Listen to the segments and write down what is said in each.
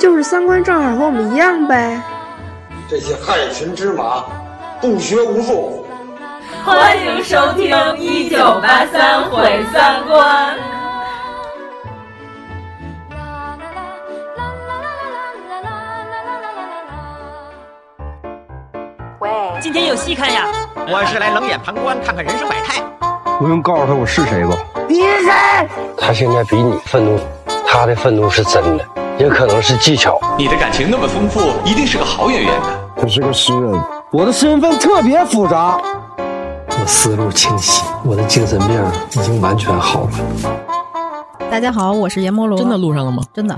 就是三观正好和我们一样呗。这些害群之马，不学无术。欢迎收听《一九八三毁三观》。喂，今天有戏看呀！我是来冷眼旁观，看看人生百态。不用告诉他我是谁吧？你是谁？他现在比你愤怒，他的愤怒是真的，也可能是技巧。你的感情那么丰富，一定是个好演员的。我是个诗人，我的身份特别复杂。我思路清晰，我的精神病已经完全好了。大家好，我是阎摩罗。真的录上了吗？真的。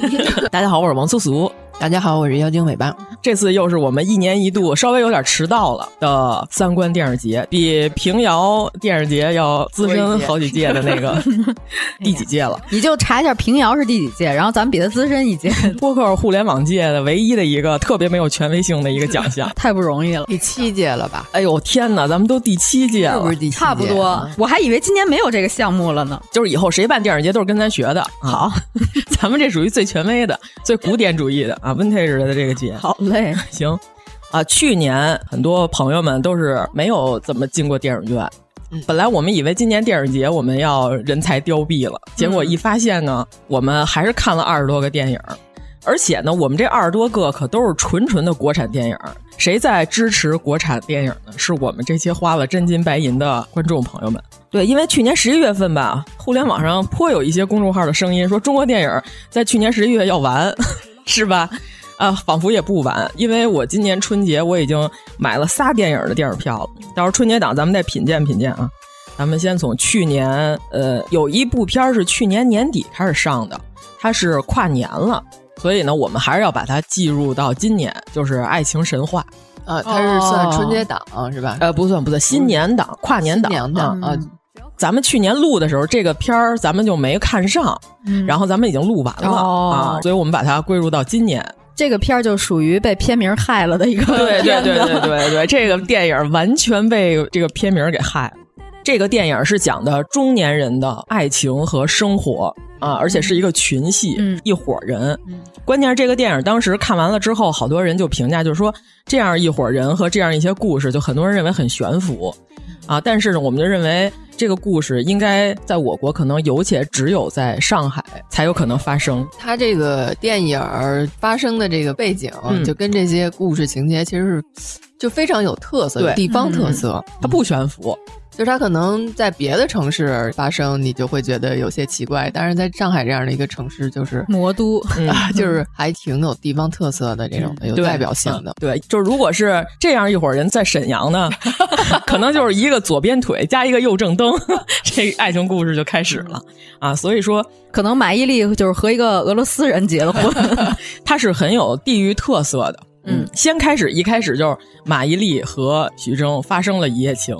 大家好，我是王素俗。大家好，我是妖精尾巴。这次又是我们一年一度稍微有点迟到了的三观电影节，比平遥电影节要资深好几届的那个 第几届了？你就查一下平遥是第几届，然后咱们比他资深一届。播客互联网界的唯一的一个特别没有权威性的一个奖项，太不容易了。第七届了吧？哎呦天哪，咱们都第七届了，是不是第七届？差不多，我还以为今年没有这个项目了呢。就是以后谁办电影节都是跟咱学的。好，咱们这属于最权威的、最古典主义的啊，vintage 的这个节。好嘞，行。啊，去年很多朋友们都是没有怎么进过电影院。嗯、本来我们以为今年电影节我们要人才凋敝了，结果一发现呢，嗯、我们还是看了二十多个电影，而且呢，我们这二十多个可都是纯纯的国产电影。谁在支持国产电影呢？是我们这些花了真金白银的观众朋友们。对，因为去年十一月份吧，互联网上颇有一些公众号的声音说，中国电影在去年十一月要完，是吧？啊，仿佛也不晚，因为我今年春节我已经买了仨电影的电影票了。到时候春节档咱们再品鉴品鉴啊。咱们先从去年，呃，有一部片是去年年底开始上的，它是跨年了，所以呢，我们还是要把它计入到今年，就是《爱情神话》啊，它是算春节档、哦、是吧？呃，不算不算，新年档、跨年档、年档啊。咱们去年录的时候，这个片儿咱们就没看上，嗯、然后咱们已经录完了、哦、啊，所以我们把它归入到今年。这个片儿就属于被片名害了的一个对对对对对对，这个电影完全被这个片名给害。了。这个电影是讲的中年人的爱情和生活啊，而且是一个群戏，嗯、一伙人。嗯、关键是这个电影当时看完了之后，好多人就评价，就是说这样一伙人和这样一些故事，就很多人认为很悬浮啊。但是呢，我们就认为这个故事应该在我国可能有且只有在上海才有可能发生。它这个电影发生的这个背景，嗯、就跟这些故事情节其实是就非常有特色，对地方特色，嗯、它不悬浮。就是它可能在别的城市发生，你就会觉得有些奇怪，但是在上海这样的一个城市，就是魔都，啊，就是还挺有地方特色的这种的，有代表性的。对，就是如果是这样一伙人在沈阳呢，可能就是一个左边腿加一个右正蹬，这爱情故事就开始了啊。所以说，可能马伊琍就是和一个俄罗斯人结了婚，他是很有地域特色的。嗯，先开始一开始就是马伊琍和徐峥发生了一夜情。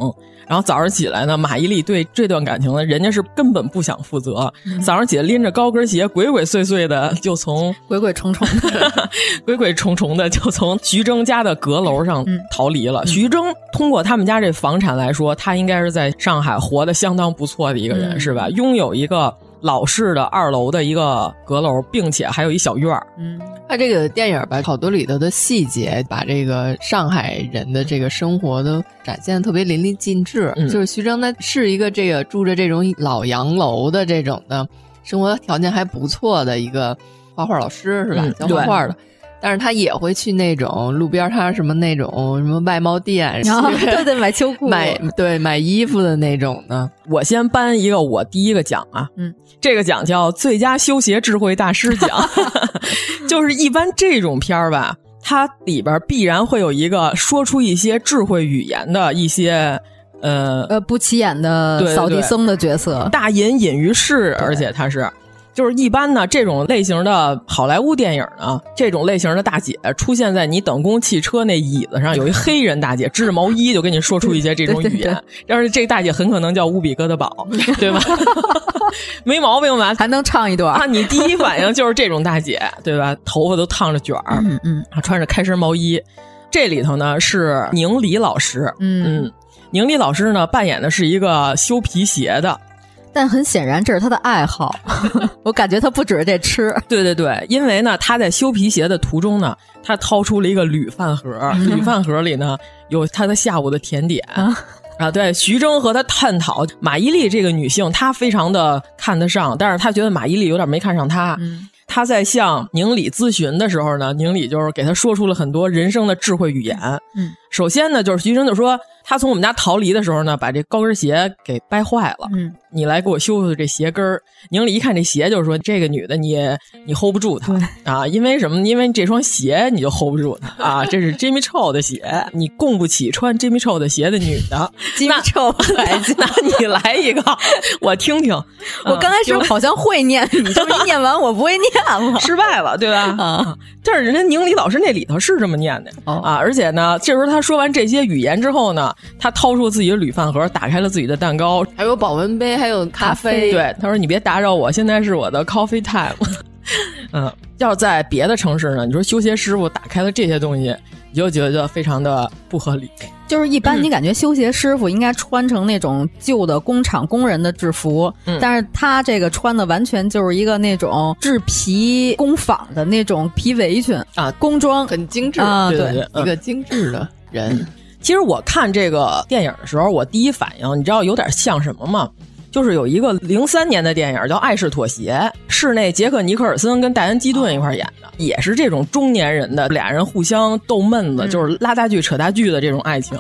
然后早上起来呢，马伊琍对这段感情呢，人家是根本不想负责。嗯、早上起来拎着高跟鞋，鬼鬼祟祟的就从 鬼鬼重重的、鬼鬼重重的就从徐峥家的阁楼上逃离了。嗯、徐峥通过他们家这房产来说，他应该是在上海活得相当不错的一个人，嗯、是吧？拥有一个老式的二楼的一个阁楼，并且还有一小院儿。嗯，它这个电影吧，好多里头的细节，把这个上海人的这个生活都展现的特别淋漓尽致。嗯、就是徐峥他是一个这个住着这种老洋楼的这种的生活条件还不错的一个画画老师是吧？嗯、教画画的。但是他也会去那种路边摊什么那种什么外贸店，然 后 对对，买秋裤，买对买衣服的那种的。我先颁一个我第一个奖啊，嗯，这个奖叫最佳修鞋智慧大师奖，就是一般这种片儿吧，它里边必然会有一个说出一些智慧语言的一些。呃呃，不起眼的扫地僧的角色，大隐隐于市，而且他是就是一般呢，这种类型的好莱坞电影呢，这种类型的大姐出现在你等公汽车那椅子上，有一黑人大姐织着毛衣，就跟你说出一些这种语言。要是这大姐很可能叫乌比哥德堡，对吧？没毛病吧？还能唱一段啊？你第一反应就是这种大姐，对吧？头发都烫着卷儿，嗯嗯，穿着开衫毛衣。这里头呢是宁理老师，嗯嗯，宁理老师呢扮演的是一个修皮鞋的。但很显然，这是他的爱好。我感觉他不只是这吃。对对对，因为呢，他在修皮鞋的途中呢，他掏出了一个铝饭盒，铝饭盒里呢有他的下午的甜点啊。对，徐峥和他探讨马伊琍这个女性，他非常的看得上，但是他觉得马伊琍有点没看上他。他在向宁理咨询的时候呢，宁理就是给他说出了很多人生的智慧语言。嗯，首先呢，就是徐峥就说。他从我们家逃离的时候呢，把这高跟鞋给掰坏了。嗯，你来给我修修这鞋跟儿。宁理一看这鞋，就是说这个女的你你 hold 不住她啊，因为什么？因为这双鞋你就 hold 不住她 啊。这是 Jimmy Choo 的鞋，你供不起穿 Jimmy Choo 的鞋的女的。Jimmy Choo，那你来一个，我听听。我刚开始好像会念，你这么一念完，我不会念了，失败了，对吧？啊，但是人家宁理老师那里头是这么念的啊。而且呢，这时候他说完这些语言之后呢。他掏出自己的铝饭盒，打开了自己的蛋糕，还有保温杯，还有咖啡。对，他说：“你别打扰我，现在是我的 coffee time。” 嗯，要在别的城市呢，你说修鞋师傅打开了这些东西，你就觉得非常的不合理。就是一般，你感觉修鞋师傅应该穿成那种旧的工厂工人的制服，但是他这个穿的完全就是一个那种制皮工坊的那种皮围裙啊，工装很精致啊，对，一个精致的人。其实我看这个电影的时候，我第一反应，你知道有点像什么吗？就是有一个零三年的电影叫《爱是妥协》，是那杰克尼克尔森跟戴恩基顿一块演的，也是这种中年人的俩人互相逗闷子，就是拉大锯扯大锯的这种爱情。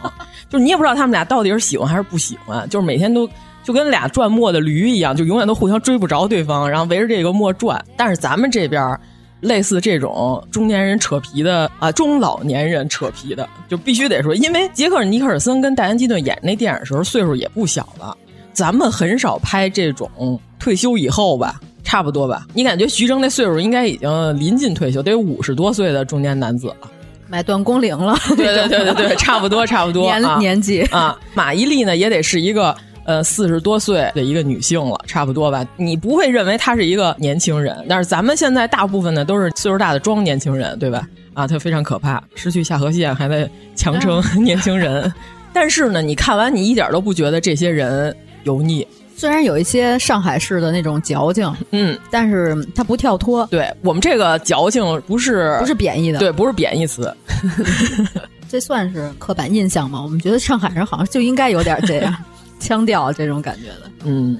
就是你也不知道他们俩到底是喜欢还是不喜欢，就是每天都就跟俩转磨的驴一样，就永远都互相追不着对方，然后围着这个磨转。但是咱们这边。类似这种中年人扯皮的啊，中老年人扯皮的，就必须得说，因为杰克尼克尔森跟戴安基顿演那电影的时候岁数也不小了，咱们很少拍这种退休以后吧，差不多吧？你感觉徐峥那岁数应该已经临近退休，得有五十多岁的中年男子了，买断工龄了，对对对对对，差不多差不多年年纪啊，马伊琍呢也得是一个。呃，四十多岁的一个女性了，差不多吧？你不会认为她是一个年轻人，但是咱们现在大部分呢都是岁数大的装年轻人，对吧？啊，她非常可怕，失去下颌线还在强撑 年轻人。但是呢，你看完你一点都不觉得这些人油腻，虽然有一些上海式的那种矫情，嗯，但是它不跳脱。对我们这个矫情不是不是贬义的，对，不是贬义词，这算是刻板印象吗？我们觉得上海人好像就应该有点这样。腔调这种感觉的，嗯，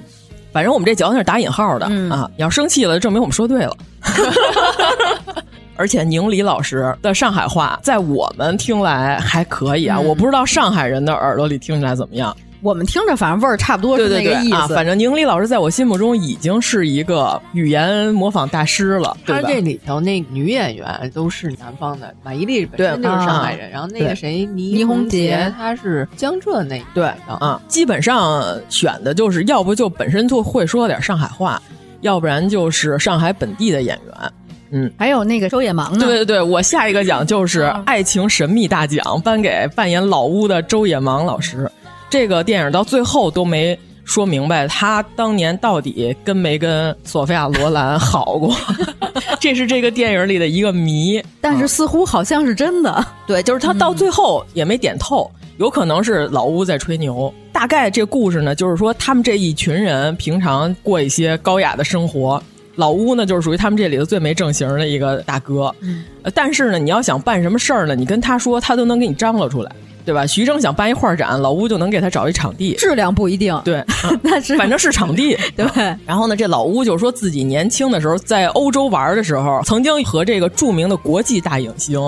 反正我们这矫情是打引号的啊！你要生气了，证明我们说对了。而且宁理老师的上海话，在我们听来还可以啊，我不知道上海人的耳朵里听起来怎么样。我们听着反正味儿差不多是那个意思，反正宁理老师在我心目中已经是一个语言模仿大师了。他这里头那女演员都是南方的，马伊琍本身就是上海人，然后那个谁倪倪虹洁，她是江浙那一对啊，基本上选的就是要不就本身就会说点上海话，要不然就是上海本地的演员。嗯，还有那个周野芒呢？对对对，我下一个奖就是爱情神秘大奖，颁给扮演老屋的周野芒老师。这个电影到最后都没说明白，他当年到底跟没跟索菲亚罗兰好过，这是这个电影里的一个谜。但是似乎好像是真的，对，就是他到最后也没点透，有可能是老乌在吹牛。大概这故事呢，就是说他们这一群人平常过一些高雅的生活，老乌呢就是属于他们这里头最没正形的一个大哥。嗯，但是呢，你要想办什么事儿呢，你跟他说，他都能给你张罗出来。对吧？徐峥想办一画展，老吴就能给他找一场地，质量不一定。对，那是反正是场地。对。然后呢，这老吴就说自己年轻的时候在欧洲玩的时候，曾经和这个著名的国际大影星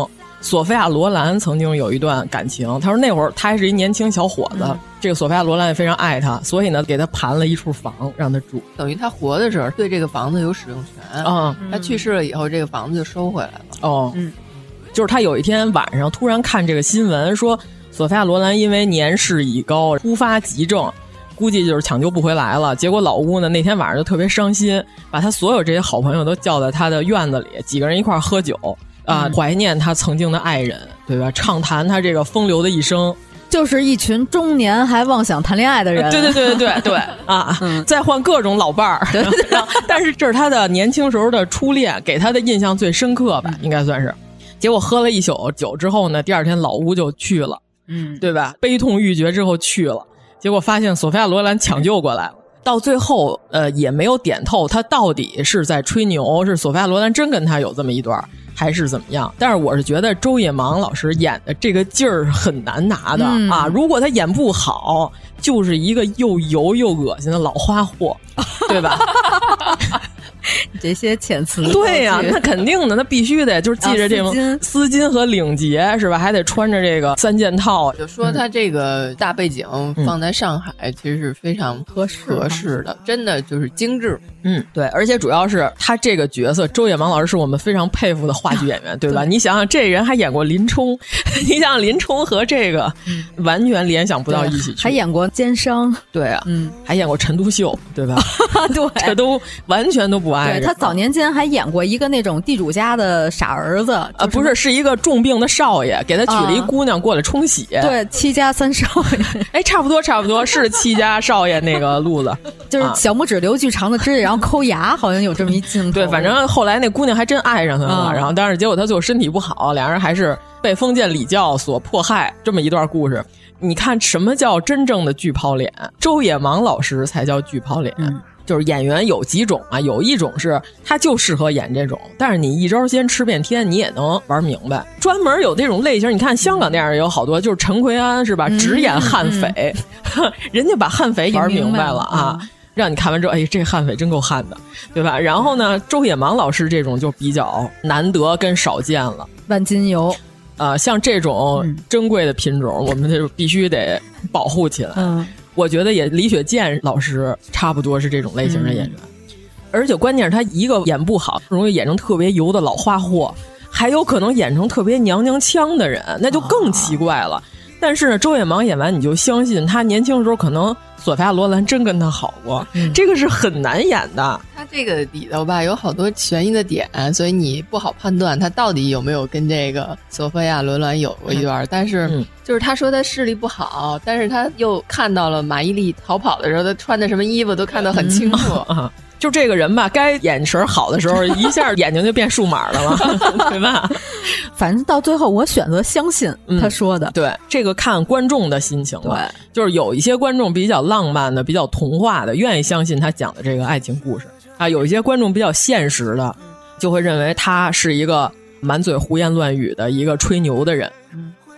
索菲亚·罗兰曾经有一段感情。他说那会儿他还是一年轻小伙子，这个索菲亚·罗兰也非常爱他，所以呢给他盘了一处房让他住。等于他活的时候对这个房子有使用权啊，他去世了以后这个房子就收回来了。哦，嗯，就是他有一天晚上突然看这个新闻说。索菲亚·罗兰因为年事已高，突发急症，估计就是抢救不回来了。结果老乌呢那天晚上就特别伤心，把他所有这些好朋友都叫在他的院子里，几个人一块喝酒啊，怀念他曾经的爱人，对吧？畅谈他这个风流的一生。就是一群中年还妄想谈恋爱的人，对对对对对对 啊！再换各种老伴儿，但是这是他的年轻时候的初恋，给他的印象最深刻吧，应该算是。结果喝了一宿酒之后呢，第二天老乌就去了，嗯，对吧？悲痛欲绝之后去了，结果发现索菲亚罗兰抢救过来了。到最后，呃，也没有点透他到底是在吹牛，是索菲亚罗兰真跟他有这么一段。还是怎么样？但是我是觉得周野芒老师演的这个劲儿很难拿的啊！如果他演不好，就是一个又油又恶心的老花货，对吧？这些遣词，对呀，那肯定的，那必须得就是系着这种丝巾和领结是吧？还得穿着这个三件套。就说他这个大背景放在上海，其实是非常合适合适的，真的就是精致。嗯，对，而且主要是他这个角色，周野芒老师是我们非常佩服的话剧演员，对吧？你想想，这人还演过林冲，你想想林冲和这个完全联想不到一起去，还演过奸商，对啊，嗯，还演过陈独秀，对吧？对，这都完全都不挨着。他早年间还演过一个那种地主家的傻儿子，啊，不是，是一个重病的少爷，给他娶了一姑娘过来冲喜，对，七家三少爷，哎，差不多，差不多是七家少爷那个路子，就是小拇指留巨长的指甲，然后抠牙，好像有这么一镜头。对，反正后来那姑娘还真爱上他了，然后但是结果他最后身体不好，俩人还是被封建礼教所迫害，这么一段故事。你看什么叫真正的巨抛脸？周野芒老师才叫巨抛脸。就是演员有几种啊？有一种是他就适合演这种，但是你一招鲜吃遍天，你也能玩明白。专门有这种类型，你看香港电影有好多，就是陈奎安是吧？只演悍匪，人家把悍匪玩明白了啊，让你看完之后，哎，这悍匪真够悍的，对吧？然后呢，周野芒老师这种就比较难得跟少见了。万金油。啊，像这种珍贵的品种，我们就必须得保护起来。嗯，我觉得也李雪健老师差不多是这种类型的演员，而且关键是他一个演不好，容易演成特别油的老花货，还有可能演成特别娘娘腔的人，那就更奇怪了。但是呢，周野芒演完，你就相信他年轻的时候可能索菲亚罗兰真跟他好过，这个是很难演的。他这个里头吧有好多悬疑的点，所以你不好判断他到底有没有跟这个索菲亚罗兰有过一段。但是就是他说他视力不好，但是他又看到了马伊琍逃跑的时候，他穿的什么衣服都看得很清楚。就这个人吧，该眼神好的时候，一下眼睛就变数码了嘛，对吧？反正到最后，我选择相信他说的。对，这个看观众的心情了。对，就是有一些观众比较浪漫的、比较童话的，愿意相信他讲的这个爱情故事啊；有一些观众比较现实的，就会认为他是一个满嘴胡言乱语的一个吹牛的人。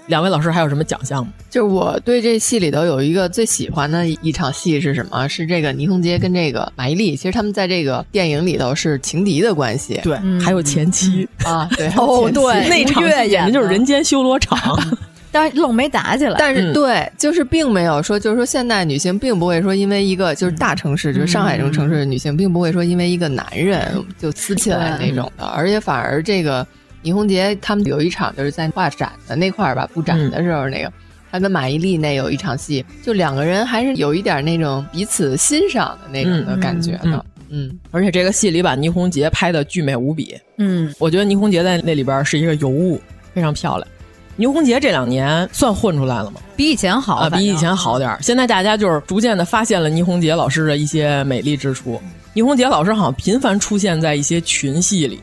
两位老师还有什么奖项吗？就是我对这戏里头有一个最喜欢的一场戏是什么？是这个倪虹洁跟这个马伊琍，其实他们在这个电影里头是情敌的关系。对，还有前妻啊，对，哦，对，那场演的就是人间修罗场，但是愣没打起来。但是对，就是并没有说，就是说现代女性并不会说因为一个就是大城市，就是上海这种城市的女性，并不会说因为一个男人就撕起来那种的，而且反而这个。倪虹洁他们有一场就是在画展的那块儿吧，布展的时候那个，他跟马伊琍那有一场戏，就两个人还是有一点那种彼此欣赏的那种的感觉的。嗯，而且这个戏里把倪虹洁拍的巨美无比。嗯，我觉得倪虹洁在那里边是一个尤物，非常漂亮。倪虹洁这两年算混出来了吗？比以前好啊，比以前好点儿现在大家就是逐渐的发现了倪虹洁老师的一些美丽之处。倪虹洁老师好像频繁出现在一些群戏里。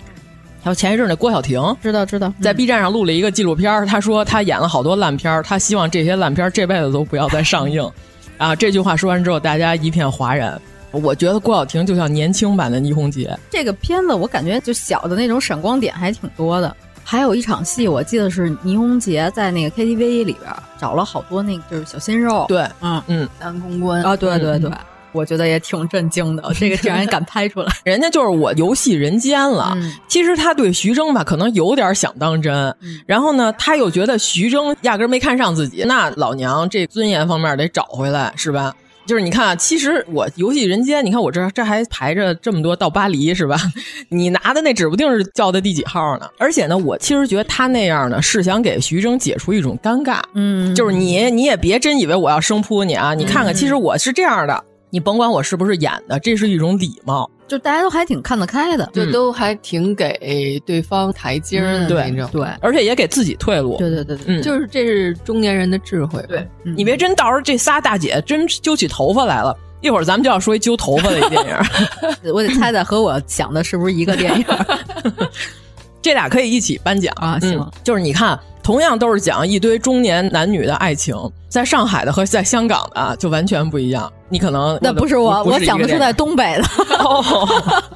还有前一阵那郭晓婷，知道知道，在 B 站上录了一个纪录片他说他演了好多烂片他希望这些烂片这辈子都不要再上映。啊，这句话说完之后，大家一片哗然。我觉得郭晓婷就像年轻版的倪虹洁。这个片子我感觉就小的那种闪光点还挺多的。还有一场戏，我记得是倪虹洁在那个 KTV 里边找了好多那个就是小鲜肉。对，嗯嗯，男公关啊，对对对。我觉得也挺震惊的，这个竟然敢拍出来，人家就是我游戏人间了。其实他对徐峥吧，可能有点想当真，然后呢，他又觉得徐峥压根没看上自己，那老娘这尊严方面得找回来，是吧？就是你看啊，其实我游戏人间，你看我这这还排着这么多到巴黎是吧？你拿的那指不定是叫的第几号呢。而且呢，我其实觉得他那样呢是想给徐峥解除一种尴尬，嗯，就是你你也别真以为我要生扑你啊，你看看，其实我是这样的，你甭管我是不是演的，这是一种礼貌。就大家都还挺看得开的，就都还挺给对方台阶的那种，对，而且也给自己退路。对对对对，就是这是中年人的智慧。对，你别真到时候这仨大姐真揪起头发来了，一会儿咱们就要说一揪头发的一电影。我得猜猜和我想的是不是一个电影？这俩可以一起颁奖啊！行，就是你看，同样都是讲一堆中年男女的爱情，在上海的和在香港的就完全不一样。你可能那不是我，我讲的是在东北的。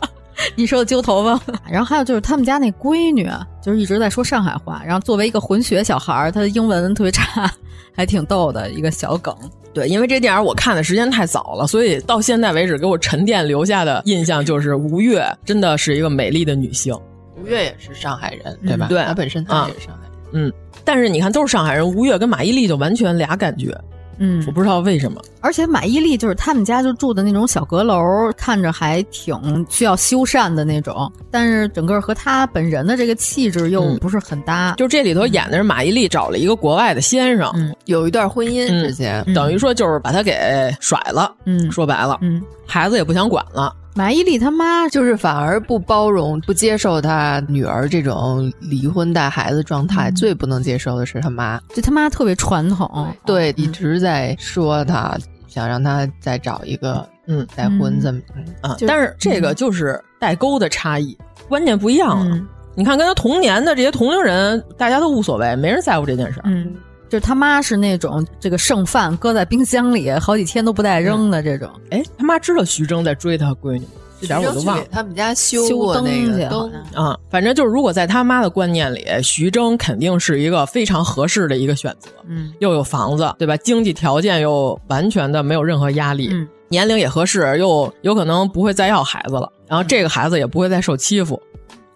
你说的揪头发，然后还有就是他们家那闺女，就是一直在说上海话，然后作为一个混血小孩儿，她的英文特别差，还挺逗的一个小梗。对，因为这电影我看的时间太早了，所以到现在为止给我沉淀留下的印象就是吴越真的是一个美丽的女性。吴越也是上海人，对吧？对，他本身他也是上海人。嗯，但是你看，都是上海人，吴越跟马伊琍就完全俩感觉。嗯，我不知道为什么。而且马伊琍就是他们家就住的那种小阁楼，看着还挺需要修缮的那种，但是整个和她本人的这个气质又不是很搭。就这里头演的是马伊琍找了一个国外的先生，嗯、有一段婚姻之前，等于说就是把他给甩了。嗯，说白了，嗯，孩子也不想管了。马伊琍他妈就是反而不包容、不接受他女儿这种离婚带孩子状态，嗯、最不能接受的是他妈。就他妈特别传统，对，一直在说他想让他再找一个，嗯，再婚这么啊。但是这个就是代沟的差异，观念不一样了。你看，跟他同年的这些同龄人，大家都无所谓，没人在乎这件事儿。嗯。就是他妈是那种这个剩饭搁在冰箱里好几天都不带扔的这种。哎、嗯，他妈知道徐峥在追他闺女吗？这点我都忘了。他们家修过那个灯啊，反正就是如果在他妈的观念里，徐峥肯定是一个非常合适的一个选择。嗯，又有房子，对吧？经济条件又完全的没有任何压力，嗯、年龄也合适，又有可能不会再要孩子了，然后这个孩子也不会再受欺负。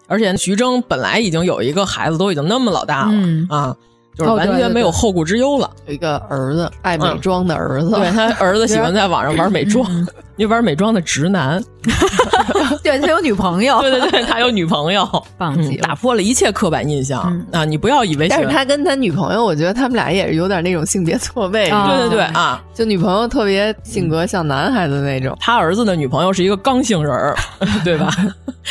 而且徐峥本来已经有一个孩子，都已经那么老大了、嗯、啊。就是完全没有后顾之忧了。有一个儿子爱美妆的儿子，对他儿子喜欢在网上玩美妆，你玩美妆的直男。对他有女朋友，对对对，他有女朋友，棒极了，打破了一切刻板印象啊！你不要以为，但是他跟他女朋友，我觉得他们俩也是有点那种性别错位。对对对啊，就女朋友特别性格像男孩子那种，他儿子的女朋友是一个刚性人儿，对吧？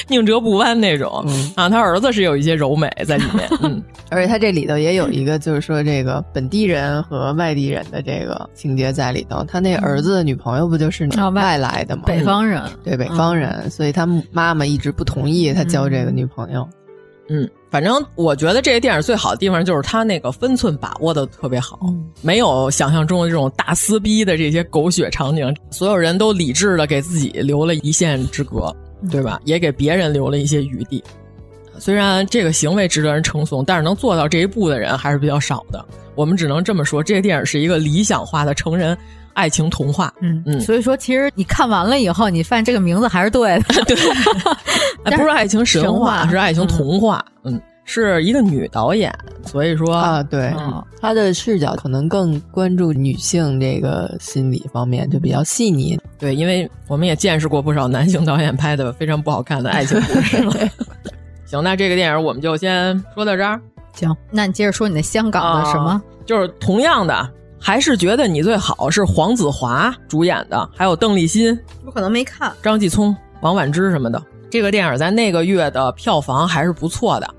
宁折不弯那种啊，他儿子是有一些柔美在里面，嗯，而且他这里头也有一个，就是说这个本地人和外地人的这个情节在里头。他那儿子的女朋友不就是外来的嘛？北方人，对北方人，所以他妈妈一直不同意他交这个女朋友。嗯，反正我觉得这个电影最好的地方就是他那个分寸把握的特别好，没有想象中的这种大撕逼的这些狗血场景，所有人都理智的给自己留了一线之隔。对吧？也给别人留了一些余地。虽然这个行为值得人称颂，但是能做到这一步的人还是比较少的。我们只能这么说，这个电影是一个理想化的成人爱情童话。嗯嗯，所以说，其实你看完了以后，你发现这个名字还是对的。对，不是爱情神话，是爱情童话。嗯。是一个女导演，所以说啊，对，嗯、她的视角可能更关注女性这个心理方面，就比较细腻。对，因为我们也见识过不少男性导演拍的非常不好看的爱情故事了。行，那这个电影我们就先说到这儿。行，那你接着说你的香港的什么？啊、就是同样的，还是觉得你最好是黄子华主演的，还有邓丽欣，我可能没看，张继聪、王婉之什么的。这个电影在那个月的票房还是不错的。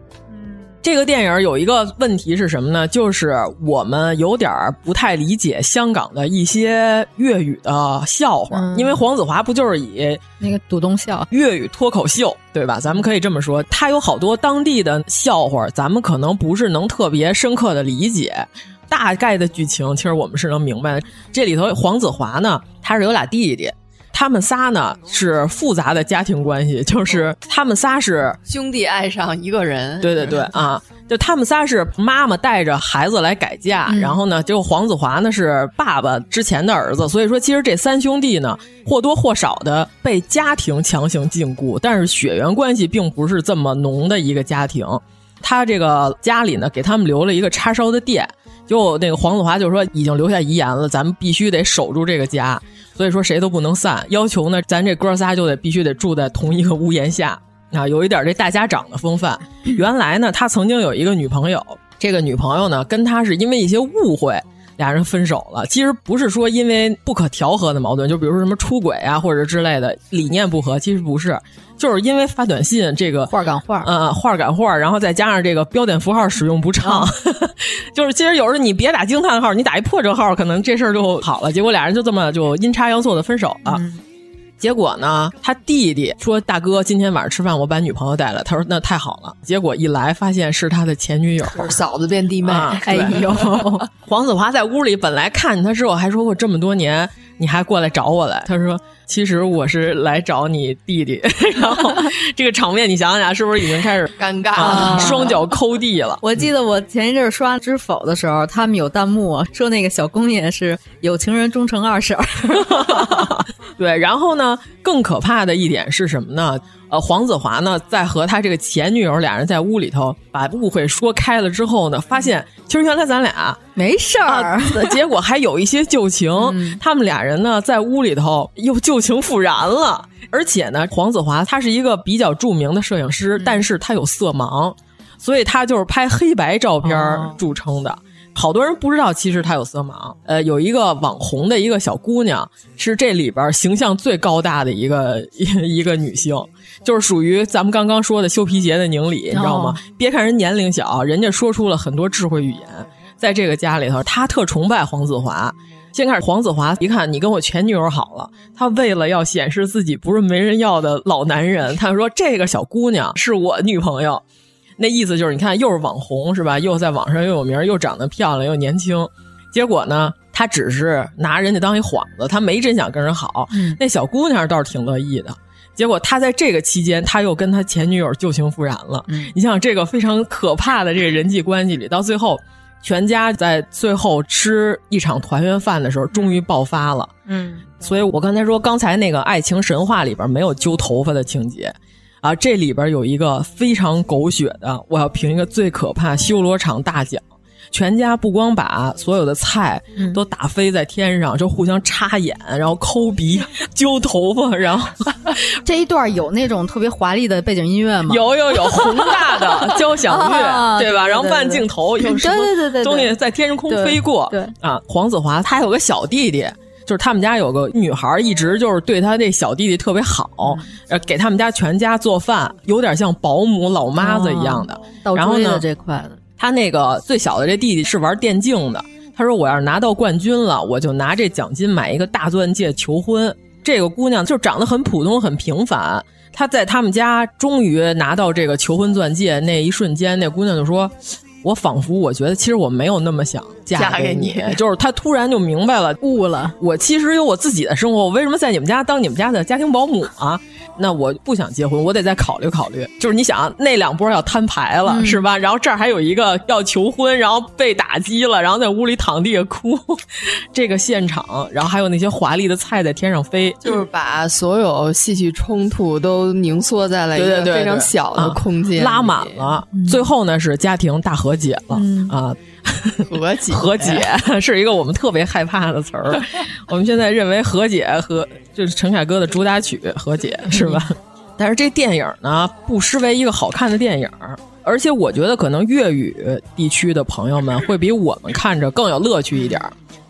这个电影有一个问题是什么呢？就是我们有点不太理解香港的一些粤语的笑话，嗯、因为黄子华不就是以那个赌东笑粤语脱口秀，对吧？咱们可以这么说，他有好多当地的笑话，咱们可能不是能特别深刻的理解，大概的剧情其实我们是能明白的。这里头黄子华呢，他是有俩弟弟。他们仨呢是复杂的家庭关系，就是他们仨是兄弟爱上一个人。对对对啊，就他们仨是妈妈带着孩子来改嫁，嗯、然后呢，结果黄子华呢是爸爸之前的儿子，所以说其实这三兄弟呢或多或少的被家庭强行禁锢，但是血缘关系并不是这么浓的一个家庭。他这个家里呢给他们留了一个叉烧的店。就那个黄子华就说已经留下遗言了，咱们必须得守住这个家。所以说谁都不能散，要求呢，咱这哥仨就得必须得住在同一个屋檐下啊，有一点这大家长的风范。原来呢，他曾经有一个女朋友，这个女朋友呢，跟他是因为一些误会。俩人分手了，其实不是说因为不可调和的矛盾，就比如说什么出轨啊或者之类的理念不合，其实不是，就是因为发短信这个话赶话，呃，话赶话，然后再加上这个标点符号使用不畅，就是其实有时候你别打惊叹号，你打一破折号，可能这事儿就好了。结果俩人就这么就阴差阳错的分手了。结果呢，他弟弟说：“大哥，今天晚上吃饭，我把女朋友带来。”他说：“那太好了。”结果一来，发现是他的前女友，嫂子变弟妹。哎呦，黄子华在屋里本来看见他之后，还说过这么多年。你还过来找我来？他说：“其实我是来找你弟弟。”然后这个场面，你想想，是不是已经开始尴尬了，双脚抠地了？我记得我前一阵刷知否的时候，他们有弹幕说那个小公爷是有情人终成二婶。对，然后呢，更可怕的一点是什么呢？呃，黄子华呢，在和他这个前女友俩人在屋里头把误会说开了之后呢，发现其实原来咱俩没事儿，结果还有一些旧情。他们俩人呢，在屋里头又旧情复燃了。而且呢，黄子华他是一个比较著名的摄影师，但是他有色盲，所以他就是拍黑白照片著称的。好多人不知道，其实他有色盲。呃，有一个网红的一个小姑娘，是这里边形象最高大的一个 一个女性，就是属于咱们刚刚说的修皮鞋的宁理，你知道吗？别看人年龄小，人家说出了很多智慧语言。在这个家里头，她特崇拜黄子华。先开始，黄子华一看你跟我前女友好了，他为了要显示自己不是没人要的老男人，他说这个小姑娘是我女朋友。那意思就是，你看，又是网红是吧？又在网上又有名，又长得漂亮，又年轻。结果呢，他只是拿人家当一幌子，他没真想跟人好。那小姑娘倒是挺乐意的。结果他在这个期间，他又跟他前女友旧情复燃了。你想，这个非常可怕的这个人际关系里，到最后，全家在最后吃一场团圆饭的时候，终于爆发了。嗯，所以我刚才说，刚才那个爱情神话里边没有揪头发的情节。啊，这里边有一个非常狗血的，我要评一个最可怕修罗场大奖。全家不光把所有的菜都打飞在天上，就互相插眼，然后抠鼻、揪头发，然后 这一段有那种特别华丽的背景音乐吗？有有有，宏大的 交响乐，对吧？然后慢镜头，有什么东西在天空飞过？对啊，黄子华他有个小弟弟。就是他们家有个女孩，一直就是对他这小弟弟特别好，呃，给他们家全家做饭，有点像保姆老妈子一样的。然后呢，这块的他那个最小的这弟弟是玩电竞的，他说我要是拿到冠军了，我就拿这奖金买一个大钻戒求婚。这个姑娘就长得很普通很平凡，她在他们家终于拿到这个求婚钻戒那一瞬间，那姑娘就说。我仿佛我觉得，其实我没有那么想嫁给你，就是他突然就明白了，悟了。我其实有我自己的生活，我为什么在你们家当你们家的家庭保姆啊？那我不想结婚，我得再考虑考虑。就是你想那两波要摊牌了，是吧？然后这儿还有一个要求婚，然后被打击了，然后在屋里躺地下哭。这个现场，然后还有那些华丽的菜在天上飞，就是把所有戏剧冲突都凝缩在了一个非常小的空间，拉满了。最后呢，是家庭大和解了啊。和解，和解是一个我们特别害怕的词儿。我们现在认为和解和就是陈凯歌的主打曲《和解》是吧？但是这电影呢，不失为一个好看的电影，而且我觉得可能粤语地区的朋友们会比我们看着更有乐趣一点。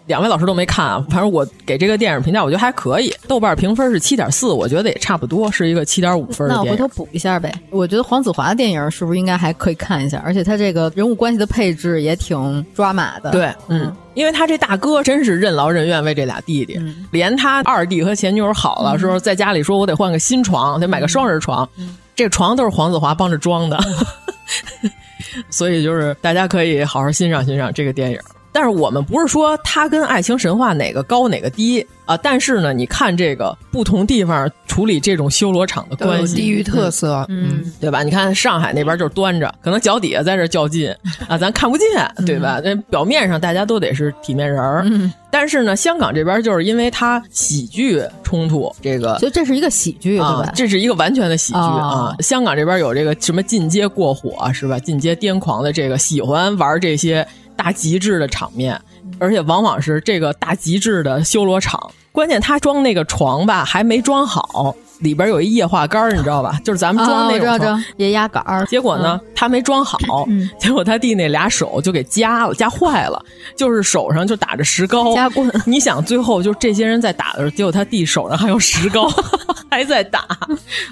两位老师都没看啊，反正我给这个电影评价，我觉得还可以。豆瓣评分是七点四，我觉得也差不多，是一个七点五分的电影。那我回头补一下呗。我觉得黄子华的电影是不是应该还可以看一下？而且他这个人物关系的配置也挺抓马的。对，嗯，因为他这大哥真是任劳任怨为这俩弟弟，连他二弟和前女友好了时候，在家里说我得换个新床，得买个双人床，这床都是黄子华帮着装的。所以就是大家可以好好欣赏欣赏这个电影。但是我们不是说它跟《爱情神话》哪个高哪个低啊？但是呢，你看这个不同地方处理这种修罗场的关系，地域特色，嗯，对吧？你看上海那边就是端着，可能脚底下在这较劲啊，咱看不见，对吧？那表面上大家都得是体面人儿，但是呢，香港这边就是因为它喜剧冲突，这个，所以这是一个喜剧，对吧？这是一个完全的喜剧啊！香港这边有这个什么进阶过火是吧？进阶癫狂的这个喜欢玩这些。大极致的场面，而且往往是这个大极致的修罗场关键他装那个床吧，还没装好，里边有一液化杆，你知道吧？就是咱们装那种床液压杆。结果呢，他没装好，结果他弟那俩手就给夹了，夹坏了，就是手上就打着石膏。夹棍。你想，最后就这些人在打的时候，结果他弟手上还有石膏，还在打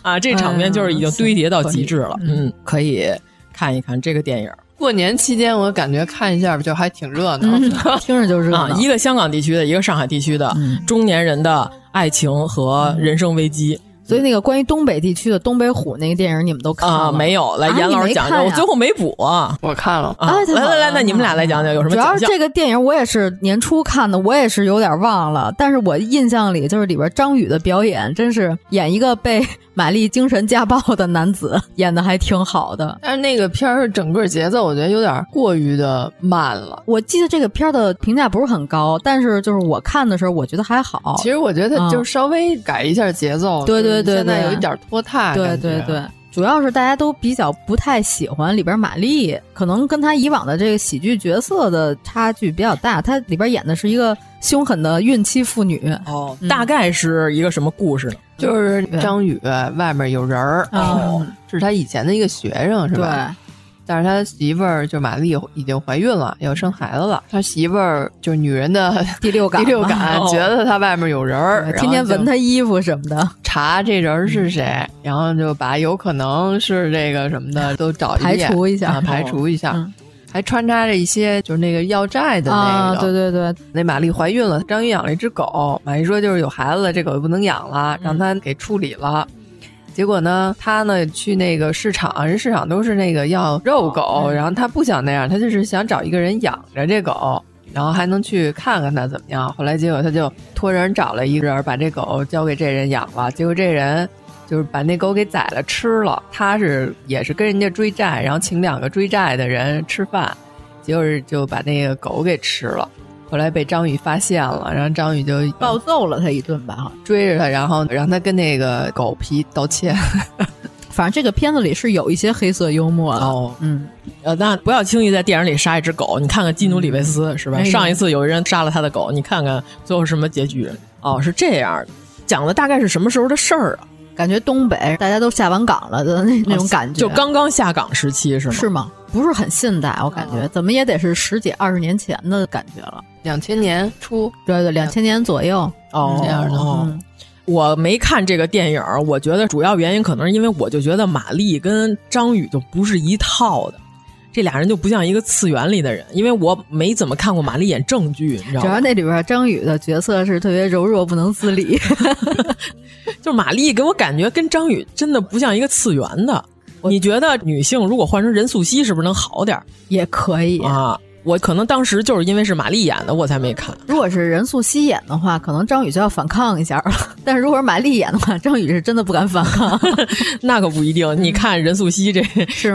啊！这场面就是已经堆叠到极致了。嗯，可以看一看这个电影。过年期间，我感觉看一下就还挺热闹，听着就热闹。一个香港地区的，一个上海地区的中年人的爱情和人生危机。所以那个关于东北地区的东北虎那个电影，你们都看了没有？来，严老师讲讲。我最后没补，我看了。啊来来来，那你们俩来讲讲有什么？主要是这个电影，我也是年初看的，我也是有点忘了。但是我印象里就是里边张宇的表演，真是演一个被 玛丽精神家暴的男子，演的还挺好的。但是那个片儿整个节奏，我觉得有点过于的慢了。我记得这个片儿的评价不是很高，但是就是我看的时候，我觉得还好。其实我觉得他就稍微改一下节奏。对对对对，现在有一点拖沓。对对对，主要是大家都比较不太喜欢里边玛丽，可能跟她以往的这个喜剧角色的差距比较大。她里边演的是一个凶狠的孕期妇女。哦，大概是一个什么故事呢？就是张宇外面有人儿，哦，是他以前的一个学生，是吧？对。但是他媳妇儿就玛丽已经怀孕了，要生孩子了。他媳妇儿就是女人的 第六感，第六感觉得他外面有人儿，天天闻他衣服什么的，查这人是谁，然后就把有可能是这个什么的 都找排除一下，排除一下，还穿插着一些就是那个要债的那个。对对对，那玛丽怀孕了，张宇养了一只狗，玛丽说就是有孩子了，这狗就不能养了，让他给处理了。结果呢，他呢去那个市场，人市场都是那个要肉狗，然后他不想那样，他就是想找一个人养着这狗，然后还能去看看他怎么样。后来结果他就托人找了一个人，把这狗交给这人养了。结果这人就是把那狗给宰了吃了。他是也是跟人家追债，然后请两个追债的人吃饭，结果就把那个狗给吃了。后来被张宇发现了，然后张宇就暴揍了他一顿吧，追着他，然后让他跟那个狗皮道歉。反正这个片子里是有一些黑色幽默的。哦，嗯，呃，那不要轻易在电影里杀一只狗。你看看基努里维斯是吧？上一次有人杀了他的狗，你看看最后什么结局？哦，是这样的，讲的大概是什么时候的事儿啊？感觉东北大家都下完岗了的那那种感觉，就刚刚下岗时期是吗？是吗？不是很现代，我感觉怎么也得是十几二十年前的感觉了。两千年初，对对，两千年左右哦这样的。哦，我没看这个电影，我觉得主要原因可能是因为我就觉得马丽跟张宇就不是一套的，这俩人就不像一个次元里的人，因为我没怎么看过马丽演正剧，你知道吗？主要那里边张宇的角色是特别柔弱不能自理，就马丽给我感觉跟张宇真的不像一个次元的。你觉得女性如果换成任素汐是不是能好点？也可以啊。我可能当时就是因为是玛丽演的，我才没看。如果是任素汐演的话，可能张宇就要反抗一下了。但是如果是玛丽演的话，张宇是真的不敢反抗。那可不一定。你看任素汐这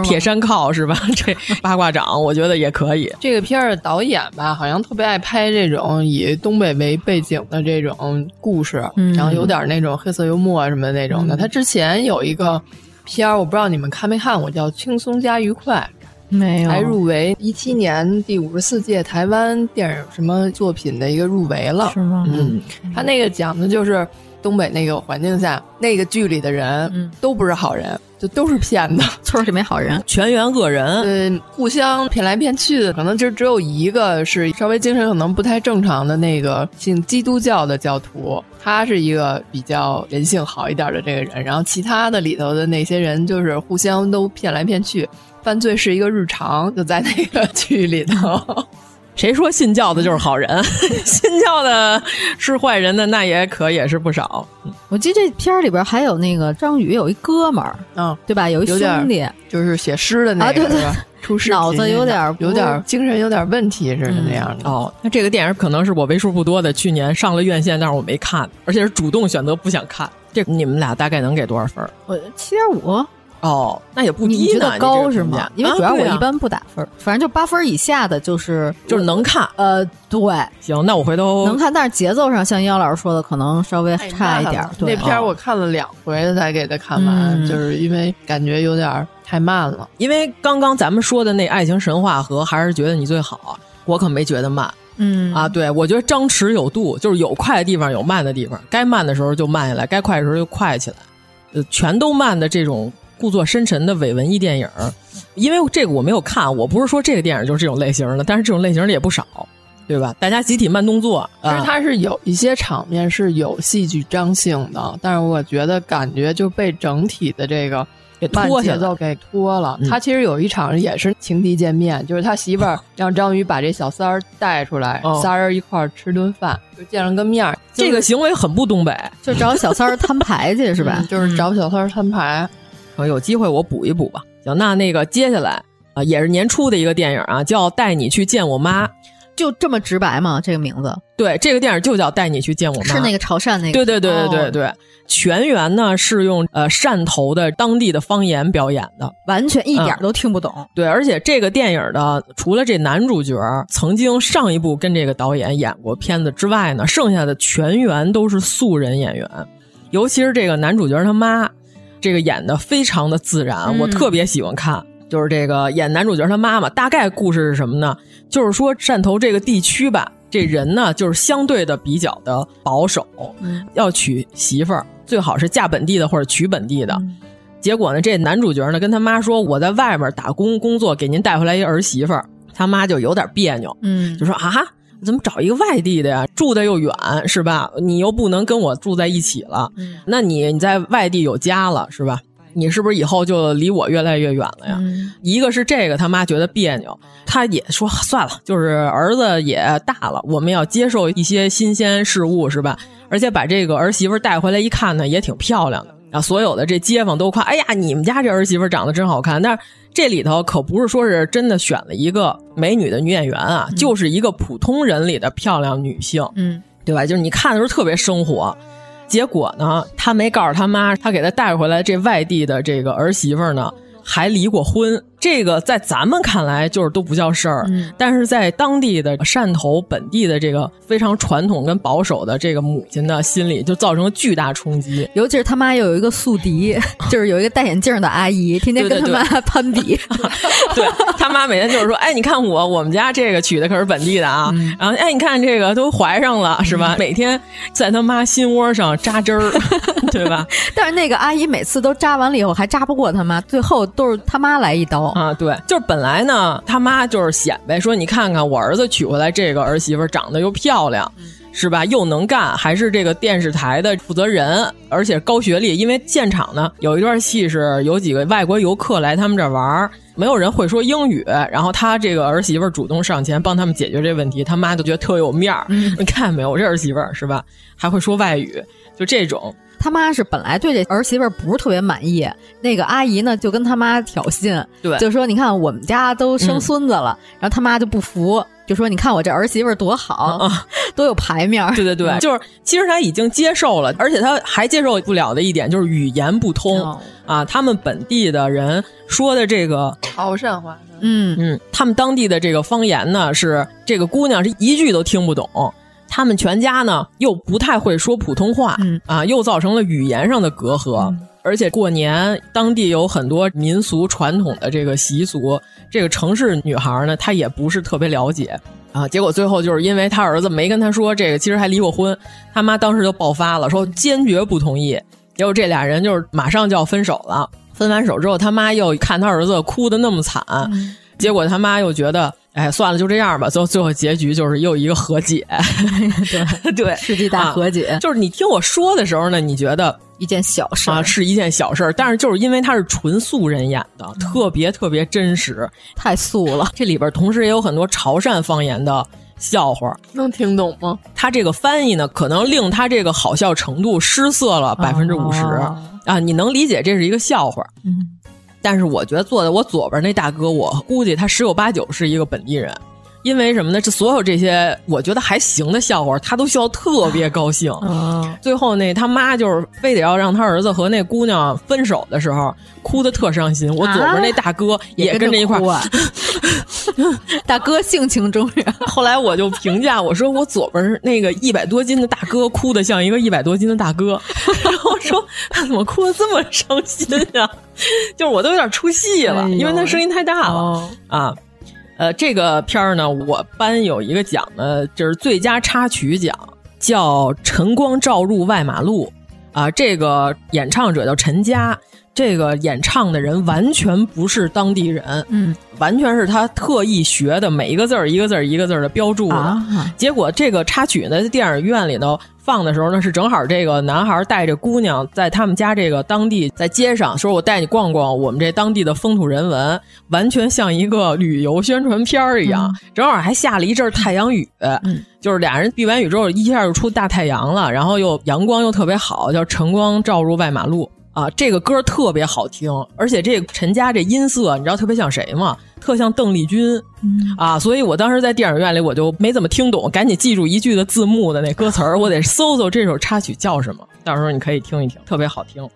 铁山靠是吧？这八卦掌，我觉得也可以。这个片儿的导演吧，好像特别爱拍这种以东北为背景的这种故事，然后有点那种黑色幽默什么那种的。他之前有一个。片儿我不知道你们看没看过，叫《轻松加愉快》，没有，还入围一七年第五十四届台湾电影什么作品的一个入围了，是吗？嗯，他那个讲的就是东北那个环境下，那个剧里的人都不是好人。就都是骗子，村里没好人，全员恶人，嗯，互相骗来骗去的，可能就只有一个是稍微精神可能不太正常的那个信基督教的教徒，他是一个比较人性好一点的这个人，然后其他的里头的那些人就是互相都骗来骗去，犯罪是一个日常，就在那个剧里头。谁说信教的就是好人？信教的是坏人的那也可也是不少。我记得这片儿里边还有那个张宇有一哥们儿，嗯，对吧？有一兄弟，就是写诗的那个，对对，出诗脑子有点有点精神有点问题似的那样的。哦，那这个电影可能是我为数不多的去年上了院线，但是我没看，而且是主动选择不想看。这你们俩大概能给多少分？我七点五。哦，那也不低，你觉得高是吗？因为主要我一般不打分，反正就八分以下的就是就是能看。呃，对，行，那我回头能看，但是节奏上像姚老师说的，可能稍微差一点。那片我看了两回才给他看完，就是因为感觉有点太慢了。因为刚刚咱们说的那《爱情神话》和还是觉得你最好，我可没觉得慢。嗯啊，对我觉得张弛有度，就是有快的地方有慢的地方，该慢的时候就慢下来，该快的时候就快起来，呃，全都慢的这种故作深沉的伪文艺电影，因为这个我没有看，我不是说这个电影就是这种类型的，但是这种类型的也不少。对吧？大家集体慢动作，其实它是有一些场面是有戏剧张性的，但是我觉得感觉就被整体的这个给拖节奏给拖了。他其实有一场也是情敌见面，就是他媳妇儿 让章鱼把这小三儿带出来，仨人一块儿吃顿饭，就见了个面儿。这个行为很不东北，就找小三儿摊牌去是吧？就是找小三儿摊牌。有机会我补一补吧。行，那那个接下来啊，也是年初的一个电影啊，叫《带你去见我妈》。就这么直白吗？这个名字？对，这个电影就叫《带你去见我妈》，是那个潮汕那个。对对对对对对，全员呢是用呃汕头的当地的方言表演的，完全一点都听不懂。对，而且这个电影的除了这男主角曾经上一部跟这个导演演过片子之外呢，剩下的全员都是素人演员，尤其是这个男主角他妈，这个演的非常的自然，我特别喜欢看。就是这个演男主角他妈妈，大概故事是什么呢？就是说汕头这个地区吧，这人呢就是相对的比较的保守，要娶媳妇儿最好是嫁本地的或者娶本地的。结果呢，这男主角呢跟他妈说：“我在外面打工工作，给您带回来一儿媳妇儿。”他妈就有点别扭，嗯，就说：“啊，怎么找一个外地的呀？住的又远，是吧？你又不能跟我住在一起了，那你你在外地有家了，是吧？”你是不是以后就离我越来越远了呀？嗯、一个是这个他妈觉得别扭，他也说算了，就是儿子也大了，我们要接受一些新鲜事物，是吧？而且把这个儿媳妇带回来一看呢，也挺漂亮的。然后所有的这街坊都夸：“哎呀，你们家这儿媳妇长得真好看。”但是这里头可不是说是真的选了一个美女的女演员啊，嗯、就是一个普通人里的漂亮女性，嗯，对吧？就是你看的时候特别生活。结果呢，他没告诉他妈，他给他带回来这外地的这个儿媳妇呢，还离过婚。这个在咱们看来就是都不叫事儿，嗯、但是在当地的汕头本地的这个非常传统跟保守的这个母亲的心里，就造成了巨大冲击。尤其是他妈又有一个宿敌，就是有一个戴眼镜的阿姨，天天跟他妈攀比。对他妈每天就是说：“哎，你看我，我们家这个娶的可是本地的啊。嗯”然后哎，你看这个都怀上了是吧？每天在他妈心窝上扎针儿，对吧？但是那个阿姨每次都扎完了以后还扎不过他妈，最后都是他妈来一刀啊。对，就是本来呢，他妈就是显摆说：“你看看我儿子娶回来这个儿媳妇长得又漂亮。”是吧？又能干，还是这个电视台的负责人，而且高学历。因为现场呢有一段戏是有几个外国游客来他们这儿玩，没有人会说英语，然后他这个儿媳妇主动上前帮他们解决这问题，他妈就觉得特有面儿。嗯、你看见没有，我这儿媳妇是吧？还会说外语，就这种。他妈是本来对这儿媳妇不是特别满意，那个阿姨呢就跟他妈挑衅，对，就说你看我们家都生孙子了，嗯、然后他妈就不服，就说你看我这儿媳妇多好，啊、多有排面。对对对，就是其实他已经接受了，而且他还接受不了的一点就是语言不通、哦、啊，他们本地的人说的这个潮汕话，嗯嗯，他们当地的这个方言呢是这个姑娘是一句都听不懂。他们全家呢又不太会说普通话，嗯啊，又造成了语言上的隔阂。嗯、而且过年当地有很多民俗传统的这个习俗，这个城市女孩呢她也不是特别了解啊。结果最后就是因为她儿子没跟她说这个，其实还离过婚，他妈当时就爆发了，说坚决不同意。结果这俩人就是马上就要分手了。分完手之后，他妈又看他儿子哭的那么惨，嗯、结果他妈又觉得。哎，算了，就这样吧。最后最后结局就是又一个和解，对对，世纪大和解、啊。就是你听我说的时候呢，你觉得一件小事啊，是一件小事，但是就是因为他是纯素人演的，嗯、特别特别真实，太素了。这里边同时也有很多潮汕方言的笑话，能听懂吗？他这个翻译呢，可能令他这个好笑程度失色了百分之五十啊。你能理解这是一个笑话，嗯。但是我觉得坐在我左边那大哥，我估计他十有八九是一个本地人，因为什么呢？这所有这些我觉得还行的笑话，他都笑特别高兴。啊、最后那他妈就是非得要让他儿子和那姑娘分手的时候，哭得特伤心。我左边那大哥也跟着一块儿，啊、大哥性情中人。后来我就评价我说，我左边那个一百多斤的大哥哭得像一个一百多斤的大哥，然后说他怎么哭的这么伤心呀、啊？就是我都有点出戏了，哎、因为他声音太大了、哦、啊。呃，这个片儿呢，我班有一个奖呢，就是最佳插曲奖，叫《晨光照入外马路》啊。这个演唱者叫陈佳，这个演唱的人完全不是当地人，嗯，完全是他特意学的，每一个字儿一个字儿一个字儿的标注的。啊、结果这个插曲呢，在电影院里头放的时候呢，是正好这个男孩带着姑娘在他们家这个当地，在街上说：“我带你逛逛我们这当地的风土人文，完全像一个旅游宣传片儿一样。嗯”正好还下了一阵太阳雨，嗯、就是俩人避完雨之后，一下就出大太阳了，然后又阳光又特别好，叫晨光照入外马路。啊，这个歌特别好听，而且这陈佳这音色，你知道特别像谁吗？特像邓丽君，嗯、啊，所以我当时在电影院里我就没怎么听懂，赶紧记住一句的字幕的那歌词儿，我得搜搜这首插曲叫什么，到时候你可以听一听，特别好听。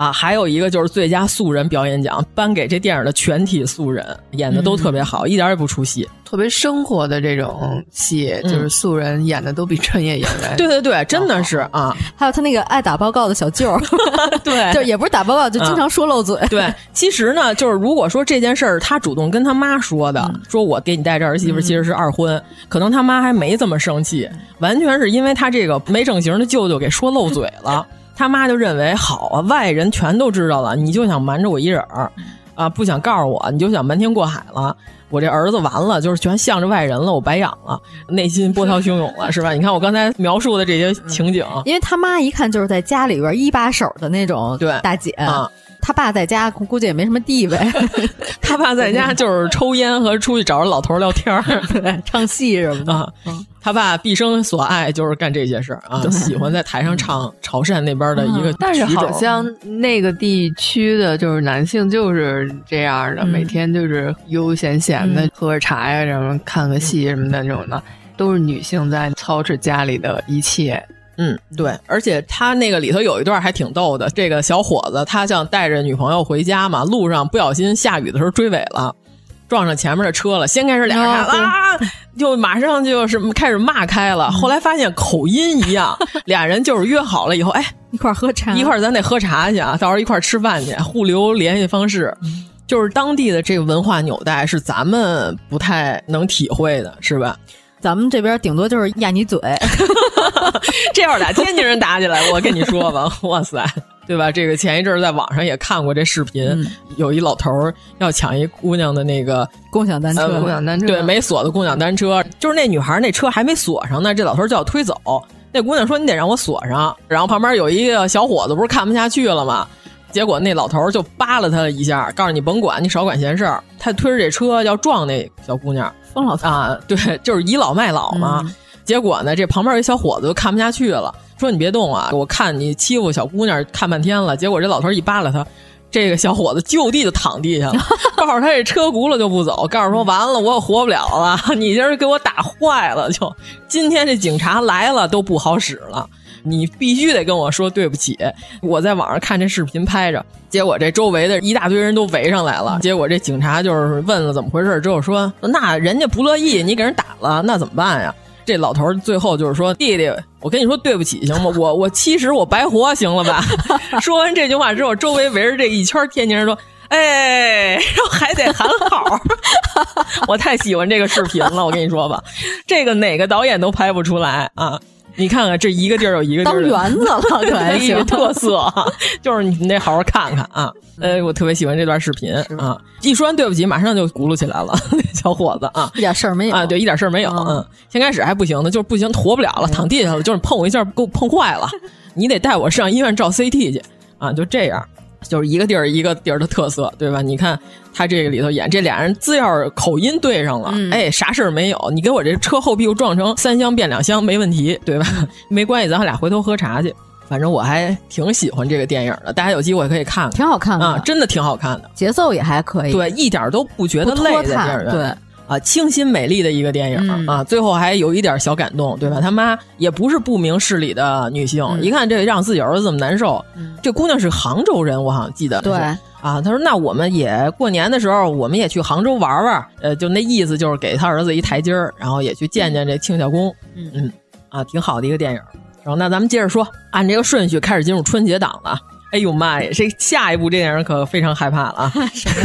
啊，还有一个就是最佳素人表演奖，颁给这电影的全体素人，演的都特别好，嗯、一点也不出戏。特别生活的这种戏，嗯、就是素人演的都比专业演员。对对对，真的是啊。还有他那个爱打报告的小舅，对，就也不是打报告，就经常说漏嘴。嗯、对，其实呢，就是如果说这件事儿他主动跟他妈说的，嗯、说我给你带这儿媳妇其实是二婚，可能他妈还没这么生气，完全是因为他这个没整形的舅舅给说漏嘴了。他妈就认为好啊，外人全都知道了，你就想瞒着我一人儿，啊，不想告诉我，你就想瞒天过海了。我这儿子完了，就是全向着外人了，我白养了，内心波涛汹涌了，是吧？你看我刚才描述的这些情景，因为他妈一看就是在家里边一把手的那种对。大姐，啊、他爸在家估计也没什么地位，他爸在家 就是抽烟和出去找着老头聊天 对，唱戏什么的。啊他爸毕生所爱就是干这些事儿啊，喜欢在台上唱潮汕那边的一个、嗯，但是好像那个地区的就是男性就是这样的，嗯、每天就是悠闲闲的、嗯、喝着茶呀，什么看个戏什么的那种的，都是女性在操持家里的一切。嗯，对，而且他那个里头有一段还挺逗的，这个小伙子他想带着女朋友回家嘛，路上不小心下雨的时候追尾了。撞上前面的车了，先开始俩人啊，就马上就是开始骂开了。后来发现口音一样，俩人就是约好了以后，哎，一块喝茶，一块咱得喝茶去啊，到时候一块吃饭去，互留联系方式。就是当地的这个文化纽带是咱们不太能体会的，是吧？咱们这边顶多就是压你嘴，这要是俩天津人打起来，我跟你说吧，哇塞！对吧？这个前一阵在网上也看过这视频，嗯、有一老头要抢一姑娘的那个共享单车，呃、共享单车对没锁的共享单车，就是那女孩那车还没锁上呢，这老头就要推走。那姑娘说：“你得让我锁上。”然后旁边有一个小伙子不是看不下去了吗？结果那老头就扒拉他一下，告诉你甭管，你少管闲事儿。他推着这车要撞那小姑娘，疯老啊！对，就是倚老卖老嘛。嗯、结果呢，这旁边有一小伙子就看不下去了。说你别动啊！我看你欺负小姑娘看半天了，结果这老头一扒拉他，这个小伙子就地就躺地下了，告诉他这车轱辘就不走，告诉说完了我活不了了，你今儿给我打坏了，就今天这警察来了都不好使了，你必须得跟我说对不起。我在网上看这视频拍着，结果这周围的一大堆人都围上来了，结果这警察就是问了怎么回事之后说，那人家不乐意，你给人打了，那怎么办呀？这老头最后就是说：“弟弟，我跟你说对不起，行吗？我我七十我白活，行了吧？” 说完这句话之后，周围围着这一圈天津人说：“哎，然后还得喊好。”我太喜欢这个视频了，我跟你说吧，这个哪个导演都拍不出来啊！你看看这一个地儿有一个地当园子了，可还行，特色，就是你得好好看看啊！呃，我特别喜欢这段视频啊！一说完对不起，马上就轱辘起来了，小伙子啊，一点事儿没有。啊，对，一点事儿没有。嗯，先开始还不行呢，就是不行，活不了了，躺地下了，就是碰我一下，给我碰坏了，你得带我上医院照 CT 去。啊！就这样，就是一个地儿一个地儿的特色，对吧？你看他这个里头演这俩人，只要口音对上了，嗯、哎，啥事儿没有，你给我这车后屁股撞成三厢变两厢没问题，对吧？没关系，咱俩回头喝茶去。反正我还挺喜欢这个电影的，大家有机会可以看看，挺好看的啊，真的挺好看的，节奏也还可以，对，一点都不觉得累，在电影院，对。啊，清新美丽的一个电影、嗯、啊，最后还有一点小感动，对吧？他妈也不是不明事理的女性，嗯、一看这让自己儿子这么难受，嗯、这姑娘是杭州人，我好像记得对啊。他说：“那我们也过年的时候，我们也去杭州玩玩，呃，就那意思就是给他儿子一台阶儿，然后也去见见这庆孝公，嗯嗯，啊，挺好的一个电影。然后那咱们接着说，按这个顺序开始进入春节档了。哎呦妈呀！这下一部这电影可非常害怕了啊！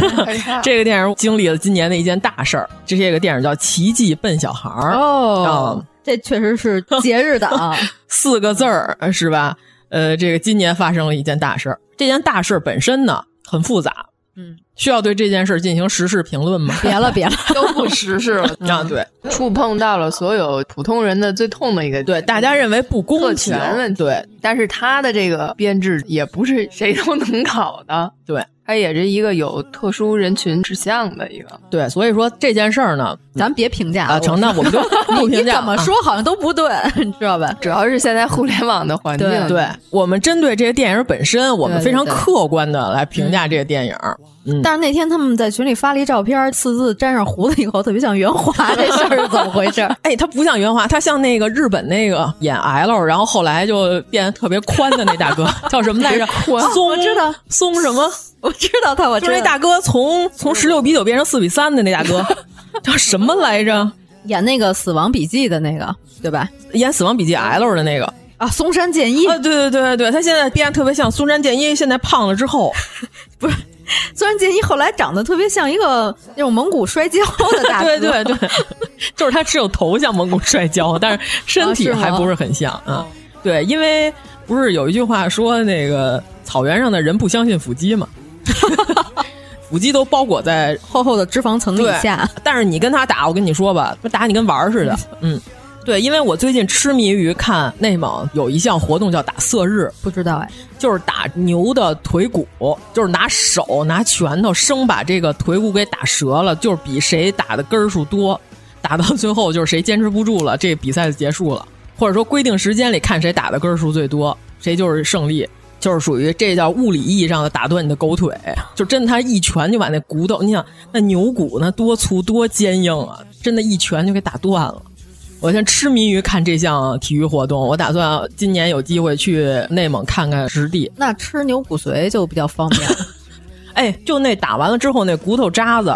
这个电影经历了今年的一件大事儿，这是个电影叫《奇迹笨小孩》哦，这确实是节日的啊，四个字儿是吧？呃，这个今年发生了一件大事儿，这件大事本身呢很复杂，嗯，需要对这件事进行时事评论吗？别了，别了，都不时事了 啊！对，触碰到了所有普通人的最痛的一个，对大家认为不公平问题。对，但是他的这个编制也不是谁都能考的，对。它也是一个有特殊人群指向的一个，对，所以说这件事儿呢，咱别评价啊，成，那我们就 不评价。你怎么说好像都不对，你知道吧？主要是现在互联网的环境。对，我们针对这个电影本身，我们非常客观的来评价这个电影。嗯，但是那天他们在群里发了一照片，四字沾上胡子以后，特别像袁华，这事儿是怎么回事？哎，他不像袁华，他像那个日本那个演 L，然后后来就变得特别宽的那大哥，叫什么来着？松，我知道，松什么？我知道他，我就是那大哥从从十六比九变成四比三的那大哥，叫什么来着？演那个《死亡笔记》的那个，对吧？演《死亡笔记》L 的那个啊，松山健一啊，对对对对对，他现在变得特别像松山健一，现在胖了之后，不是松山健一，后来长得特别像一个那种蒙古摔跤的大哥，对对对，就是他只有头像蒙古摔跤，但是身体还不是很像啊。对，因为不是有一句话说那个草原上的人不相信腹肌嘛。腹肌都包裹在厚厚的脂肪层底下，但是你跟他打，我跟你说吧，打你跟玩儿似的。嗯，对，因为我最近痴迷于看内蒙有一项活动叫打色日，不知道哎，就是打牛的腿骨，就是拿手拿拳头生把这个腿骨给打折了，就是比谁打的根数多，打到最后就是谁坚持不住了，这比赛就结束了，或者说规定时间里看谁打的根数最多，谁就是胜利。就是属于这叫物理意义上的打断你的狗腿，就真的他一拳就把那骨头，你想那牛骨那多粗多坚硬啊，真的一拳就给打断了。我现在痴迷于看这项体育活动，我打算今年有机会去内蒙看看实地。那吃牛骨髓就比较方便。哎，就那打完了之后那骨头渣子，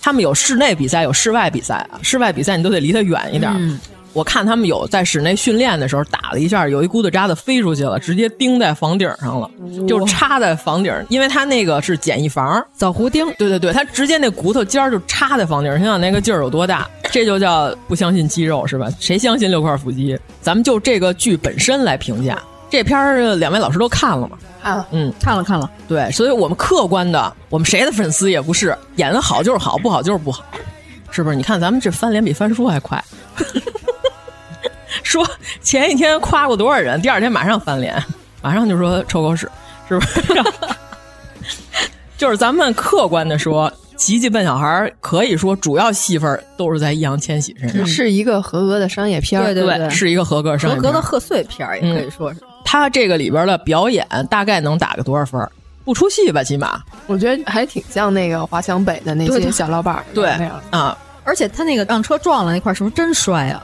他们有室内比赛有室外比赛啊，室外比赛你都得离他远一点。我看他们有在室内训练的时候打了一下，有一骨头渣子飞出去了，直接钉在房顶上了，就插在房顶，因为他那个是简易房，枣胡钉。对对对，他直接那骨头尖儿就插在房顶，想想那个劲儿有多大，这就叫不相信肌肉是吧？谁相信六块腹肌？咱们就这个剧本身来评价，这片儿两位老师都看了吗？看了，嗯，看了看了。对，所以我们客观的，我们谁的粉丝也不是，演的好就是好，不好就是不好，是不是？你看咱们这翻脸比翻书还快。说前一天夸过多少人，第二天马上翻脸，马上就说臭狗屎，是不是？就是咱们客观的说，《奇迹笨小孩》可以说主要戏份都是在易烊千玺身上，是一个合格的商业片对对对，是一个合格商业合格的贺岁片也可以说是。他这个里边的表演大概能打个多少分？不出戏吧，起码我觉得还挺像那个华强北的那些小老板对那样啊。而且他那个让车撞了那块，是不是真摔啊？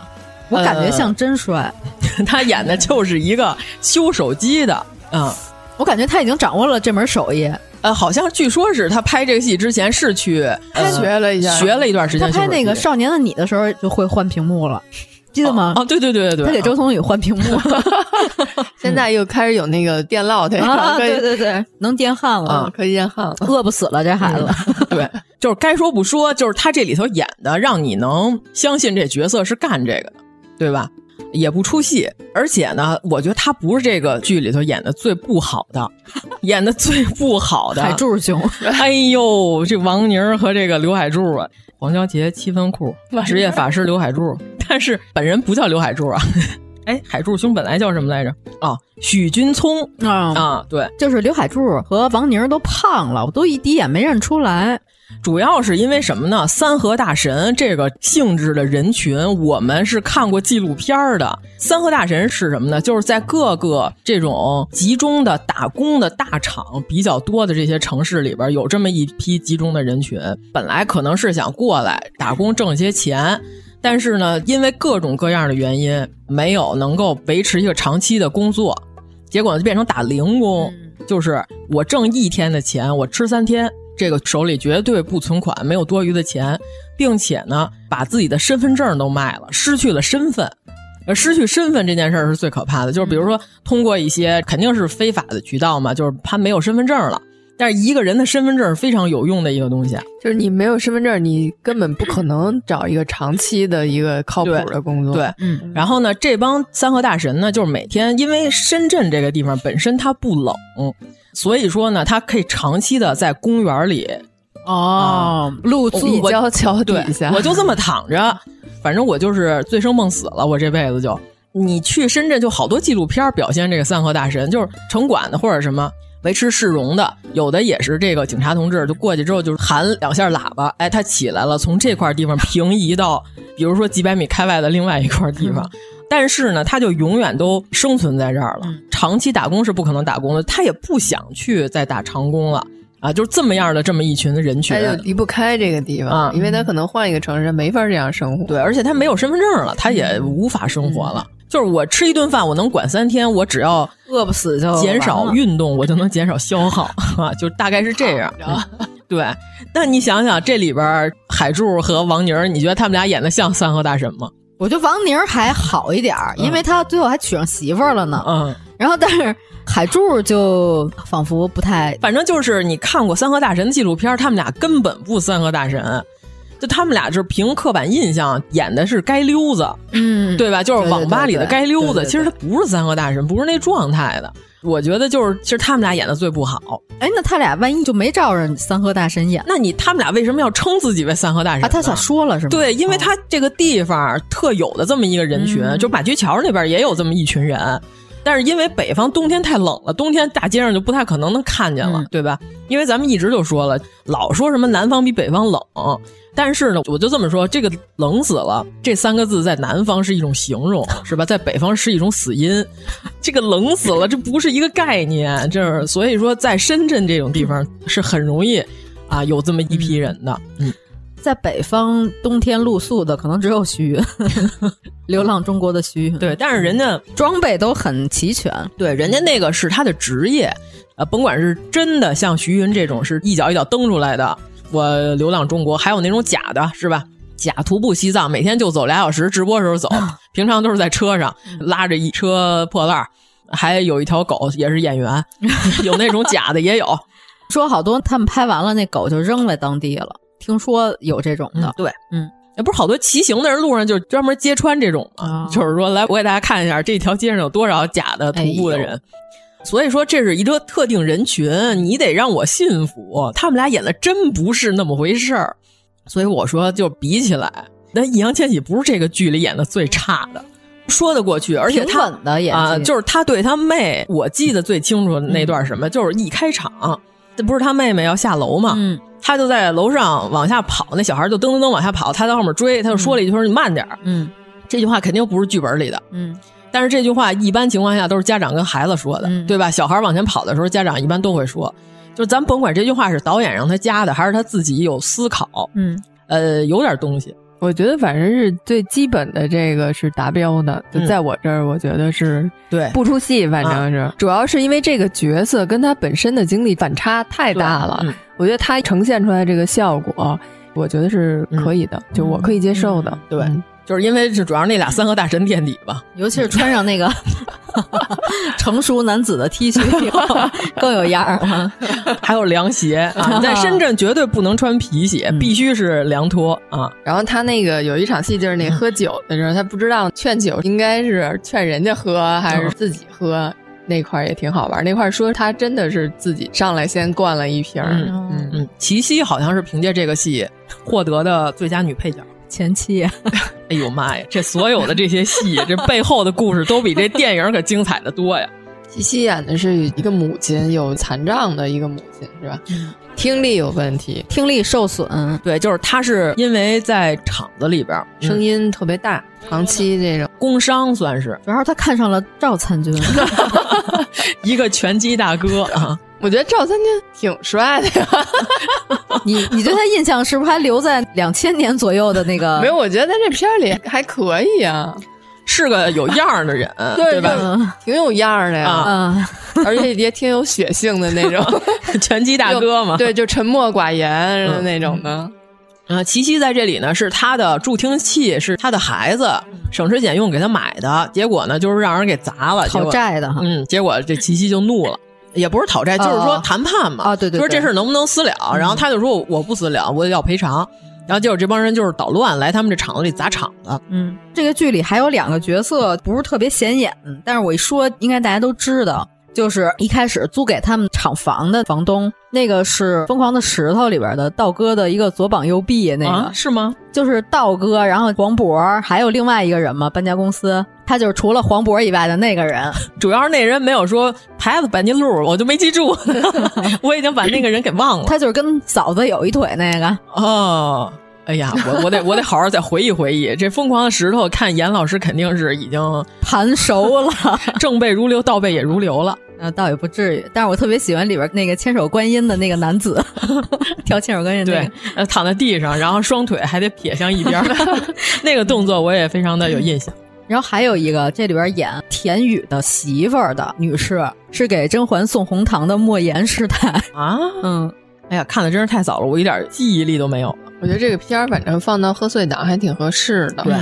我感觉像真摔，他演的就是一个修手机的，嗯，我感觉他已经掌握了这门手艺，呃，好像据说是他拍这个戏之前是去学了一下，学了一段时间。他拍那个《少年的你》的时候就会换屏幕了，记得吗？哦，对对对对对，他给周冬雨换屏幕，现在又开始有那个电烙的，对对对，能电焊了，可以电焊了，饿不死了这孩子。对，就是该说不说，就是他这里头演的，让你能相信这角色是干这个的。对吧？也不出戏，而且呢，我觉得他不是这个剧里头演的最不好的，演的最不好的海柱兄。哎呦，这王宁和这个刘海柱啊，黄娇杰七分裤，职业法师刘海柱，但是本人不叫刘海柱啊。哎，海柱兄本来叫什么来着？哦，许君聪啊啊，对，就是刘海柱和王宁都胖了，我都一第一眼没认出来。主要是因为什么呢？三河大神这个性质的人群，我们是看过纪录片的。三河大神是什么呢？就是在各个这种集中的打工的大厂比较多的这些城市里边，有这么一批集中的人群。本来可能是想过来打工挣些钱，但是呢，因为各种各样的原因，没有能够维持一个长期的工作，结果就变成打零工，就是我挣一天的钱，我吃三天。这个手里绝对不存款，没有多余的钱，并且呢，把自己的身份证都卖了，失去了身份。呃，失去身份这件事儿是最可怕的，就是比如说通过一些肯定是非法的渠道嘛，就是他没有身份证了。但是一个人的身份证是非常有用的一个东西，就是你没有身份证，你根本不可能找一个长期的一个靠谱的工作。对，嗯。然后呢，这帮三和大神呢，就是每天因为深圳这个地方本身它不冷，所以说呢，他可以长期的在公园里哦露宿立交桥底下，我就这么躺着，反正我就是醉生梦死了，我这辈子就。你去深圳就好多纪录片表现这个三河大神，就是城管的或者什么。维持市容的，有的也是这个警察同志，就过去之后就是喊两下喇叭，哎，他起来了，从这块地方平移到，比如说几百米开外的另外一块地方，但是呢，他就永远都生存在这儿了。长期打工是不可能打工的，他也不想去再打长工了。啊，就是这么样的这么一群的人群，他就离不开这个地方啊，因为他可能换一个城市没法这样生活，对，而且他没有身份证了，他也无法生活了。就是我吃一顿饭，我能管三天，我只要饿不死就减少运动，我就能减少消耗 啊，就大概是这样。对，那你想想这里边海柱和王宁，你觉得他们俩演的像三河大神吗？我觉得王宁还好一点儿因为他最后还娶上媳妇儿了呢。嗯，然后但是海柱就仿佛不太，反正就是你看过三河大神纪录片，他们俩根本不三河大神。就他们俩就是凭刻板印象演的是街溜子，嗯，对吧？就是网吧里的街溜子，其实他不是三河大神，不是那状态的。我觉得就是，其实他们俩演的最不好。哎，那他俩万一就没照着三河大神演，那你他们俩为什么要称自己为三河大神？他咋说了是吗？对，因为他这个地方特有的这么一个人群，就马驹桥那边也有这么一群人。但是因为北方冬天太冷了，冬天大街上就不太可能能看见了，对吧？因为咱们一直就说了，老说什么南方比北方冷，但是呢，我就这么说，这个冷死了这三个字在南方是一种形容，是吧？在北方是一种死因，这个冷死了这不是一个概念，这是所以说在深圳这种地方是很容易啊有这么一批人的，嗯。在北方冬天露宿的可能只有徐云，流浪中国的徐云。对，但是人家装备都很齐全。对，人家那个是他的职业，呃，甭管是真的像徐云这种是一脚一脚蹬出来的，我流浪中国，还有那种假的，是吧？假徒步西藏，每天就走俩小时，直播时候走，平常都是在车上拉着一车破烂还有一条狗也是演员，有那种假的也有。说好多他们拍完了，那狗就扔在当地了。听说有这种的，对，嗯，也不是好多骑行的人路上就 专门揭穿这种嘛，就是说来我给大家看一下这条街上有多少假的徒步的人，所以说这是一个特定人群，你得让我信服，他们俩演的真不是那么回事儿，所以我说就比起来，那易烊千玺不是这个剧里演的最差的，说得过去，而且他啊，就是他对他妹，我记得最清楚的那段什么，就是一开场，这不是他妹妹要下楼吗？嗯。他就在楼上往下跑，那小孩就噔噔噔往下跑，他在后面追，他就说了一句：“说你慢点嗯，这句话肯定不是剧本里的。嗯，但是这句话一般情况下都是家长跟孩子说的，对吧？小孩往前跑的时候，家长一般都会说。就是咱甭管这句话是导演让他加的，还是他自己有思考。嗯，呃，有点东西。我觉得反正是最基本的这个是达标的，就在我这儿，我觉得是对不出戏，反正是主要是因为这个角色跟他本身的经历反差太大了。我觉得他呈现出来这个效果，我觉得是可以的，就我可以接受的。对，就是因为是主要那俩三个大神垫底吧，尤其是穿上那个 成熟男子的 T 恤 更有样儿，还有凉鞋啊，在深圳绝对不能穿皮鞋，必须是凉拖啊。然后他那个有一场戏就是那喝酒的时候，他不知道劝酒应该是劝人家喝还是自己喝。那块儿也挺好玩，那块儿说他真的是自己上来先灌了一瓶。嗯嗯，齐溪好像是凭借这个戏获得的最佳女配角。前妻，哎呦妈呀，这所有的这些戏，这背后的故事都比这电影可精彩的多呀。西西演的是一个母亲，有残障的一个母亲，是吧？听力有问题，听力受损。对，就是他是因为在厂子里边声音特别大，长期这种工伤算是。主要是他看上了赵参军，一个拳击大哥啊。我觉得赵三军挺帅的呀。你你对他印象是不是还留在两千年左右的那个？没有，我觉得在这片里还可以啊。是个有样儿的人，对吧？挺有样儿的呀，嗯，而且也挺有血性的那种拳击大哥嘛。对，就沉默寡言的那种的。啊，齐溪在这里呢，是他的助听器，是他的孩子省吃俭用给他买的，结果呢，就是让人给砸了，讨债的哈。嗯，结果这齐溪就怒了，也不是讨债，就是说谈判嘛。啊，对对，说这事能不能私了？然后他就说我不私了，我要赔偿。然后结果这帮人就是捣乱，来他们这厂子里砸场子。嗯，这个剧里还有两个角色不是特别显眼，但是我一说应该大家都知道。就是一开始租给他们厂房的房东，那个是《疯狂的石头》里边的道哥的一个左膀右臂，那个、啊、是吗？就是道哥，然后黄渤还有另外一个人嘛，搬家公司，他就是除了黄渤以外的那个人。主要是那人没有说牌子白金路，我就没记住，我已经把那个人给忘了。他就是跟嫂子有一腿那个哦。哎呀，我我得我得好好再回忆回忆。这疯狂的石头，看严老师肯定是已经盘熟了，正背如流，倒背也如流了。呃，倒也不至于。但是我特别喜欢里边那个千手观音的那个男子，跳千手观音、那个，对，呃，躺在地上，然后双腿还得撇向一边，那个动作我也非常的有印象。然后还有一个，这里边演田雨的媳妇儿的女士，是给甄嬛送红糖的莫言师太啊。嗯，哎呀，看的真是太早了，我一点记忆力都没有。我觉得这个片儿反正放到贺岁档还挺合适的。对，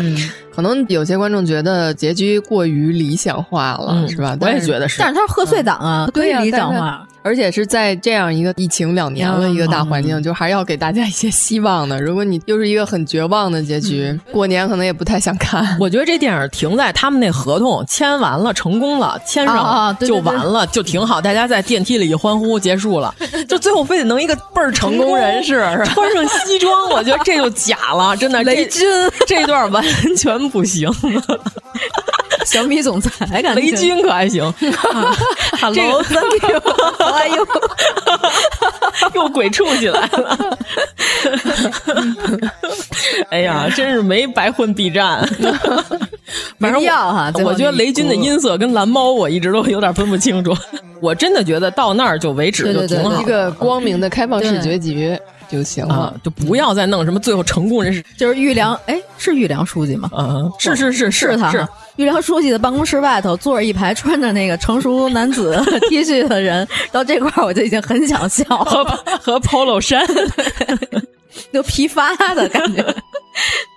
可能有些观众觉得结局过于理想化了，嗯、是吧？我也觉得是。但是它是贺岁档啊，对呀，理想化。而且是在这样一个疫情两年的一个大环境，嗯、就还是要给大家一些希望的。如果你又是一个很绝望的结局，嗯、过年可能也不太想看。我觉得这电影停在他们那合同签完了，成功了，签上就完了，啊、就挺好。大家在电梯里一欢呼，结束了。就最后非得弄一个倍儿成功人士，穿上西装，我觉得这就假了，真的。雷军这段完全不行。小米总裁感觉雷军可还行。Hello，Thank you，哎呦，又鬼畜起来了。哎呀，真是没白混 B 站。反正要哈，我觉得雷军的音色跟蓝猫我一直都有点分不清楚。我真的觉得到那儿就为止就挺好，一个光明的开放式结局。就行了、啊，就不要再弄什么最后成功人士，就是玉良，哎，是玉良书记吗？嗯，是是是是他，是玉良书记的办公室外头坐着一排穿着那个成熟男子 T 恤的人，到这块我就已经很想笑了，和 和 polo 衫，都批发的感觉，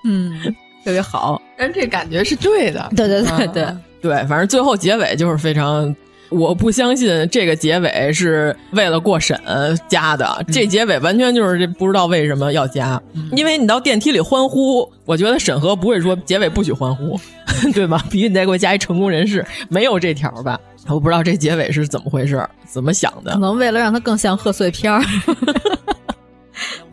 嗯，特别好，但这感觉是对的，对对对对、啊、对，反正最后结尾就是非常。我不相信这个结尾是为了过审加的，嗯、这结尾完全就是这不知道为什么要加，嗯、因为你到电梯里欢呼，我觉得审核不会说结尾不许欢呼，对吧？必须你再给我加一成功人士，没有这条吧？我不知道这结尾是怎么回事，怎么想的？可能为了让它更像贺岁片儿，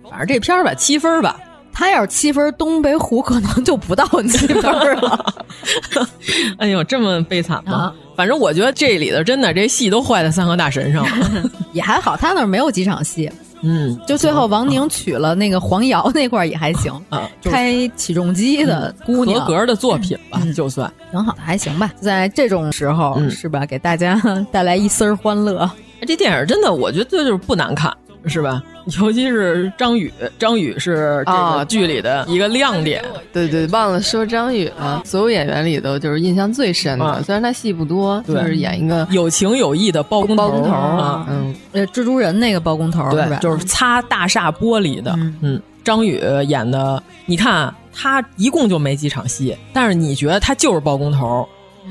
反正这片儿吧，七分吧。他要是七分，东北虎可能就不到七分了。哎呦，这么悲惨吗？啊、反正我觉得这里头真的这戏都坏在三和大神上了。也还好，他那儿没有几场戏。嗯，就最后王宁娶了那个黄瑶那块也还行啊，开起重机的姑娘，合格的作品吧，嗯、就算挺好的，还行吧。在这种时候、嗯、是吧，给大家 带来一丝欢乐。这电影真的，我觉得就是不难看。是吧？尤其是张宇，张宇是这个剧里的一个亮点。哦、对对，忘了说张宇了。所有演员里头，就是印象最深的。啊、虽然他戏不多，就是演一个有情有义的包工包工头啊。嗯，呃，蜘蛛人那个包工头对是吧？就是擦大厦玻璃的。嗯,嗯，张宇演的，你看他一共就没几场戏，但是你觉得他就是包工头。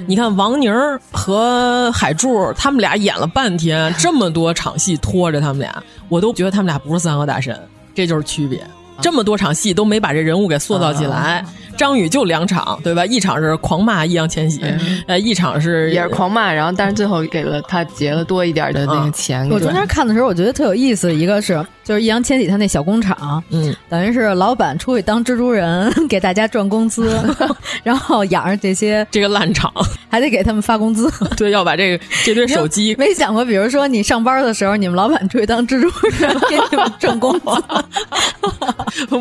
你看王宁和海柱他们俩演了半天，这么多场戏拖着他们俩，我都觉得他们俩不是三个大神，这就是区别。这么多场戏都没把这人物给塑造起来。张宇就两场，对吧？一场是狂骂易烊千玺，嗯、呃，一场是也是狂骂，然后但是最后给了他结了多一点的那个钱。嗯、我中间看的时候，我觉得特有意思，一个是就是易烊千玺他那小工厂，嗯，等于是老板出去当蜘蛛人 给大家赚工资，然后养着这些这个烂厂，还得给他们发工资。对，要把这个这堆手机。没想过，比如说你上班的时候，你们老板出去当蜘蛛人给你们挣工资。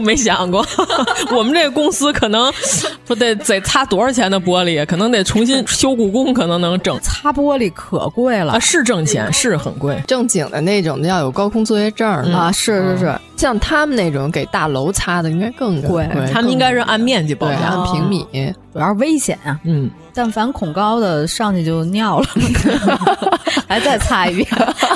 没想过，我们这个公司可能 说得得擦多少钱的玻璃，可能得重新修故宫，可能能挣。擦玻璃可贵了啊，是挣钱，是很贵。正经的那种要有高空作业证啊，是是是。像他们那种给大楼擦的，应该更贵。他们应该是按面积报价，按平米，主要是危险啊。嗯，但凡恐高的上去就尿了，还再擦一遍，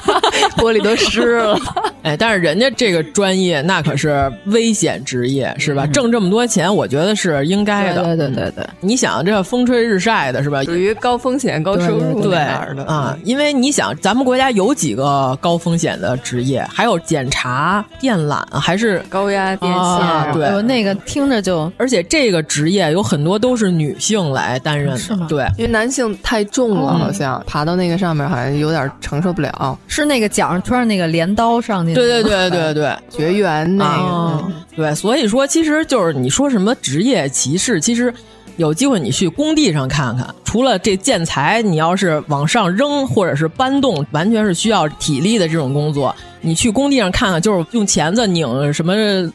玻璃都湿了。哎，但是人家这个专业那可是危险职业，是吧？挣这么多钱，我觉得是应该的。对对对对，你想这风吹日晒的，是吧？属于高风险高收入对的啊，因为你想，咱们国家有几个高风险的职业？还有检查、电缆，还是高压电线？啊、对，那个听着就，而且这个职业有很多都是女性来担任的，对，因为男性太重了，好像爬到那个上面好像有点承受不了。是那个脚上穿上那个镰刀上去。对对对对对，绝缘那个，啊、对，所以说其实就是你说什么职业歧视，其实有机会你去工地上看看，除了这建材，你要是往上扔或者是搬动，完全是需要体力的这种工作，你去工地上看看，就是用钳子拧什么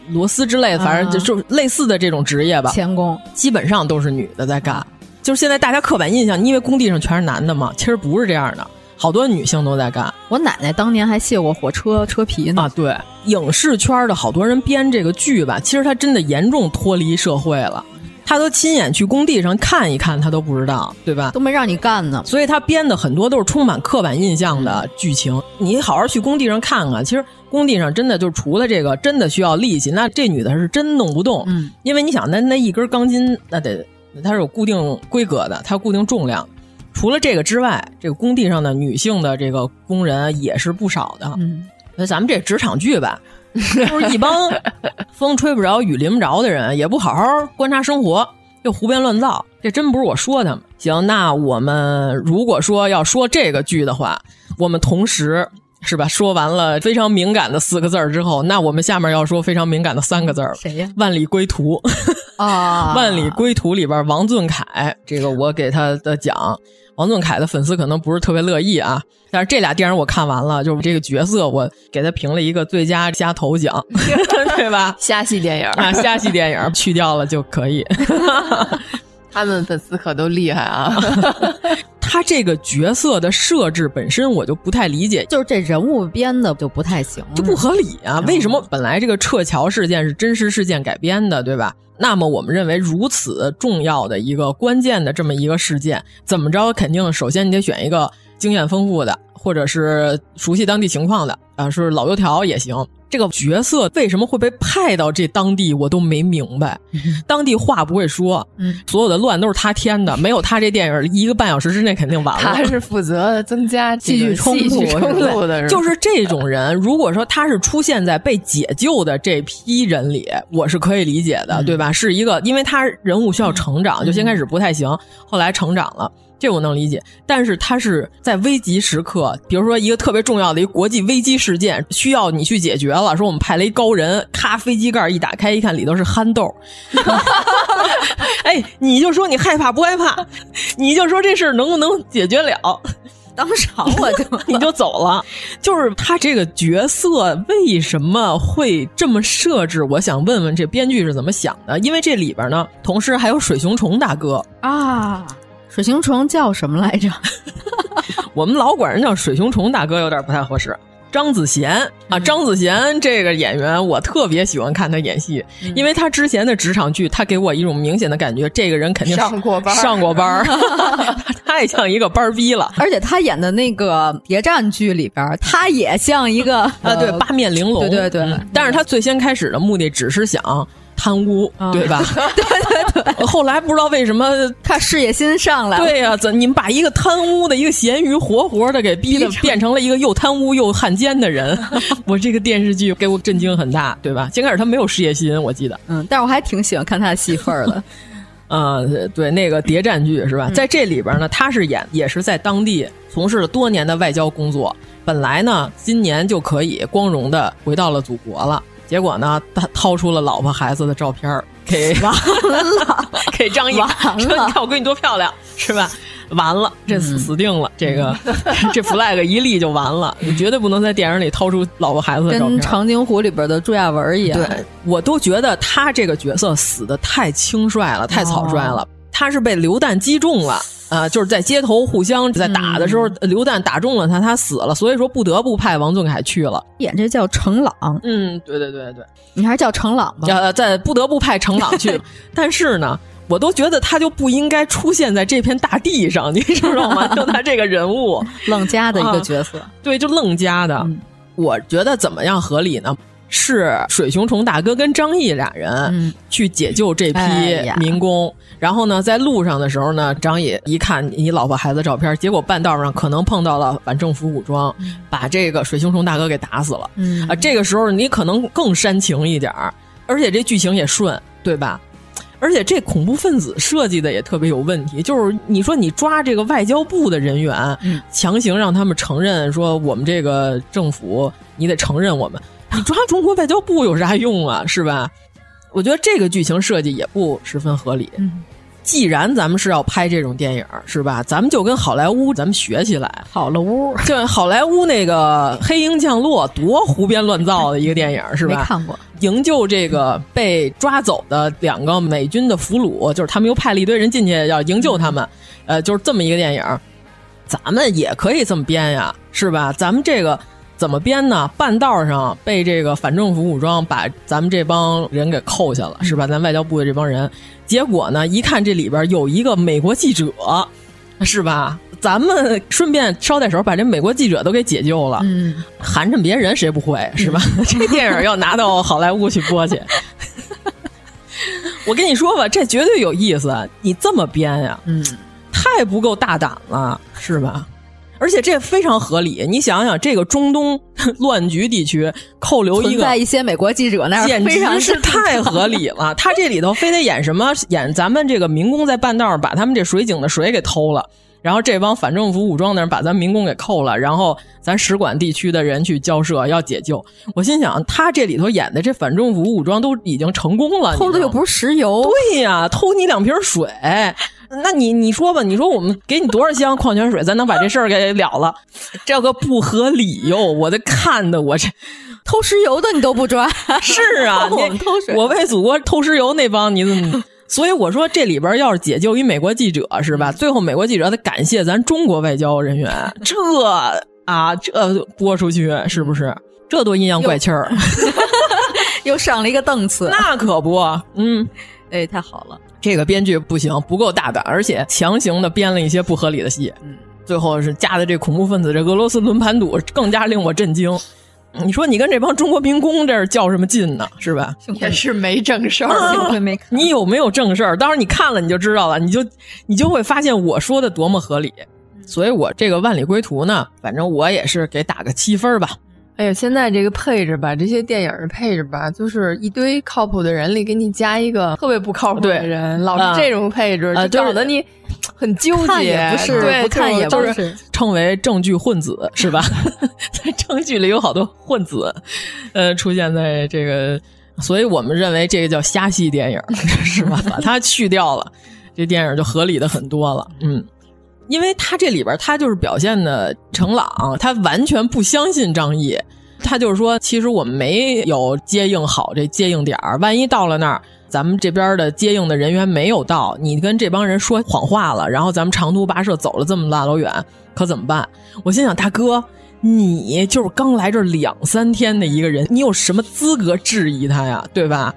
螺丝之类的，反正就就类似的这种职业吧，钳工基本上都是女的在干。就是现在大家刻板印象，你以为工地上全是男的吗？其实不是这样的。好多女性都在干，我奶奶当年还卸过火车车皮呢。啊，对，影视圈的好多人编这个剧吧，其实他真的严重脱离社会了，他都亲眼去工地上看一看，他都不知道，对吧？都没让你干呢，所以他编的很多都是充满刻板印象的剧情。你好好去工地上看看，其实工地上真的就除了这个，真的需要力气，那这女的是真弄不动，嗯，因为你想，那那一根钢筋，那得它是有固定规格的，它固定重量。除了这个之外，这个工地上的女性的这个工人也是不少的。嗯，那咱们这职场剧吧，就是一帮风吹不着、雨淋不着的人，也不好好观察生活，就胡编乱造。这真不是我说他们。行，那我们如果说要说这个剧的话，我们同时是吧？说完了非常敏感的四个字儿之后，那我们下面要说非常敏感的三个字儿。谁呀？万里归途。啊，万里归途里边王俊凯，这个我给他的奖。王俊凯的粉丝可能不是特别乐意啊，但是这俩电影我看完了，就是这个角色我给他评了一个最佳虾头奖，对吧？虾戏电影啊，虾戏电影去掉了就可以。他们粉丝可都厉害啊！他这个角色的设置本身我就不太理解，就是这人物编的就不太行，就不合理啊！为什么本来这个撤侨事件是真实事件改编的，对吧？那么我们认为如此重要的一个关键的这么一个事件，怎么着肯定首先你得选一个经验丰富的，或者是熟悉当地情况的啊，是老油条也行。这个角色为什么会被派到这当地，我都没明白。当地话不会说，嗯，所有的乱都是他添的，没有他这电影一个半小时之内肯定完了。他是负责增加戏剧冲突冲突的，就是这种人。如果说他是出现在被解救的这批人里，我是可以理解的，对吧？是一个，因为他人物需要成长，就先开始不太行，后来成长了。这我能理解，但是他是在危急时刻，比如说一个特别重要的一个国际危机事件，需要你去解决了。说我们派了一高人，咔，飞机盖一打开，一看里头是憨豆。哎，你就说你害怕不害怕？你就说这事儿能不能解决了？当场我就 你就走了。就是他这个角色为什么会这么设置？我想问问这编剧是怎么想的？因为这里边呢，同时还有水熊虫大哥啊。水熊虫叫什么来着？我们老管人叫水熊虫大哥，有点不太合适。张子贤啊，张子贤这个演员，我特别喜欢看他演戏，因为他之前的职场剧，他给我一种明显的感觉，这个人肯定上过班，上过班，他太像一个班逼了。而且他演的那个谍战剧里边，他也像一个啊，对，八面玲珑，对对对。但是他最先开始的目的只是想。贪污，对吧？对对对。后来不知道为什么他事业心上来了。对呀，怎你们把一个贪污的一个咸鱼活活的给逼的变成了一个又贪污又汉奸的人？我这个电视剧给我震惊很大，对吧？先开始他没有事业心，我记得。嗯，但是我还挺喜欢看他的戏份的。呃，对，那个谍战剧是吧？在这里边呢，他是演也是在当地从事了多年的外交工作，本来呢今年就可以光荣的回到了祖国了。结果呢，他掏出了老婆孩子的照片给 完了，给张译，完了，你看我闺女多漂亮，是吧？完了，这死死定了，这个 这 flag 一立就完了，你绝对不能在电影里掏出老婆孩子的照片，跟《长津湖》里边的朱亚文一样。对，我都觉得他这个角色死的太轻率了，太草率了。他是被流弹击中了，呃，就是在街头互相在打的时候，流弹打中了他，他死了，所以说不得不派王俊凯去了演这叫程朗。嗯，对对对对，你还是叫程朗吧。呃，在不得不派程朗去，但是呢。我都觉得他就不应该出现在这片大地上，你知道吗？就他这个人物，愣加的一个角色，啊、对，就愣加的。嗯、我觉得怎么样合理呢？是水熊虫大哥跟张译俩人去解救这批民工，哎、然后呢，在路上的时候呢，张译一看你老婆孩子照片，结果半道上可能碰到了反政府武装，嗯、把这个水熊虫大哥给打死了。嗯。啊，这个时候你可能更煽情一点儿，而且这剧情也顺，对吧？而且这恐怖分子设计的也特别有问题，就是你说你抓这个外交部的人员，嗯、强行让他们承认说我们这个政府，你得承认我们，你抓中国外交部有啥用啊？是吧？我觉得这个剧情设计也不十分合理。嗯、既然咱们是要拍这种电影，是吧？咱们就跟好莱坞咱们学起来。好莱坞，就好莱坞那个《黑鹰降落》，多胡编乱造的一个电影，是吧？没看过。营救这个被抓走的两个美军的俘虏，就是他们又派了一堆人进去要营救他们，呃，就是这么一个电影，咱们也可以这么编呀，是吧？咱们这个怎么编呢？半道上被这个反政府武装把咱们这帮人给扣下了，是吧？咱外交部的这帮人，结果呢，一看这里边有一个美国记者，是吧？咱们顺便捎带手把这美国记者都给解救了，嗯，寒碜别人谁不会是吧？嗯、这电影要拿到好莱坞去播去，我跟你说吧，这绝对有意思。你这么编呀，嗯，太不够大胆了，是吧？而且这非常合理。你想想，这个中东 乱局地区扣留一个在一些美国记者那儿，简直是太合理了。他这里头非得演什么？演咱们这个民工在半道把他们这水井的水给偷了。然后这帮反政府武装的人把咱民工给扣了，然后咱使馆地区的人去交涉要解救。我心想，他这里头演的这反政府武装都已经成功了，偷的又不是石油，对呀，偷你两瓶水，那你你说吧，你说我们给你多少箱矿泉水，咱能把这事儿给了了？这个不合理哟！我的看的我这偷石油的你都不抓，是啊，我们偷水，我为祖国偷石油那帮你怎么？所以我说，这里边要是解救一美国记者是吧？最后美国记者得感谢咱中国外交人员，这啊这播出去是不是？这多阴阳怪气儿，又上了一个档次。那可不，嗯，哎，太好了，这个编剧不行，不够大胆，而且强行的编了一些不合理的戏。嗯，最后是加的这恐怖分子，这俄罗斯轮盘赌更加令我震惊。你说你跟这帮中国民工这儿较什么劲呢？是吧？也是没正事儿，幸亏没看。你有没有正事儿？到时候你看了你就知道了，你就你就会发现我说的多么合理。所以我这个万里归途呢，反正我也是给打个七分吧。哎呀，现在这个配置吧，这些电影的配置吧，就是一堆靠谱的人里给你加一个特别不靠谱的人，老是这种配置，啊、就搞得你很纠结。不是，对，不看也不是，称为证据混子是吧？在证据里有好多混子，呃，出现在这个，所以我们认为这个叫瞎戏电影 是吧？把它去掉了，这电影就合理的很多了。嗯。因为他这里边他就是表现的程朗，他完全不相信张译，他就是说，其实我们没有接应好这接应点儿，万一到了那儿，咱们这边的接应的人员没有到，你跟这帮人说谎话了，然后咱们长途跋涉走了这么大老远，可怎么办？我心想，大哥，你就是刚来这两三天的一个人，你有什么资格质疑他呀？对吧？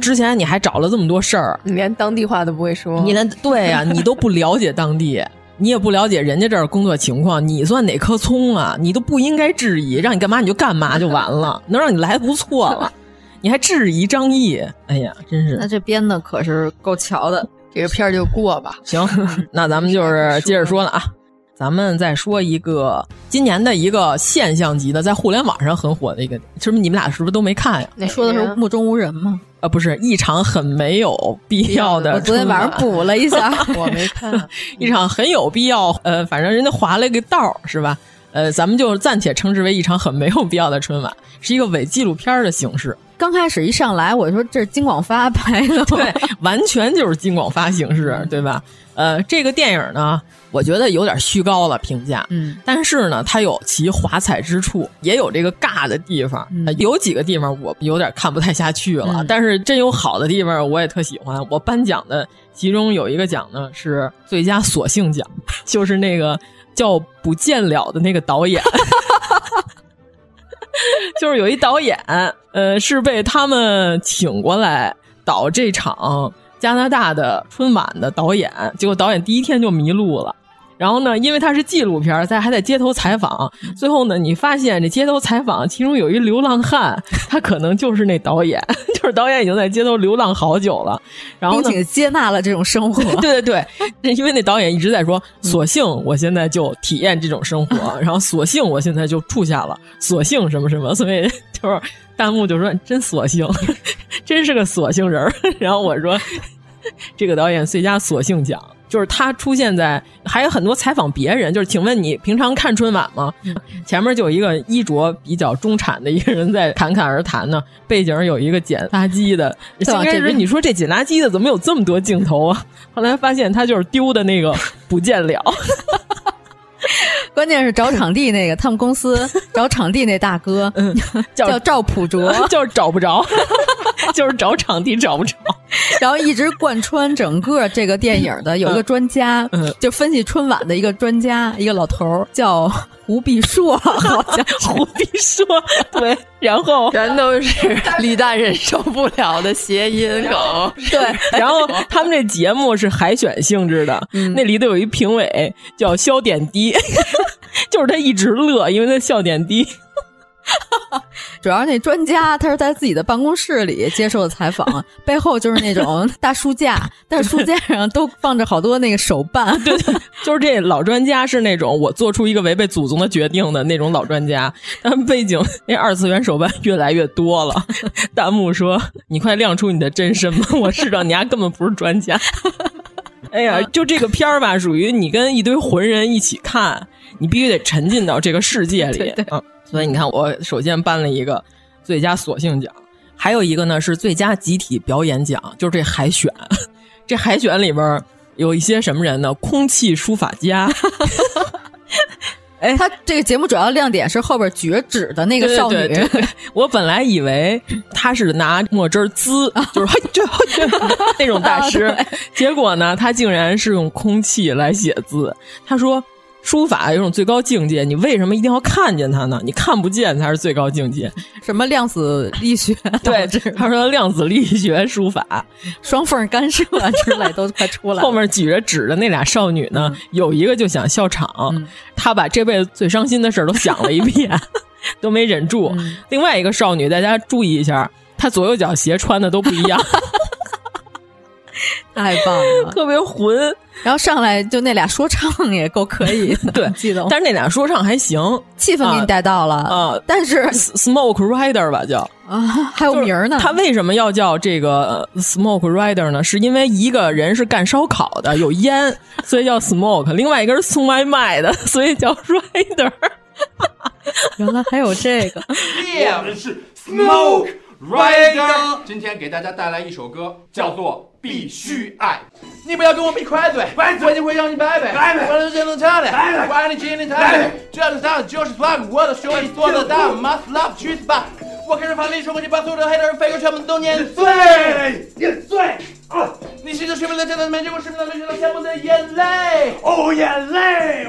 之前你还找了这么多事儿，你连当地话都不会说，你连对呀、啊，你都不了解当地。你也不了解人家这儿工作情况，你算哪棵葱啊？你都不应该质疑，让你干嘛你就干嘛就完了，能让你来不错了，你还质疑张译？哎呀，真是！那这编的可是够巧的，这个片儿就过吧。行，那咱们就是 接着说了啊，咱们再说一个今年的一个现象级的，在互联网上很火的一个，是不是你们俩是不是都没看呀？那说的是目中无人吗？啊，不是一场很没有必要的。我昨天晚上补了一下，我没看。一场很有必要，呃，反正人家划了一个道是吧？呃，咱们就暂且称之为一场很没有必要的春晚，是一个伪纪录片的形式。刚开始一上来，我说这是金广发拍的，对，完全就是金广发形式，对吧？呃，这个电影呢，我觉得有点虚高了评价，嗯，但是呢，它有其华彩之处，也有这个尬的地方，嗯、有几个地方我有点看不太下去了，嗯、但是真有好的地方，我也特喜欢。我颁奖的其中有一个奖呢是最佳索性奖，就是那个叫不见了的那个导演。就是有一导演，呃，是被他们请过来导这场加拿大的春晚的导演，结果导演第一天就迷路了。然后呢，因为他是纪录片，在还在街头采访，最后呢，你发现这街头采访其中有一流浪汉，他可能就是那导演，就是导演已经在街头流浪好久了，然后并且接纳了这种生活。对对对，因为那导演一直在说，索性我现在就体验这种生活，然后索性我现在就住下了，索性什么什么，所以就是弹幕就说真索性，真是个索性人然后我说，这个导演最佳索性奖。就是他出现在，还有很多采访别人。就是请问你平常看春晚吗？嗯、前面就有一个衣着比较中产的一个人在侃侃而谈呢，背景有一个捡垃圾的。刚开始你说这捡垃圾的怎么有这么多镜头啊？后来发现他就是丢的那个不见了。关键是找场地那个，他们公司 找场地那大哥，嗯，叫叫赵普卓，就是找不着，就是找场地找不着。然后一直贯穿整个这个电影的有一个专家，嗯，就分析春晚的一个专家，一个老头儿叫胡必硕，好像胡必硕，对，然后全都是李诞忍受不了的谐音梗，对，然后他们这节目是海选性质的，嗯、那里头有一评委叫肖点滴，就是他一直乐，因为他笑点低。主要那专家他是在自己的办公室里接受的采访，背后就是那种 大书架，但是书架上都放着好多那个手办。对对，就是这老专家是那种我做出一个违背祖宗的决定的那种老专家。但背景那二次元手办越来越多了，弹幕说：“你快亮出你的真身吧！我知道你丫根本不是专家。” 哎呀，就这个片儿吧，属于你跟一堆浑人一起看，你必须得沉浸到这个世界里。对对嗯，所以你看，我首先颁了一个最佳索性奖，还有一个呢是最佳集体表演奖，就是这海选。这海选里边有一些什么人呢？空气书法家。哎，他这个节目主要亮点是后边举着纸的那个少女。对对对对我本来以为他是拿墨汁滋，就是嘿这嘿这那种大师，结果呢，他竟然是用空气来写字。他说。书法有种最高境界，你为什么一定要看见它呢？你看不见才是最高境界。什么量子力学？对，他说量子力学书法、双缝干涉之类都 快出来了。后面举着纸的那俩少女呢，嗯、有一个就想笑场，嗯、她把这辈子最伤心的事都想了一遍，都没忍住。嗯、另外一个少女，大家注意一下，她左右脚鞋穿的都不一样。太棒了，特别混。然后上来就那俩说唱也够可以的，对，记得。但是那俩说唱还行，气氛给你带到了啊。但是 Smoke Rider 吧叫啊，还有名呢。他为什么要叫这个 Smoke Rider 呢？是因为一个人是干烧烤的，有烟，所以叫 Smoke；另外一个是送外卖的，所以叫 Rider。原来还有这个，我们是 Smoke Rider。今天给大家带来一首歌，叫做。必须爱，你不要跟我比快嘴，快嘴就会让你拜拜，拜拜，我的真能唱的，拜拜，管你今天台北，这是他就是 swag，我的兄弟做得到，must love 去死吧！我开始放了一首歌，你把所有的黑人废物全部都碾碎，碾碎啊！你现在是不是真的没见过视频的流血到天幕的眼泪？哦，眼泪！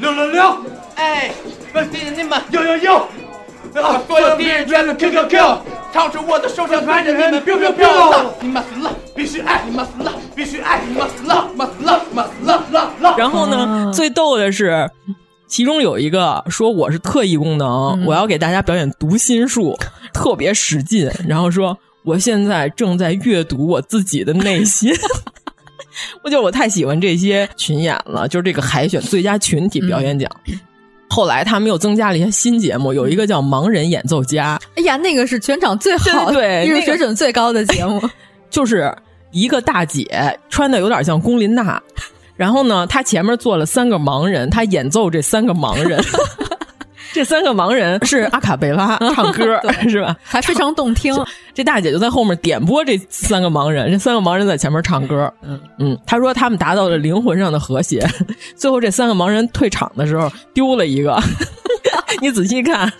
六六六！哎，我敌人你们有有有！把所有敌人全都 Q Q Q，掏出我的手枪对着你们 biu biu biu！你 must love，必须爱，你 must love，必须爱，你 must love，must love，must love love love。然后呢，最逗的是，其中有一个说我是特异功能，我要给大家表演读心术，特别使劲，然后说我现在正在阅读我自己的内心。我觉得我太喜欢这些群演了，就是这个海选最佳群体表演奖。后来他们又增加了一些新节目，有一个叫盲人演奏家。哎呀，那个是全场最好的、对 艺术水准最高的节目，就是一个大姐穿的有点像龚琳娜，然后呢，她前面坐了三个盲人，她演奏这三个盲人。这三个盲人是阿卡贝拉 唱歌，是吧？还非常动听。这大姐就在后面点播这三个盲人，这三个盲人在前面唱歌。嗯嗯，她说他们达到了灵魂上的和谐。最后这三个盲人退场的时候丢了一个，你仔细看，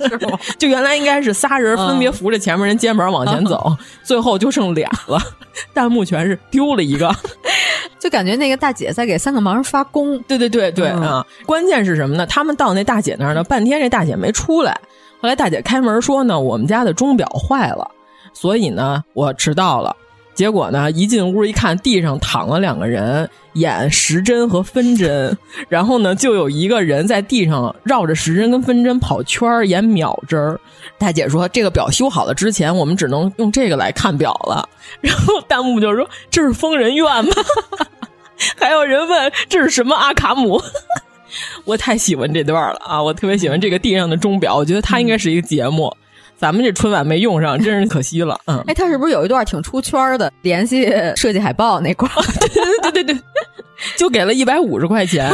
就原来应该是仨人分别扶着前面人肩膀往前走，最后就剩俩了。弹幕全是丢了一个。就感觉那个大姐在给三个盲人发功，对对对对啊！关键是什么呢？他们到那大姐那儿呢，半天这大姐没出来。后来大姐开门说呢：“我们家的钟表坏了，所以呢我迟到了。”结果呢一进屋一看，地上躺了两个人演时针和分针，然后呢就有一个人在地上绕着时针跟分针跑圈儿演秒针儿。大姐说：“这个表修好了之前，我们只能用这个来看表了。”然后弹幕就说：“这是疯人院吗？” 还有人问这是什么阿卡姆？我太喜欢这段了啊！我特别喜欢这个地上的钟表，我觉得它应该是一个节目。咱们这春晚没用上，真是可惜了。嗯，哎，他是不是有一段挺出圈的？联系设计海报那块儿？对对对就给了一百五十块钱。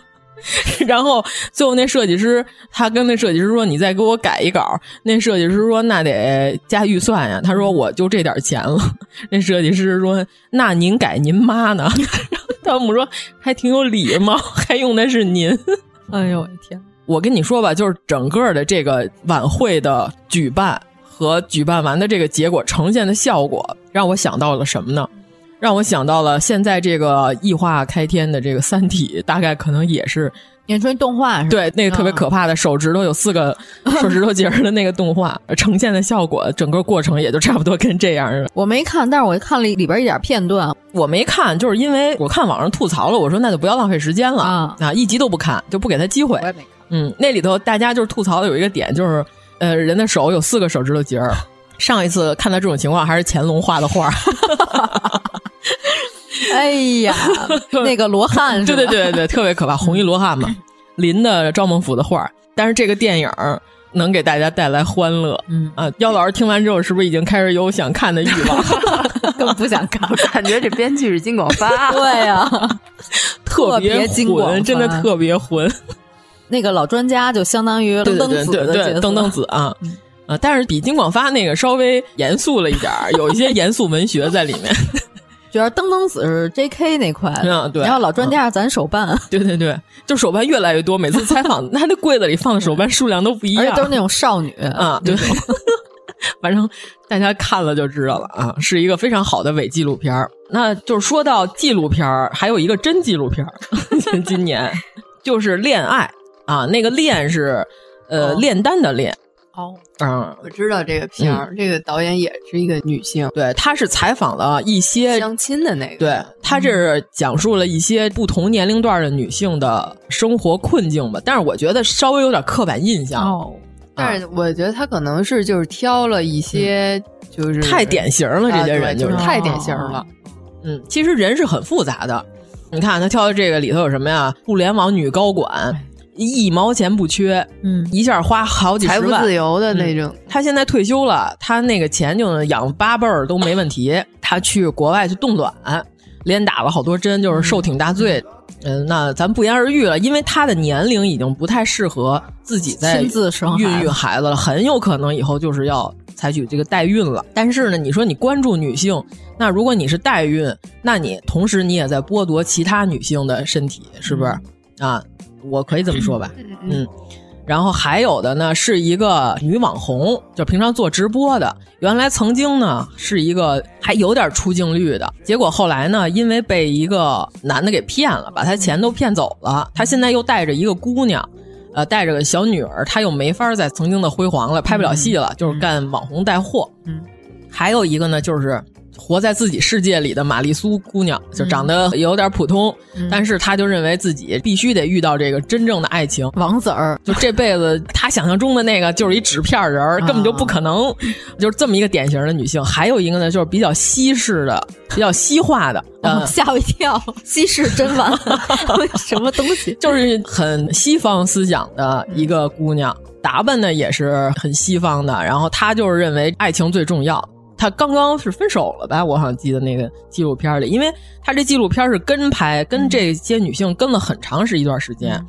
然后最后那设计师，他跟那设计师说：“你再给我改一稿。”那设计师说：“那得加预算呀。”他说：“我就这点钱了。”那设计师说：“那您改您妈呢？”汤姆说：“还挺有礼貌，还用的是您。”哎呦我的天！我跟你说吧，就是整个的这个晚会的举办和举办完的这个结果呈现的效果，让我想到了什么呢？让我想到了现在这个异化开天的这个《三体》，大概可能也是演出动画，对那个特别可怕的手指头有四个 手指头节的那个动画呈现的效果，整个过程也就差不多跟这样。我没看，但是我看了里边一点片段。我没看，就是因为我看网上吐槽了，我说那就不要浪费时间了啊啊，一集都不看，就不给他机会。我也没看。嗯，那里头大家就是吐槽的有一个点，就是呃，人的手有四个手指头节儿。上一次看到这种情况，还是乾隆画的画。哎呀，那个罗汉，对对对对，特别可怕，红衣罗汉嘛，临的赵孟俯的画。但是这个电影能给大家带来欢乐，嗯啊，姚老师听完之后，是不是已经开始有想看的欲望？更不想看，感觉这编剧是金广发，对呀，特别混，真的特别混。那个老专家就相当于登登子的角色，登登子啊啊，但是比金广发那个稍微严肃了一点儿有一些严肃文学在里面。主 要登登子是 J.K. 那块，嗯，对。然后老专家是咱手办，对对对，就手办越来越多。每次采访，他那柜子里放的手办数量都不一样，都是那种少女啊。对，反正大家看了就知道了啊，是一个非常好的伪纪录片那就是说到纪录片还有一个真纪录片 今年就是恋爱啊，那个炼是呃炼丹的炼。哦，嗯，我知道这个片儿，这个导演也是一个女性，对，她是采访了一些相亲的那个，对，她这是讲述了一些不同年龄段的女性的生活困境吧，但是我觉得稍微有点刻板印象，哦，但是我觉得她可能是就是挑了一些就是太典型了，这些人就是太典型了，嗯，其实人是很复杂的，你看他挑的这个里头有什么呀？互联网女高管。一毛钱不缺，嗯，一下花好几十万，财富自由的那种。他现在退休了，他那个钱就能养八辈儿都没问题。他去国外去冻卵，连打了好多针，就是受挺大罪。嗯，那咱不言而喻了，因为他的年龄已经不太适合自己在亲自生孕育孩子了，很有可能以后就是要采取这个代孕了。但是呢，你说你关注女性，那如果你是代孕，那你同时你也在剥夺其他女性的身体，是不是啊？我可以这么说吧，嗯，然后还有的呢，是一个女网红，就平常做直播的，原来曾经呢是一个还有点出镜率的，结果后来呢，因为被一个男的给骗了，把他钱都骗走了，他现在又带着一个姑娘，呃，带着个小女儿，他又没法再曾经的辉煌了，拍不了戏了，就是干网红带货，嗯，还有一个呢，就是。活在自己世界里的玛丽苏姑娘，就长得有点普通，但是她就认为自己必须得遇到这个真正的爱情。王子儿，就这辈子她想象中的那个就是一纸片人儿，根本就不可能，就是这么一个典型的女性。还有一个呢，就是比较西式的、比较西化的，嗯 吓我一跳，西式真完 什么东西？就是很西方思想的一个姑娘，打扮呢也是很西方的，然后她就是认为爱情最重要。他刚刚是分手了吧？我好像记得那个纪录片里，因为他这纪录片是跟拍，跟这些女性跟了很长时一段时间。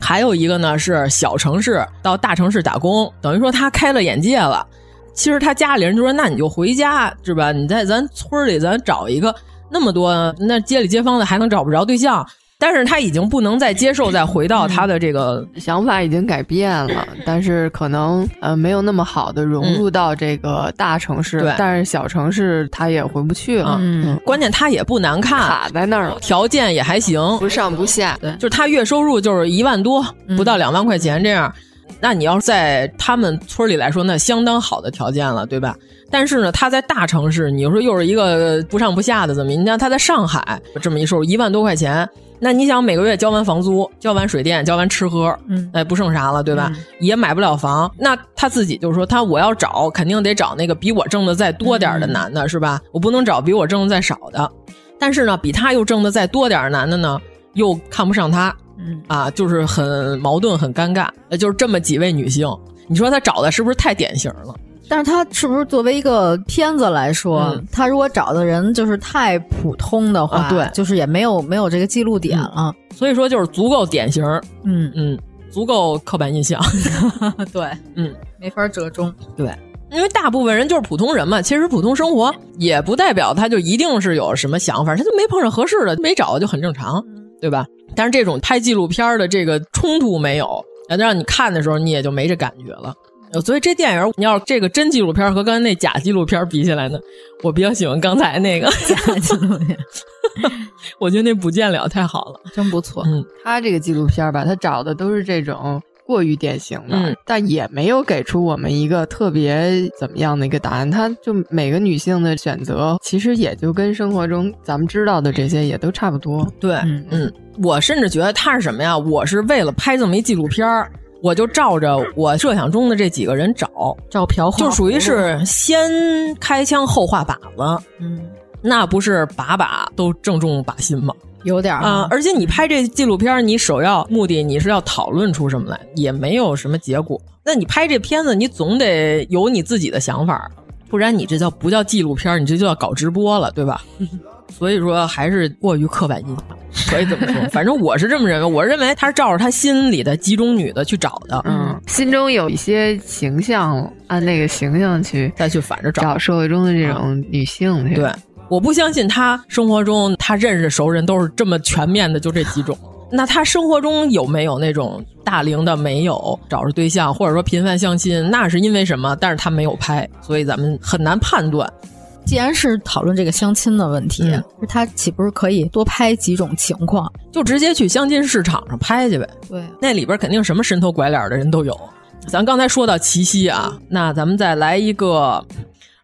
还有一个呢是小城市到大城市打工，等于说他开了眼界了。其实他家里人就说：“那你就回家是吧？你在咱村里咱找一个那么多那街里街坊的还能找不着对象。”但是他已经不能再接受再回到他的这个想法已经改变了，但是可能呃没有那么好的融入到这个大城市，对，但是小城市他也回不去了。嗯，关键他也不难看，卡在那儿了，条件也还行，不上不下，对，就是他月收入就是一万多，不到两万块钱这样。那你要在他们村里来说，那相当好的条件了，对吧？但是呢，他在大城市，你说又是一个不上不下的，怎么？你像他在上海这么一收入一万多块钱。那你想每个月交完房租、交完水电、交完吃喝，嗯，哎，不剩啥了，对吧？也买不了房。那他自己就是说，他我要找，肯定得找那个比我挣的再多点的男的，是吧？我不能找比我挣的再少的。但是呢，比他又挣的再多点的男的呢，又看不上他，嗯啊，就是很矛盾、很尴尬。就是这么几位女性，你说他找的是不是太典型了？但是他是不是作为一个片子来说，嗯、他如果找的人就是太普通的话，啊、对，就是也没有没有这个记录点了。嗯、所以说就是足够典型，嗯。嗯，足够刻板印象，对，嗯，没法折中，对，因为大部分人就是普通人嘛，其实普通生活也不代表他就一定是有什么想法，他就没碰上合适的，没找就很正常，对吧？但是这种拍纪录片的这个冲突没有，让你看的时候你也就没这感觉了。所以这电影，你要这个真纪录片和刚才那假纪录片比起来呢，我比较喜欢刚才那个 假纪录片。我觉得那不见了太好了，真不错。嗯，他这个纪录片吧，他找的都是这种过于典型的，嗯、但也没有给出我们一个特别怎么样的一个答案。他就每个女性的选择，其实也就跟生活中咱们知道的这些也都差不多。对，嗯嗯，我甚至觉得他是什么呀？我是为了拍这么一纪录片儿。我就照着我设想中的这几个人找，照嫖就属于是先开枪后画靶子，嗯，那不是把把都正中靶心吗？有点啊、呃，而且你拍这纪录片，你首要目的你是要讨论出什么来，也没有什么结果。那你拍这片子，你总得有你自己的想法，不然你这叫不叫纪录片？你这就要搞直播了，对吧？所以说还是过于刻板印象，可以这么说。反正我是这么认为，我认为他是照着他心里的几种女的去找的，嗯，心中有一些形象，按那个形象去再去反着找，找社会中的这种女性去。对，我不相信他生活中他认识熟人都是这么全面的，就这几种。那他生活中有没有那种大龄的没有找着对象，或者说频繁相亲？那是因为什么？但是他没有拍，所以咱们很难判断。既然是讨论这个相亲的问题，嗯、他岂不是可以多拍几种情况，就直接去相亲市场上拍去呗？对，那里边肯定什么神头拐脸的人都有。咱刚才说到齐溪啊，那咱们再来一个。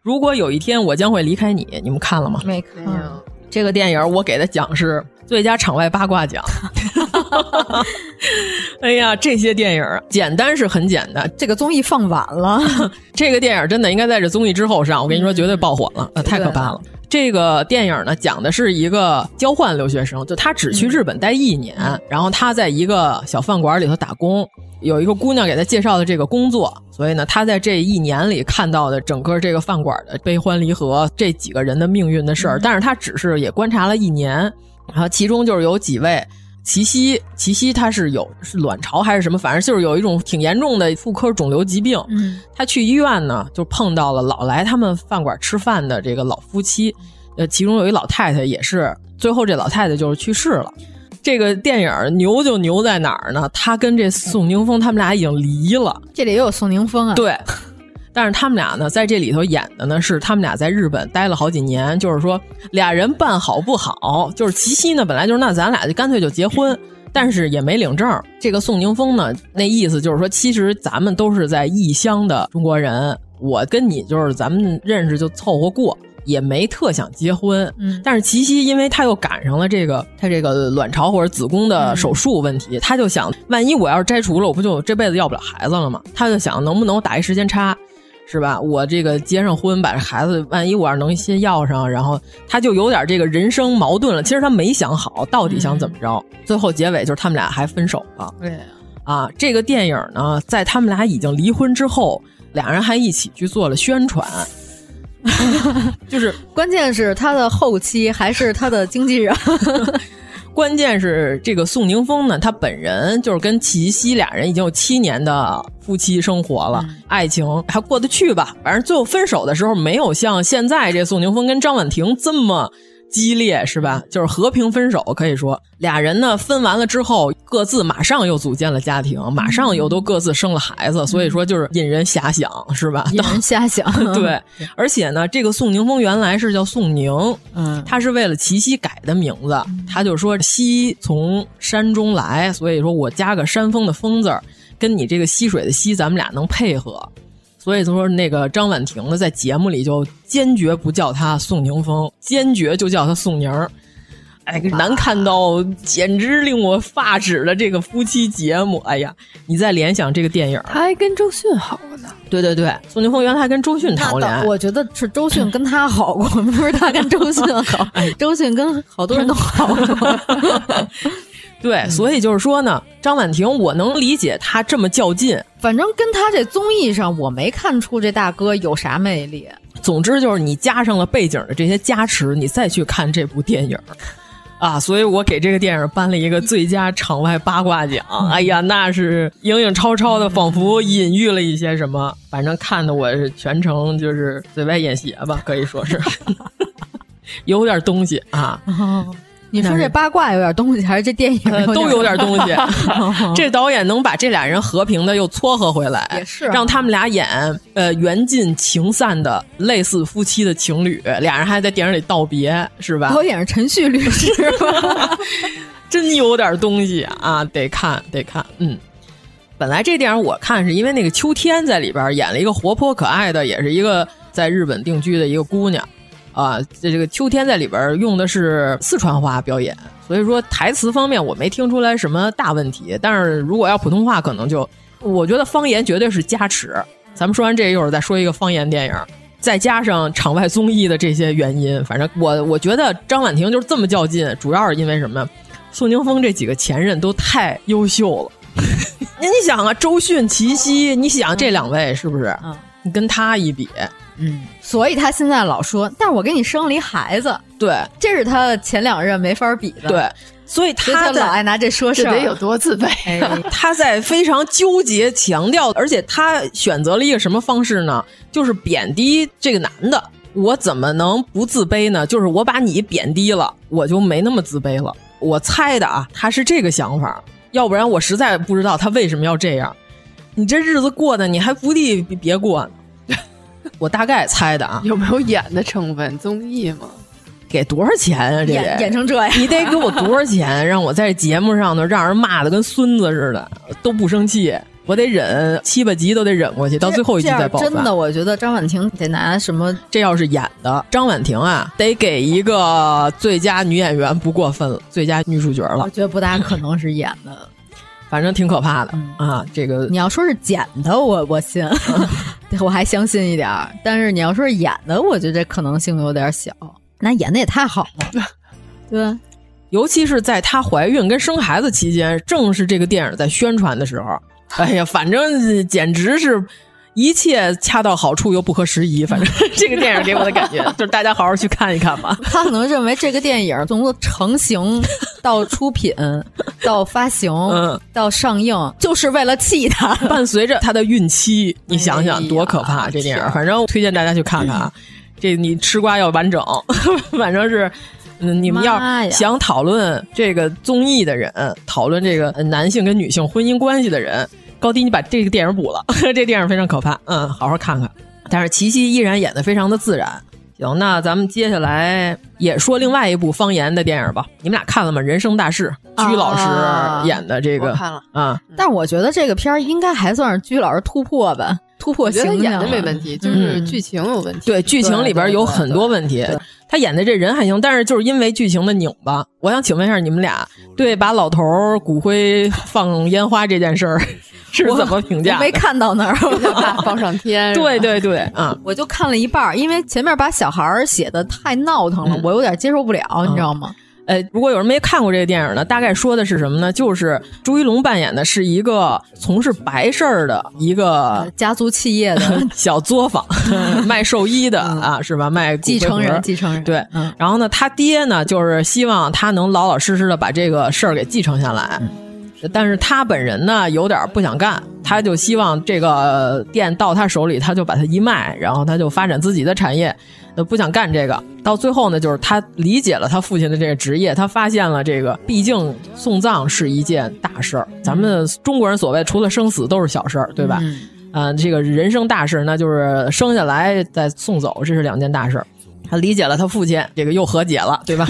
如果有一天我将会离开你，你们看了吗？没看。嗯、这个电影我给的奖是最佳场外八卦奖。哎呀，这些电影简单是很简单。这个综艺放晚了，这个电影真的应该在这综艺之后上。我跟你说，绝对爆火了，呃，太可怕了。这个电影呢，讲的是一个交换留学生，就他只去日本待一年，嗯、然后他在一个小饭馆里头打工，有一个姑娘给他介绍的这个工作，所以呢，他在这一年里看到的整个这个饭馆的悲欢离合，这几个人的命运的事儿。嗯、但是他只是也观察了一年，然后其中就是有几位。齐溪，齐溪他是有是卵巢还是什么，反正就是有一种挺严重的妇科肿瘤疾病。嗯，他去医院呢，就碰到了老来他们饭馆吃饭的这个老夫妻，呃，其中有一老太太也是，最后这老太太就是去世了。这个电影牛就牛在哪儿呢？他跟这宋宁峰他们俩已经离了，这里也有宋宁峰啊。对。但是他们俩呢，在这里头演的呢是他们俩在日本待了好几年，就是说俩人办好不好，就是齐溪呢本来就是那咱俩就干脆就结婚，但是也没领证。这个宋宁峰呢，那意思就是说，其实咱们都是在异乡的中国人，我跟你就是咱们认识就凑合过，也没特想结婚。嗯，但是齐溪因为他又赶上了这个他这个卵巢或者子宫的手术问题，他就想，万一我要是摘除了，我不就这辈子要不了孩子了吗？他就想能不能打一时间差。是吧？我这个结上婚，把这孩子，万一我要是能先要上，然后他就有点这个人生矛盾了。其实他没想好到底想怎么着，嗯、最后结尾就是他们俩还分手了。对啊，这个电影呢，在他们俩已经离婚之后，俩人还一起去做了宣传。就是关键是他的后期还是他的经纪人。关键是这个宋宁峰呢，他本人就是跟齐溪俩人已经有七年的夫妻生活了，嗯、爱情还过得去吧。反正最后分手的时候，没有像现在这宋宁峰跟张婉婷这么激烈，是吧？就是和平分手，可以说俩人呢分完了之后，各自马上又组建了家庭，马上又都各自生了孩子，所以说就是引人遐想，是吧？引人遐想，对。而且呢，这个宋宁峰原来是叫宋宁，嗯，他是为了齐溪改的名字，他就说溪从山中来，所以说我加个山峰的峰字儿，跟你这个溪水的溪，咱们俩能配合。所以说，那个张婉婷呢，在节目里就坚决不叫他宋宁峰，坚决就叫他宋宁儿。哎，难看到简直令我发指的这个夫妻节目。哎呀，你再联想这个电影，他还跟周迅好过呢。对对对，宋宁峰原来还跟周迅谈过恋爱。我觉得是周迅跟他好过，不是他跟周迅好。周迅跟好多人都好过。对，所以就是说呢，张婉婷，我能理解她这么较劲。反正跟他这综艺上，我没看出这大哥有啥魅力。总之就是你加上了背景的这些加持，你再去看这部电影，啊，所以我给这个电影颁了一个最佳场外八卦奖。哎呀，那是影影绰绰的，仿佛隐喻了一些什么。反正看的我是全程就是嘴歪眼斜吧，可以说是 有点东西啊。你说这八卦有点东西，还是这电影、呃、都有点东西？这导演能把这俩人和平的又撮合回来，也是让他们俩演呃缘尽情散的类似夫妻的情侣，俩人还在电影里道别，是吧？导演是陈旭律师，真有点东西啊！得看得看，嗯。本来这电影我看是因为那个秋天在里边演了一个活泼可爱的，也是一个在日本定居的一个姑娘。啊，这这个秋天在里边用的是四川话表演，所以说台词方面我没听出来什么大问题。但是如果要普通话，可能就我觉得方言绝对是加持。咱们说完这一会儿再说一个方言电影，再加上场外综艺的这些原因，反正我我觉得张婉婷就是这么较劲，主要是因为什么？宋宁峰这几个前任都太优秀了。你想啊，周迅、齐溪，你想这两位是不是？嗯，你跟他一比。嗯，所以他现在老说，但是我给你生了一孩子，对，这是他前两任没法比的，对，所以他老爱拿这说事儿，得有多自卑？他在非常纠结、强调，而且他选择了一个什么方式呢？就是贬低这个男的。我怎么能不自卑呢？就是我把你贬低了，我就没那么自卑了。我猜的啊，他是这个想法，要不然我实在不知道他为什么要这样。你这日子过的，你还不地别过呢。我大概猜的啊，有没有演的成分？综艺吗？给多少钱啊？这演演成这样，你得给我多少钱，让我在节目上头让人骂的跟孙子似的，都不生气，我得忍七八集都得忍过去，到最后一集再爆发。真的，我觉得张婉婷得拿什么？这要是演的，张婉婷啊，得给一个最佳女演员不过分了，最佳女主角了。我觉得不大可能是演的。反正挺可怕的、嗯、啊！这个你要说是剪的，我我信，我还相信一点儿。但是你要说是演的，我觉得这可能性有点小。那演的也太好了，对。尤其是在她怀孕跟生孩子期间，正是这个电影在宣传的时候，哎呀，反正简直是。一切恰到好处又不合时宜，反正 这个电影给我的感觉 就是大家好好去看一看吧。他可能认为这个电影从成型到出品 到发行、嗯、到上映，就是为了气他。伴随着他的孕期，你想想多可怕！哎、这电影，反正推荐大家去看看啊。这你吃瓜要完整，反正是。嗯，你们要想讨论这个综艺的人，讨论这个男性跟女性婚姻关系的人。高低，你把这个电影补了，这电影非常可怕，嗯，好好看看。但是齐溪依然演的非常的自然。行，那咱们接下来也说另外一部方言的电影吧。你们俩看了吗？《人生大事》，鞠老师演的这个，看了啊。但是我觉得这个片儿应该还算是鞠老师突破吧，突破形象。演的没问题，就是剧情有问题。对，剧情里边有很多问题。他演的这人还行，但是就是因为剧情的拧巴。我想请问一下你们俩，对把老头骨灰放烟花这件事儿 是怎么评价？没看到那儿，放上天。对对对，啊、嗯，我就看了一半，因为前面把小孩写的太闹腾了，嗯、我有点接受不了，你知道吗？哎，如果有人没看过这个电影呢，大概说的是什么呢？就是朱一龙扮演的是一个从事白事儿的一个家族企业的 小作坊，卖寿衣的啊，是吧？卖继承人，继承人对。然后呢，他爹呢，就是希望他能老老实实的把这个事儿给继承下来。但是他本人呢，有点不想干，他就希望这个店到他手里，他就把它一卖，然后他就发展自己的产业，不想干这个。到最后呢，就是他理解了他父亲的这个职业，他发现了这个，毕竟送葬是一件大事儿。咱们中国人所谓除了生死都是小事儿，对吧？嗯，这个人生大事那就是生下来再送走，这是两件大事儿。他理解了他父亲，这个又和解了，对吧？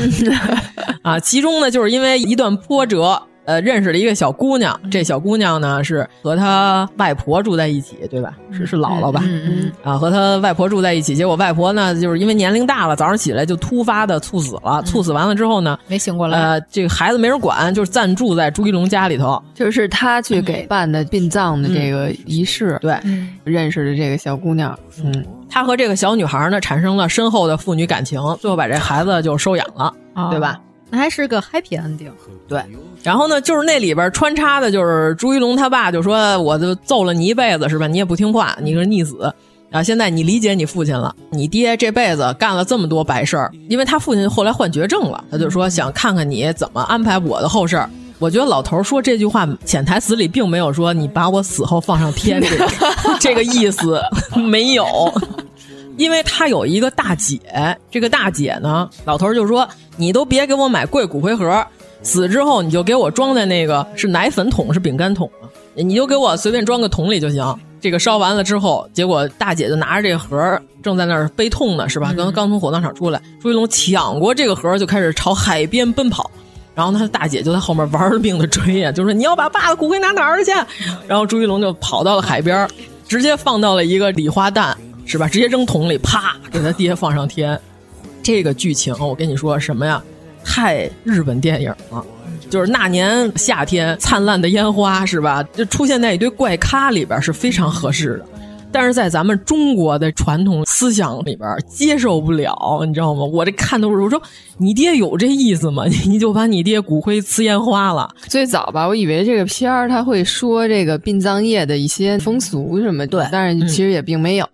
啊，其中呢，就是因为一段波折。呃，认识了一个小姑娘，这小姑娘呢是和她外婆住在一起，对吧？是是姥姥吧？嗯啊，和她外婆住在一起，结果外婆呢就是因为年龄大了，早上起来就突发的猝死了。猝死完了之后呢，没醒过来。呃，这个孩子没人管，就是暂住在朱一龙家里头，就是他去给办的殡葬的这个仪式，对，认识的这个小姑娘。嗯，他和这个小女孩呢产生了深厚的父女感情，最后把这孩子就收养了，对吧？那还是个 happy ending，对。然后呢，就是那里边穿插的，就是朱一龙他爸就说：“我就揍了你一辈子，是吧？你也不听话，你是逆子。然后现在你理解你父亲了，你爹这辈子干了这么多白事儿，因为他父亲后来患绝症了，他就说想看看你怎么安排我的后事儿。我觉得老头说这句话潜台词里并没有说你把我死后放上天这个这个意思没有。”因为他有一个大姐，这个大姐呢，老头就说：“你都别给我买贵骨灰盒，死之后你就给我装在那个是奶粉桶是饼干桶啊，你就给我随便装个桶里就行。这个烧完了之后，结果大姐就拿着这个盒，正在那儿悲痛呢，是吧？刚刚从火葬场出来，朱一龙抢过这个盒就开始朝海边奔跑，然后他大姐就在后面玩了命的追呀，就说你要把爸的骨灰拿哪儿去？然后朱一龙就跑到了海边，直接放到了一个礼花弹。”是吧？直接扔桶里，啪，给他爹放上天。这个剧情我跟你说什么呀？太日本电影了，就是那年夏天灿烂的烟花，是吧？就出现在一堆怪咖里边是非常合适的。但是在咱们中国的传统思想里边接受不了，你知道吗？我这看都是我说你爹有这意思吗？你就把你爹骨灰呲烟花了。最早吧，我以为这个片儿他会说这个殡葬业的一些风俗什么，对，但是其实也并没有。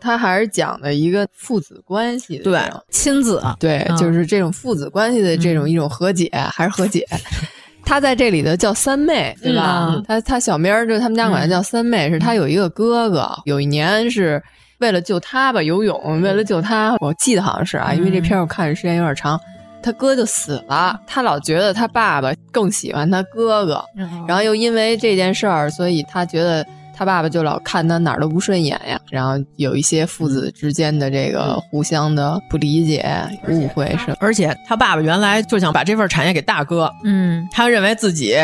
他还是讲的一个父子关系，对亲子，对，就是这种父子关系的这种一种和解，还是和解。他在这里头叫三妹，对吧？他他小名儿就他们家管他叫三妹，是他有一个哥哥，有一年是为了救他吧游泳，为了救他，我记得好像是啊，因为这片我看的时间有点长，他哥就死了，他老觉得他爸爸更喜欢他哥哥，然后又因为这件事儿，所以他觉得。他爸爸就老看他哪儿都不顺眼呀，然后有一些父子之间的这个互相的不理解、误会是。而且他爸爸原来就想把这份产业给大哥，嗯，他认为自己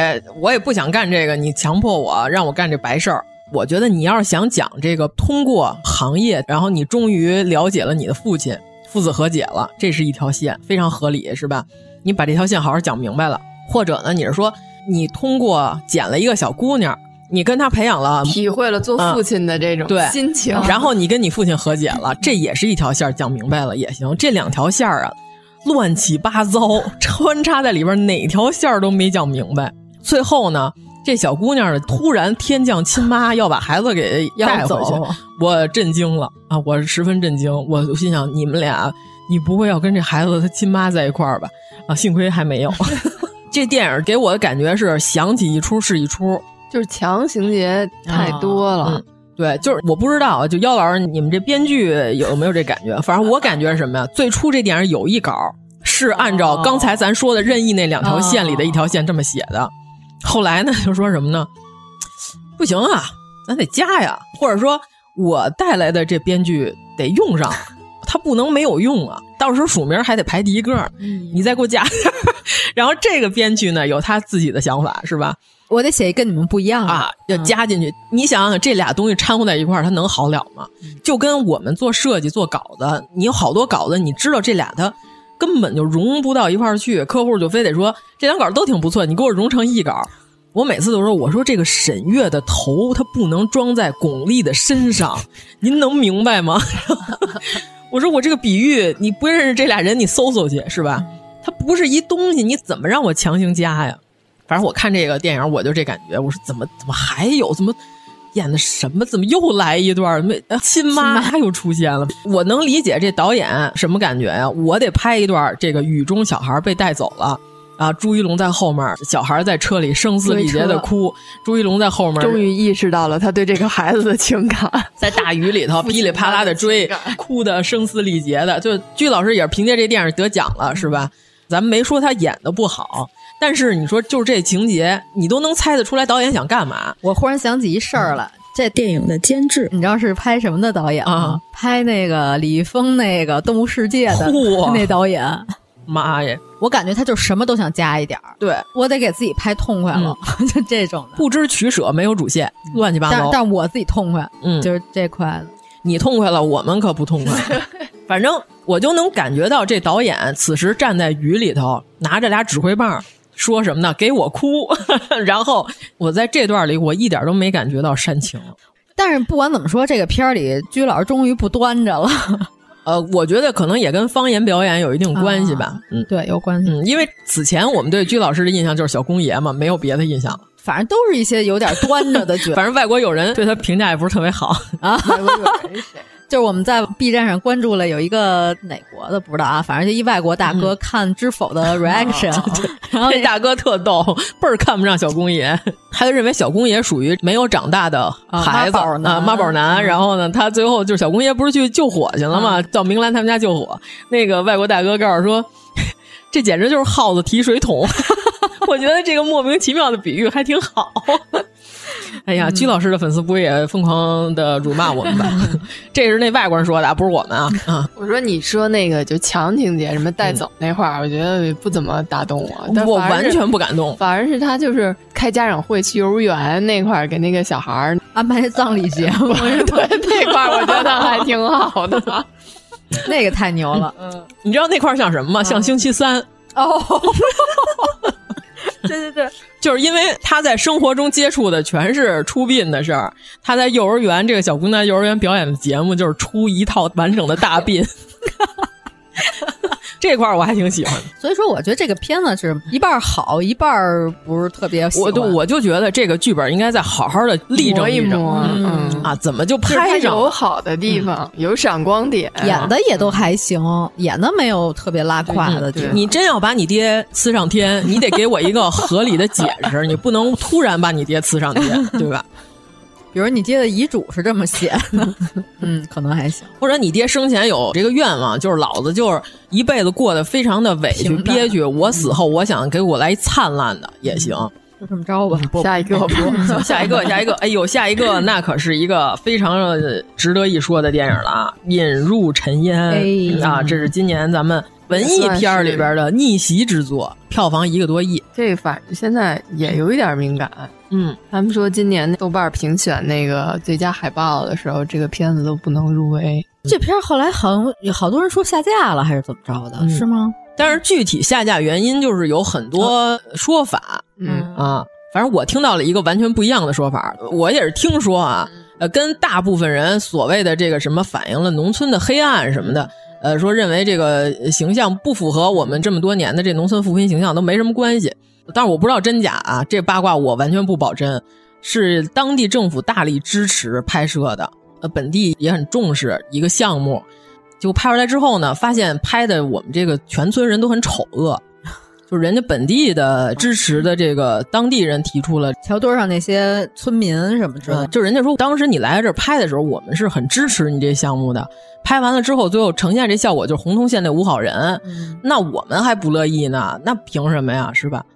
我也不想干这个，你强迫我让我干这白事儿。我觉得你要是想讲这个，通过行业，然后你终于了解了你的父亲，父子和解了，这是一条线，非常合理，是吧？你把这条线好好讲明白了，或者呢，你是说你通过捡了一个小姑娘。你跟他培养了，体会了做父亲的这种心情，然后你跟你父亲和解了，这也是一条线讲明白了也行。这两条线啊，乱七八糟 穿插在里边，哪条线都没讲明白。最后呢，这小姑娘突然天降亲妈要把孩子给带回去，我震惊了啊！我十分震惊，我心想你们俩，你不会要跟这孩子他亲妈在一块儿吧？啊，幸亏还没有。这电影给我的感觉是想起一出是一出。就是强情节太多了，对，就是我不知道，就妖老师，你们这编剧有没有这感觉？反正我感觉是什么呀？最初这电影有一稿是按照刚才咱说的任意那两条线里的一条线这么写的，后来呢就说什么呢？不行啊，咱得加呀，或者说我带来的这编剧得用上，他不能没有用啊，到时候署名还得排第一个，你再给我加。然后这个编剧呢有他自己的想法，是吧？我得写一跟你们不一样啊，要加进去。你想想，这俩东西掺和在一块儿，它能好了吗？就跟我们做设计、做稿子，你有好多稿子，你知道这俩它根本就融不到一块儿去，客户就非得说这两稿都挺不错，你给我融成一稿。我每次都说，我说这个沈月的头它不能装在巩俐的身上，您能明白吗？我说我这个比喻，你不认识这俩人，你搜搜去，是吧？它不是一东西，你怎么让我强行加呀？反正我看这个电影，我就这感觉，我说怎么怎么还有怎么演的什么？怎么又来一段？没亲妈又出现了？我能理解这导演什么感觉呀？我得拍一段这个雨中小孩被带走了。啊！朱一龙在后面，小孩在车里声嘶力竭的哭。朱一龙在后面，终于意识到了他对这个孩子的情感，在大雨里头 噼里啪啦的追，哭的声嘶力竭的。就鞠老师也是凭借这电影得奖了，是吧？咱们没说他演的不好，但是你说就是这情节，你都能猜得出来导演想干嘛。我忽然想起一事儿了，这电影的监制，你知道是拍什么的导演吗？拍那个李易峰那个《动物世界》的那导演。妈呀！我感觉他就什么都想加一点儿，对我得给自己拍痛快了，就这种的，不知取舍，没有主线，乱七八糟。但但我自己痛快，嗯，就是这块的，你痛快了，我们可不痛快。反正我就能感觉到这导演此时站在雨里头，拿着俩指挥棒，说什么呢？给我哭。然后我在这段里，我一点都没感觉到煽情。但是不管怎么说，这个片儿里鞠老师终于不端着了。呃，我觉得可能也跟方言表演有一定关系吧。嗯，对，有关系。嗯，因为此前我们对鞠老师的印象就是小公爷嘛，没有别的印象了。反正都是一些有点端着的角色。反正外国友人对他评价也不是特别好啊。就是我们在 B 站上关注了有一个哪国的不知道啊，反正就一外国大哥看《知否 》的 reaction，然后这大哥特逗，倍儿看不上小公爷，他就认为小公爷属于没有长大的孩子啊，妈宝男。然后呢，他最后就是小公爷不是去救火去了吗？到明兰他们家救火，那个外国大哥告诉说，这简直就是耗子提水桶。我觉得这个莫名其妙的比喻还挺好。哎呀，鞠老师的粉丝不也疯狂的辱骂我们吧？这是那外国人说的，不是我们啊！啊，我说你说那个就强情节什么带走那块儿，我觉得不怎么打动我。但我完全不感动，反而是他就是开家长会去幼儿园那块儿给那个小孩儿安排葬礼节目，对那块儿我觉得还挺好的。那个太牛了，嗯，你知道那块儿像什么吗？像星期三哦。对对对，就是因为他在生活中接触的全是出殡的事儿，他在幼儿园这个小姑娘幼儿园表演的节目就是出一套完整的大殡，这块儿我还挺喜欢的。所以说，我觉得这个片子是一半好，一半不是特别。我就我就觉得这个剧本应该再好好的立正一正啊，怎么就拍上有好的地方，有闪光点，演的也都还行，演的没有特别拉胯的。你真要把你爹呲上天，你得给我一个合理的解释，你不能突然把你爹呲上天，对吧？比如你爹的遗嘱是这么写的，嗯，可能还行。或者你爹生前有这个愿望，就是老子就是一辈子过得非常的委屈憋屈，我死后我想给我来一灿烂的也行。就这么着吧，下一个，下一个，下一个。哎呦，下一个 那可是一个非常值得一说的电影了啊！引入尘烟啊，这是今年咱们文艺片里边的逆袭之作，票房一个多亿。这反正现在也有一点敏感。嗯，他们说今年豆瓣评选那个最佳海报的时候，这个片子都不能入围。这片后来好像有好多人说下架了，还是怎么着的？是吗？但是具体下架原因就是有很多说法。嗯啊，反正我听到了一个完全不一样的说法。我也是听说啊，呃，跟大部分人所谓的这个什么反映了农村的黑暗什么的，呃，说认为这个形象不符合我们这么多年的这农村扶贫形象都没什么关系。但是我不知道真假啊，这八卦我完全不保真，是当地政府大力支持拍摄的，呃，本地也很重视一个项目，就拍出来之后呢，发现拍的我们这个全村人都很丑恶，就人家本地的支持的这个当地人提出了桥墩上那些村民什么之类的，就人家说当时你来这儿拍的时候，我们是很支持你这项目的。拍完了之后，最后呈现这效果就是洪洞县那五好人，嗯、那我们还不乐意呢？那凭什么呀？是吧？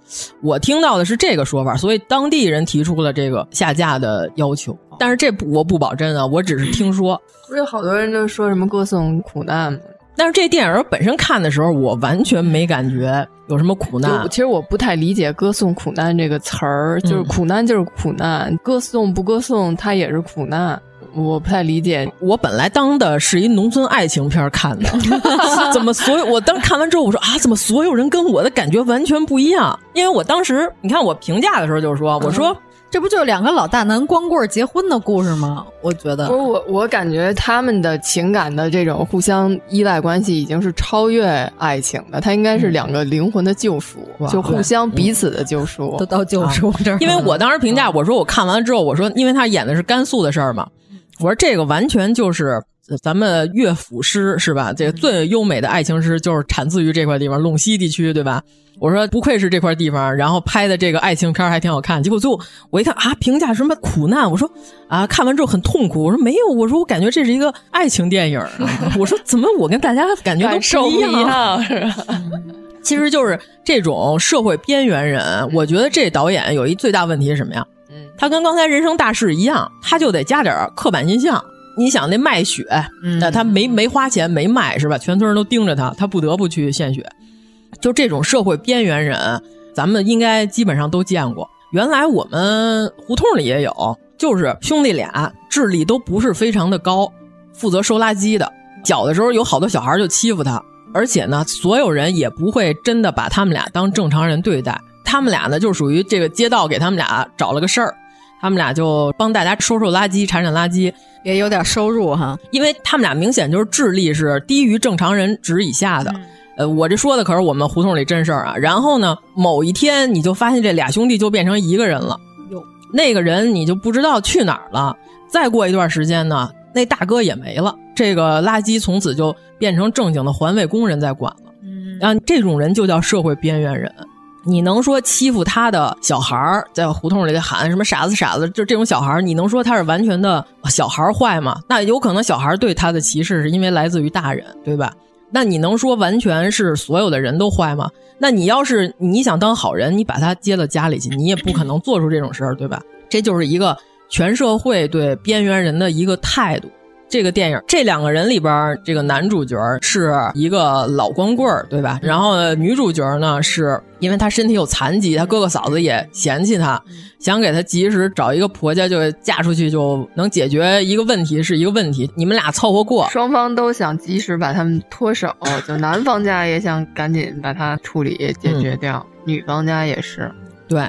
我听到的是这个说法，所以当地人提出了这个下架的要求。但是这我不保真啊，我只是听说。不是好多人都说什么歌颂苦难吗？但是这电影本身看的时候，我完全没感觉有什么苦难。其实我不太理解“歌颂苦难”这个词儿，就是苦难就是苦难，歌颂不歌颂它也是苦难。我不太理解，我本来当的是一农村爱情片看的，怎么所有我当时看完之后，我说啊，怎么所有人跟我的感觉完全不一样？因为我当时你看我评价的时候就是说，我说这不就是两个老大男光棍结婚的故事吗？我觉得，不是我，我感觉他们的情感的这种互相依赖关系已经是超越爱情的，它应该是两个灵魂的救赎，就互相彼此的救赎，都到救赎这儿。因为我当时评价我说，我看完了之后，我说，因为他演的是甘肃的事儿嘛，我说这个完全就是咱们乐府诗是吧？这个最优美的爱情诗就是产自于这块地方陇西地区，对吧？我说不愧是这块地方，然后拍的这个爱情片还挺好看。结果最后我一看啊，评价什么苦难，我说啊，看完之后很痛苦。我说没有，我说我感觉这是一个爱情电影。我说怎么我跟大家感觉都不一样？是吧？其实就是这种社会边缘人，我觉得这导演有一最大问题是什么呀？嗯，他跟刚才人生大事一样，他就得加点刻板印象。你想那卖血，那他没没花钱没卖是吧？全村人都盯着他，他不得不去献血。就这种社会边缘人，咱们应该基本上都见过。原来我们胡同里也有，就是兄弟俩智力都不是非常的高，负责收垃圾的。小的时候有好多小孩就欺负他，而且呢，所有人也不会真的把他们俩当正常人对待。他们俩呢，就属于这个街道给他们俩找了个事儿，他们俩就帮大家收收垃圾、铲铲垃圾，也有点收入哈。因为他们俩明显就是智力是低于正常人值以下的。呃，我这说的可是我们胡同里真事儿啊。然后呢，某一天你就发现这俩兄弟就变成一个人了。哟，那个人你就不知道去哪儿了。再过一段时间呢，那大哥也没了。这个垃圾从此就变成正经的环卫工人在管了。嗯，啊，这种人就叫社会边缘人。你能说欺负他的小孩儿在胡同里喊什么傻子傻子？就这种小孩儿，你能说他是完全的小孩儿坏吗？那有可能小孩儿对他的歧视是因为来自于大人，对吧？那你能说完全是所有的人都坏吗？那你要是你想当好人，你把他接到家里去，你也不可能做出这种事儿，对吧？这就是一个全社会对边缘人的一个态度。这个电影这两个人里边，这个男主角是一个老光棍儿，对吧？然后女主角呢，是因为她身体有残疾，她哥哥嫂子也嫌弃她，想给她及时找一个婆家，就嫁出去就能解决一个问题，是一个问题。你们俩凑合过，双方都想及时把他们脱手，就男方家也想赶紧把它处理解决掉，女方家也是，对。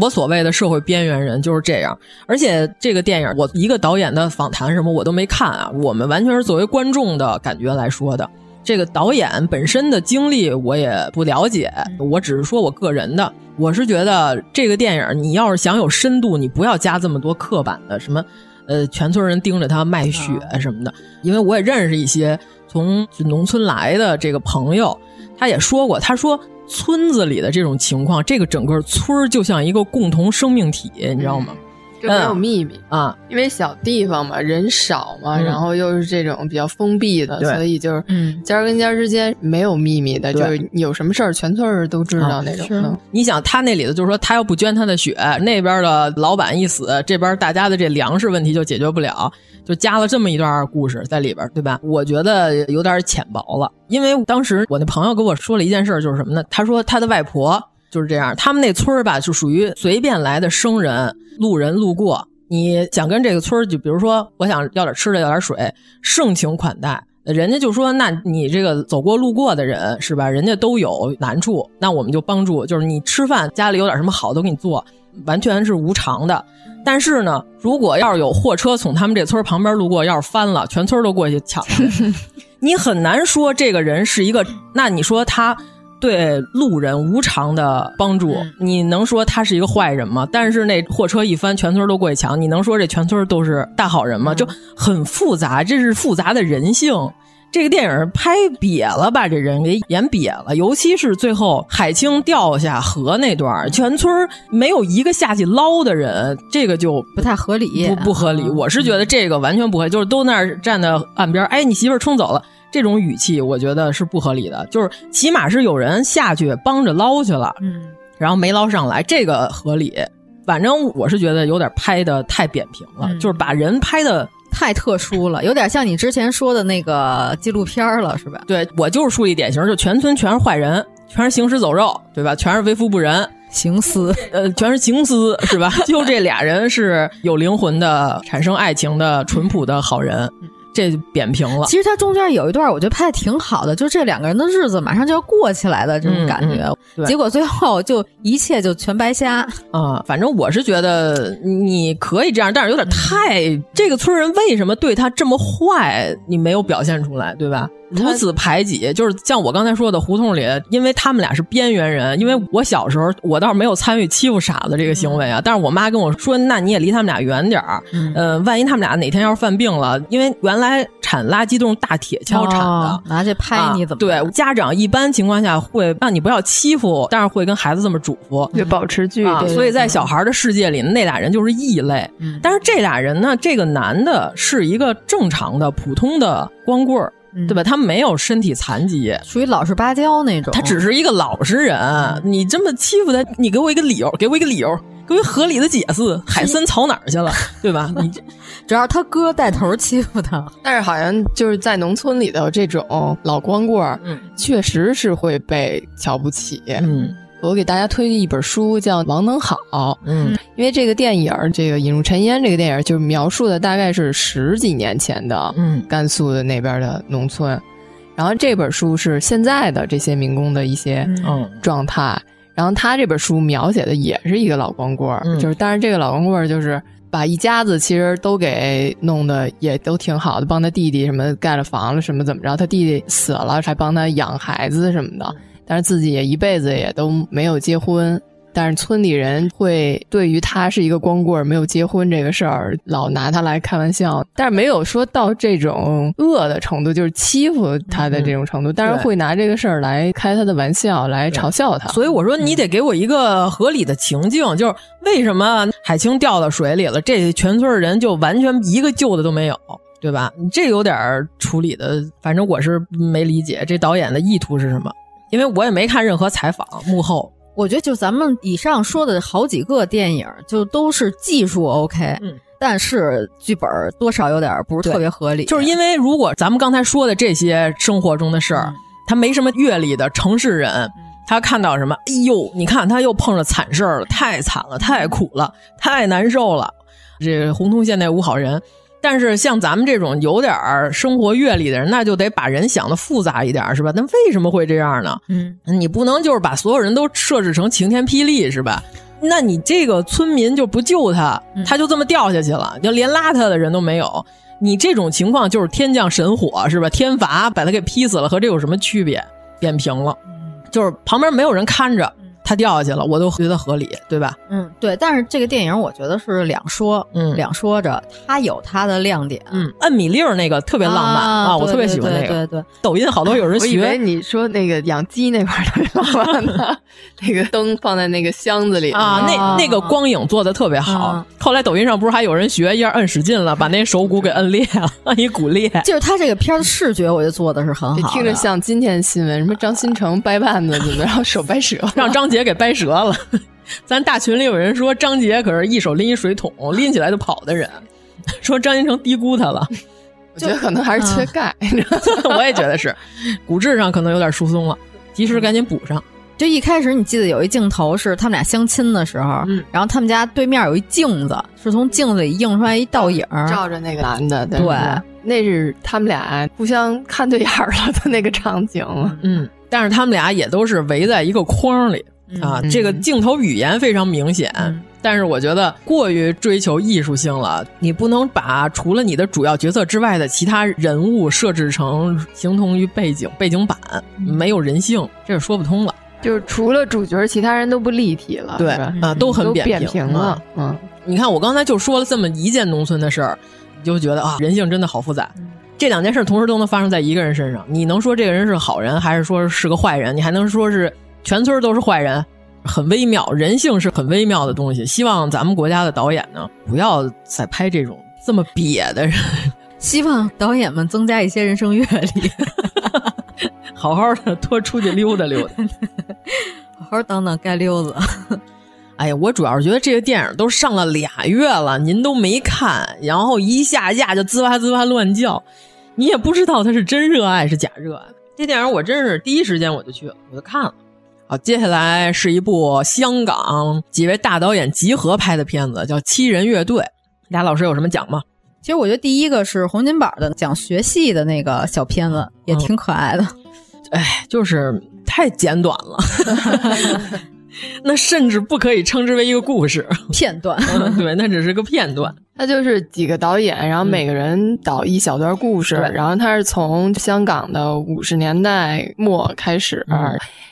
我所谓的社会边缘人就是这样，而且这个电影我一个导演的访谈什么我都没看啊，我们完全是作为观众的感觉来说的。这个导演本身的经历我也不了解，我只是说我个人的。我是觉得这个电影你要是想有深度，你不要加这么多刻板的什么，呃，全村人盯着他卖血什么的。因为我也认识一些从农村来的这个朋友，他也说过，他说。村子里的这种情况，这个整个村儿就像一个共同生命体，你知道吗？就没有秘密啊，因为小地方嘛，人少嘛，然后又是这种比较封闭的，所以就是家跟家之间没有秘密的，就是有什么事儿全村人都知道那种。你想他那里头，就是说他要不捐他的血，那边的老板一死，这边大家的这粮食问题就解决不了。就加了这么一段故事在里边，对吧？我觉得有点浅薄了，因为当时我那朋友跟我说了一件事，就是什么呢？他说他的外婆就是这样，他们那村儿吧，就属于随便来的生人、路人路过，你想跟这个村儿，就比如说我想要点吃的、要点水，盛情款待，人家就说，那你这个走过路过的人是吧？人家都有难处，那我们就帮助，就是你吃饭家里有点什么好都给你做，完全是无偿的。但是呢，如果要是有货车从他们这村旁边路过，要是翻了，全村都过去抢，你很难说这个人是一个。那你说他对路人无偿的帮助，你能说他是一个坏人吗？但是那货车一翻，全村都过去抢，你能说这全村都是大好人吗？就很复杂，这是复杂的人性。这个电影拍瘪了，把这人给演瘪了，尤其是最后海清掉下河那段，全村没有一个下去捞的人，这个就不太合理，不不合理。我是觉得这个完全不合理，就是都那儿站在岸边，哎，你媳妇冲走了，这种语气我觉得是不合理的。就是起码是有人下去帮着捞去了，嗯，然后没捞上来，这个合理。反正我是觉得有点拍的太扁平了，就是把人拍的。太特殊了，有点像你之前说的那个纪录片了，是吧？对我就是树立典型，就全村全是坏人，全是行尸走肉，对吧？全是为富不仁、行尸，呃，全是行尸，是吧？就这俩人是有灵魂的，产生爱情的淳朴的好人。这就扁平了。其实它中间有一段我觉得拍的挺好的，就是这两个人的日子马上就要过起来的这种感觉，嗯、结果最后就一切就全白瞎啊！反正我是觉得你可以这样，但是有点太……这个村人为什么对他这么坏？你没有表现出来，对吧？如此排挤，就是像我刚才说的，胡同里，因为他们俩是边缘人。因为我小时候，我倒是没有参与欺负傻子这个行为啊，但是我妈跟我说，那你也离他们俩远点儿。嗯、呃，万一他们俩哪天要是犯病了，因为原来产垃圾都是大铁锹铲的，哦、拿去拍你怎么、啊？对，家长一般情况下会让你不要欺负，但是会跟孩子这么嘱咐，就保持距离、啊。所以在小孩的世界里，那俩人就是异类。嗯、但是这俩人呢，这个男的是一个正常的、普通的光棍儿。对吧？他没有身体残疾，属于老实巴交那种。他只是一个老实人。你这么欺负他，你给我一个理由，给我一个理由，给我合理的解释。海森藏哪儿去了？对吧？你 主要他哥带头欺负他，但是好像就是在农村里头，这种老光棍确实是会被瞧不起。嗯。我给大家推荐一本书，叫《王能好》。嗯，因为这个电影，这个《引入尘烟》这个电影，就是描述的大概是十几年前的，嗯，甘肃的那边的农村。然后这本书是现在的这些民工的一些嗯状态。然后他这本书描写的也是一个老光棍儿，嗯、就是但是这个老光棍儿就是把一家子其实都给弄得也都挺好的，帮他弟弟什么盖了房了什么怎么着，他弟弟死了还帮他养孩子什么的。但是自己也一辈子也都没有结婚，但是村里人会对于他是一个光棍没有结婚这个事儿，老拿他来开玩笑，但是没有说到这种恶的程度，就是欺负他的这种程度，但是会拿这个事儿来开他的玩笑，来嘲笑他。所以我说你得给我一个合理的情境，就是为什么海清掉到水里了，这全村人就完全一个救的都没有。对吧？你这有点处理的，反正我是没理解这导演的意图是什么。因为我也没看任何采访幕后，我觉得就咱们以上说的好几个电影，就都是技术 OK，嗯，但是剧本多少有点不是特别合理。就是因为如果咱们刚才说的这些生活中的事儿，嗯、他没什么阅历的城市人，他看到什么，哎呦，你看他又碰着惨事儿了，太惨了，太苦了，太难受了。这个红通县那五好人。但是像咱们这种有点儿生活阅历的人，那就得把人想的复杂一点，是吧？那为什么会这样呢？嗯，你不能就是把所有人都设置成晴天霹雳，是吧？那你这个村民就不救他，他就这么掉下去了，就连拉他的人都没有。你这种情况就是天降神火，是吧？天罚把他给劈死了，和这有什么区别？扁平了，就是旁边没有人看着。他掉下去了，我都觉得合理，对吧？嗯，对。但是这个电影我觉得是两说，嗯，两说着，它有它的亮点。嗯，摁米粒儿那个特别浪漫啊啊，我特别喜欢那个。对对对，抖音好多有人学。我以为你说那个养鸡那块特别浪漫呢，那个灯放在那个箱子里啊，那那个光影做的特别好。后来抖音上不是还有人学，一下摁使劲了，把那手骨给摁裂了，摁 一骨裂。就是他这个片儿的视觉，我觉得做的是很好。听着像今天新闻，什么张新成掰腕子怎么，然后手掰折，让张杰给掰折了。咱大群里有人说张杰可是一手拎一水桶，拎起来就跑的人，说张新成低估他了。我觉得可能还是缺钙，我也觉得是，骨质上可能有点疏松了，及时赶紧补上。就一开始你记得有一镜头是他们俩相亲的时候，嗯，然后他们家对面有一镜子，是从镜子里映出来一倒影，照着那个男的，对，那是他们俩互相看对眼了的那个场景。嗯，但是他们俩也都是围在一个框里。啊，这个镜头语言非常明显，嗯、但是我觉得过于追求艺术性了。你不能把除了你的主要角色之外的其他人物设置成形同于背景、背景板，没有人性，这是说不通了。就是除了主角，其他人都不立体了，对啊，都很扁平平了。嗯，你看我刚才就说了这么一件农村的事儿，你就觉得啊，人性真的好复杂。嗯这两件事同时都能发生在一个人身上，你能说这个人是好人，还是说是个坏人？你还能说是全村都是坏人？很微妙，人性是很微妙的东西。希望咱们国家的导演呢，不要再拍这种这么瘪的人。希望导演们增加一些人生阅历，好好的多出去溜达溜达，好好当当街溜子。哎呀，我主要是觉得这个电影都上了俩月了，您都没看，然后一下架就滋哇滋哇乱叫，你也不知道他是真热爱是假热爱。这电影我真是第一时间我就去了，我就看了。好，接下来是一部香港几位大导演集合拍的片子，叫《七人乐队》。俩老师有什么讲吗？其实我觉得第一个是洪金宝的讲学戏的那个小片子，也挺可爱的。哎，就是太简短了。那甚至不可以称之为一个故事 片段，对，那只是个片段。他就是几个导演，然后每个人导一小段故事，然后他是从香港的五十年代末开始，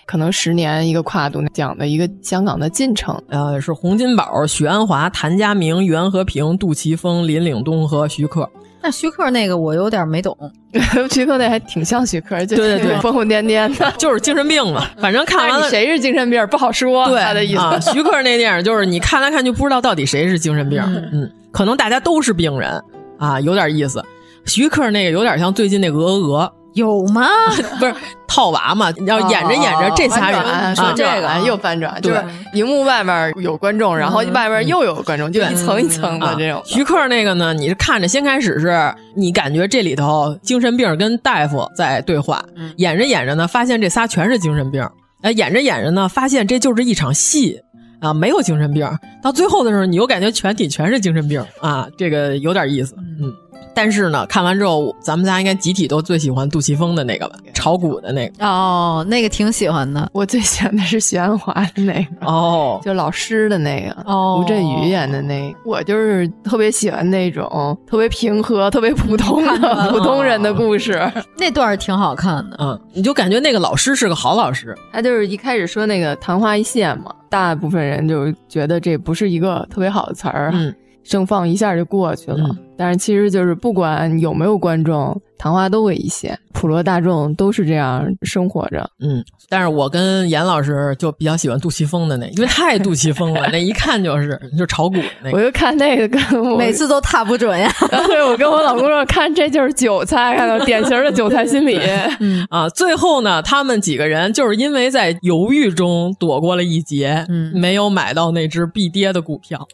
可能十年一个跨度讲的一个香港的进程。呃，是洪金宝、许鞍华、谭家明、袁和平、杜琪峰、林岭东和徐克。那徐克那个我有点没懂，徐克那还挺像徐克，就对对对，疯疯癫癫的，就是精神病嘛。反正看完了谁是精神病不好说，对他的意思。啊，徐克那电影就是你看来看去不知道到底谁是精神病，嗯，可能大家都是病人啊，有点意思。徐克那个有点像最近那鹅鹅鹅。有吗？不是套娃嘛？要演着演着，这仨人说这个又翻转，就是荧幕外面有观众，然后外面又有观众，就一层一层的这种。徐克那个呢？你是看着先开始是你感觉这里头精神病跟大夫在对话，演着演着呢，发现这仨全是精神病。哎，演着演着呢，发现这就是一场戏啊，没有精神病。到最后的时候，你又感觉全体全是精神病啊，这个有点意思，嗯。但是呢，看完之后，咱们家应该集体都最喜欢杜琪峰的那个吧，炒股的那个。哦，那个挺喜欢的。我最喜欢的是许鞍华的那个。哦，就老师的那个。哦，吴镇宇演的那。我就是特别喜欢那种特别平和、特别普通的 普通人的故事。那段儿挺好看的。嗯，你就感觉那个老师是个好老师。他就是一开始说那个昙花一现嘛，大部分人就觉得这不是一个特别好的词儿。嗯。盛放一下就过去了，但是其实就是不管有没有观众，昙花都会一现，普罗大众都是这样生活着。嗯，但是我跟严老师就比较喜欢杜琪峰的那，因为太杜琪峰了，那一看就是就炒股那个。我就看那个，跟我每次都踏不准呀。对，我跟我老公说，看这就是韭菜，看到典型的韭菜心理。嗯啊，最后呢，他们几个人就是因为在犹豫中躲过了一劫，嗯，没有买到那只必跌的股票。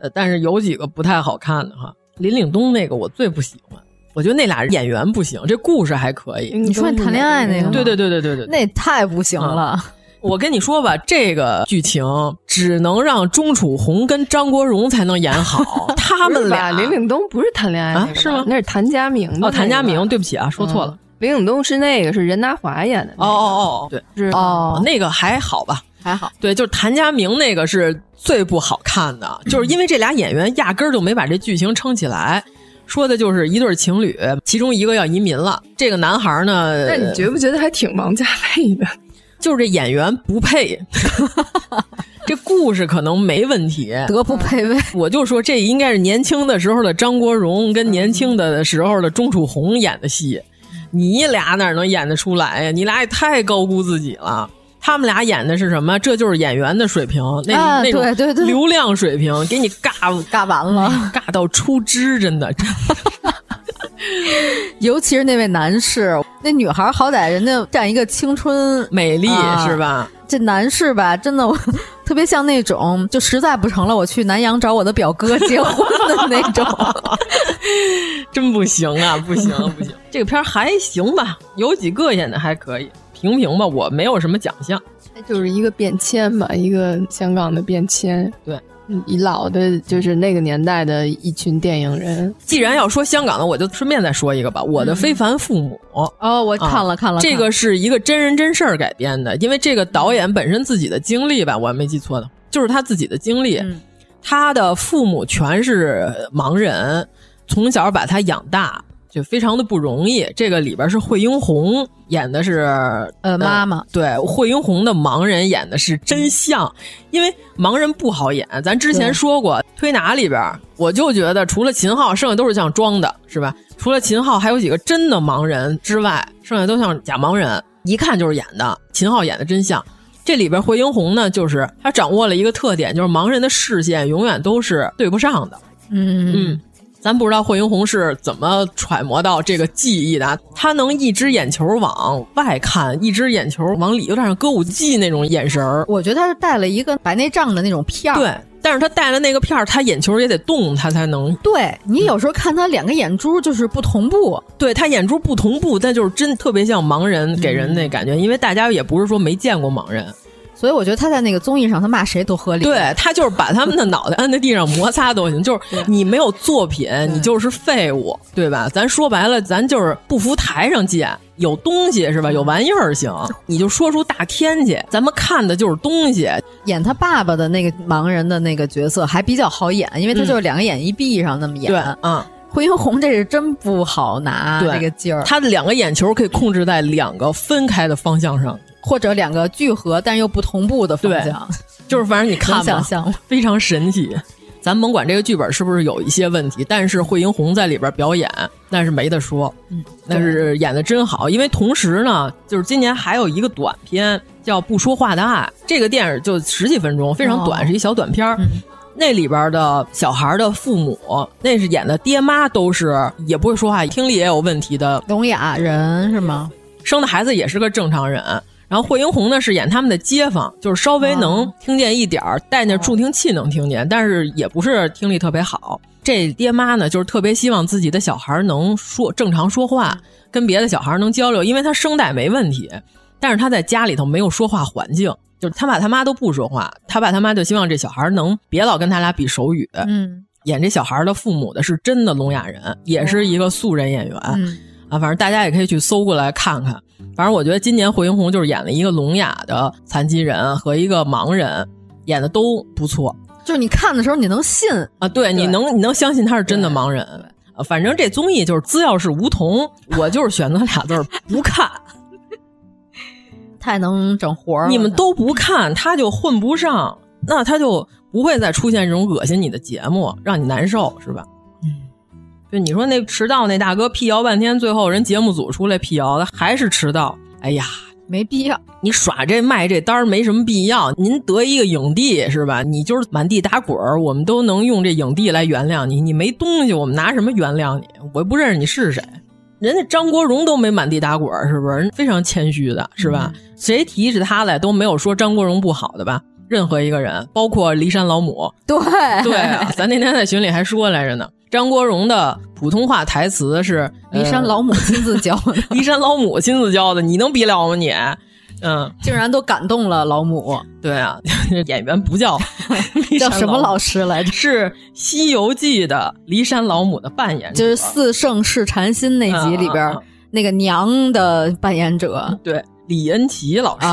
呃，但是有几个不太好看的哈，林岭东那个我最不喜欢，我觉得那俩演员不行，这故事还可以。你说你谈恋爱那个？对对对对对对，那太不行了。我跟你说吧，这个剧情只能让钟楚红跟张国荣才能演好，他们俩。林岭东不是谈恋爱啊？是吗？那是谭家明哦，谭家明，对不起啊，说错了。林岭东是那个是任达华演的。哦哦哦，对，是哦，那个还好吧？还好。对，就是谭家明那个是。最不好看的，就是因为这俩演员压根儿就没把这剧情撑起来。说的就是一对情侣，其中一个要移民了。这个男孩呢，那你觉不觉得还挺王家卫的？就是这演员不配，这故事可能没问题，德不配位。我就说这应该是年轻的时候的张国荣跟年轻的时候的钟楚红演的戏，你俩哪能演得出来呀？你俩也太高估自己了。他们俩演的是什么？这就是演员的水平，那那种流量水平，给你尬 尬完了，尬到出汁，真的。尤其是那位男士，那女孩好歹人家占一个青春美丽是吧？这男士吧，真的我特别像那种，就实在不成了，我去南阳找我的表哥结婚的那种。真不行啊，不行不行，这个片还行吧，有几个演的还可以。平平吧，我没有什么奖项，就是一个变迁吧，一个香港的变迁。对，以老的，就是那个年代的一群电影人。既然要说香港的，我就顺便再说一个吧，《我的非凡父母》。哦，我看了看了，这个是一个真人真事儿改编的，因为这个导演本身自己的经历吧，我还没记错的，就是他自己的经历。他的父母全是盲人，从小把他养大。就非常的不容易。这个里边是惠英红演的是呃妈妈，对惠英红的盲人演的是真相，因为盲人不好演。咱之前说过推拿里边，我就觉得除了秦昊，剩下都是像装的，是吧？除了秦昊，还有几个真的盲人之外，剩下都像假盲人，一看就是演的。秦昊演的真相，这里边惠英红呢，就是她掌握了一个特点，就是盲人的视线永远都是对不上的。嗯嗯。咱不知道霍英红是怎么揣摩到这个记忆的，他能一只眼球往外看，一只眼球往里，有点像歌舞伎那种眼神儿。我觉得他是带了一个白内障的那种片儿。对，但是他戴了那个片儿，他眼球也得动，他才能。对你有时候看他两个眼珠就是不同步，对他眼珠不同步，但就是真特别像盲人给人那感觉，因为大家也不是说没见过盲人。所以我觉得他在那个综艺上，他骂谁都合理。对他就是把他们的脑袋 按在地上摩擦都行，就是你没有作品，你就是废物，对吧？咱说白了，咱就是不服台上见，有东西是吧？有玩意儿行，你就说出大天去。咱们看的就是东西。演他爸爸的那个盲人的那个角色还比较好演，因为他就是两个眼一闭上那么演。对，嗯。惠英红这是真不好拿这个劲儿，他的两个眼球可以控制在两个分开的方向上，或者两个聚合但又不同步的方向，就是反正你看想象非常神奇。咱甭管这个剧本是不是有一些问题，但是惠英红在里边表演那是没得说，嗯，那是演的真好。因为同时呢，就是今年还有一个短片叫《不说话的爱》，这个电影就十几分钟，非常短，是一小短片儿。那里边的小孩的父母，那是演的爹妈都是也不会说话，听力也有问题的聋哑人是吗？生的孩子也是个正常人。然后惠英红呢是演他们的街坊，就是稍微能听见一点儿，戴那助听器能听见，但是也不是听力特别好。这爹妈呢就是特别希望自己的小孩能说正常说话，跟别的小孩能交流，因为他声带没问题，但是他在家里头没有说话环境。就是他爸他妈都不说话，他爸他妈就希望这小孩能别老跟他俩比手语。嗯，演这小孩的父母的是真的聋哑人，也是一个素人演员啊。反正大家也可以去搜过来看看。反正我觉得今年惠英红就是演了一个聋哑的残疾人和一个盲人，演的都不错。就是你看的时候你能信啊？对，你能你能相信他是真的盲人。反正这综艺就是资料是梧桐，我就是选择俩字儿不看。太能整活儿，你们都不看，他就混不上，那他就不会再出现这种恶心你的节目，让你难受，是吧？嗯，就你说那迟到那大哥辟谣半天，最后人节目组出来辟谣的还是迟到，哎呀，没必要，你耍这卖这单儿没什么必要。您得一个影帝是吧？你就是满地打滚儿，我们都能用这影帝来原谅你。你没东西，我们拿什么原谅你？我又不认识你是谁。人家张国荣都没满地打滚是不是？人非常谦虚的，是吧？谁提起他来都没有说张国荣不好的吧？任何一个人，包括骊山老母，对对，咱那天在群里还说来着呢。张国荣的普通话台词是骊山老母亲自教的，骊山老母亲自教的，你能比了吗你？嗯，竟然都感动了老母。对啊，演员不叫 叫什么老师来着？是《西游记》的骊山老母的扮演者，就是四圣试禅心那集里边那个娘的扮演者。对，李恩琪老师，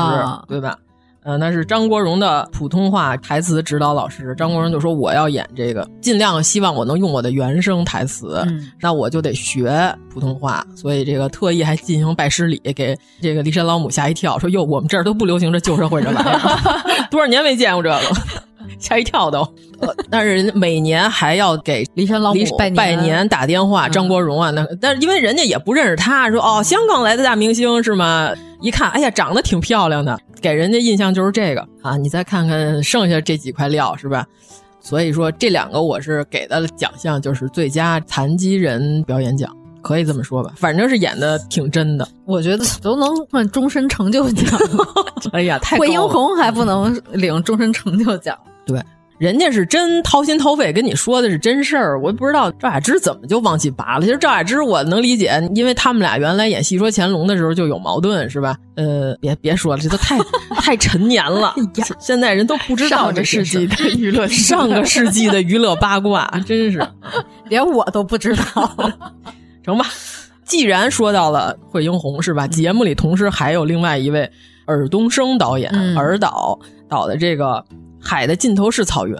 对吧？呃，那是张国荣的普通话台词指导老师。张国荣就说：“我要演这个，尽量希望我能用我的原声台词，那我就得学普通话。所以这个特意还进行拜师礼，给这个骊山老母吓一跳，说：‘哟，我们这儿都不流行这旧社会这玩意儿，多少年没见过这个，吓一跳都。’但是人家每年还要给骊山老母拜年打电话。张国荣啊，那但是因为人家也不认识他，说哦，香港来的大明星是吗？一看，哎呀，长得挺漂亮的。”给人家印象就是这个啊，你再看看剩下这几块料是吧？所以说这两个我是给的奖项就是最佳残疾人表演奖，可以这么说吧？反正是演的挺真的，我觉得都能换终身成就奖。哎呀，太 惠英红还不能领终身成就奖？对。人家是真掏心掏肺跟你说的是真事儿，我也不知道赵雅芝怎么就往起拔了。其实赵雅芝我能理解，因为他们俩原来演《戏说乾隆》的时候就有矛盾，是吧？呃，别别说了，这都太 太陈年了。现在人都不知道这世纪的 娱乐，上个世纪的娱乐八卦，真是连我都不知道。成吧，既然说到了惠英红，是吧？节目里同时还有另外一位尔冬升导演，尔导导的这个。海的尽头是草原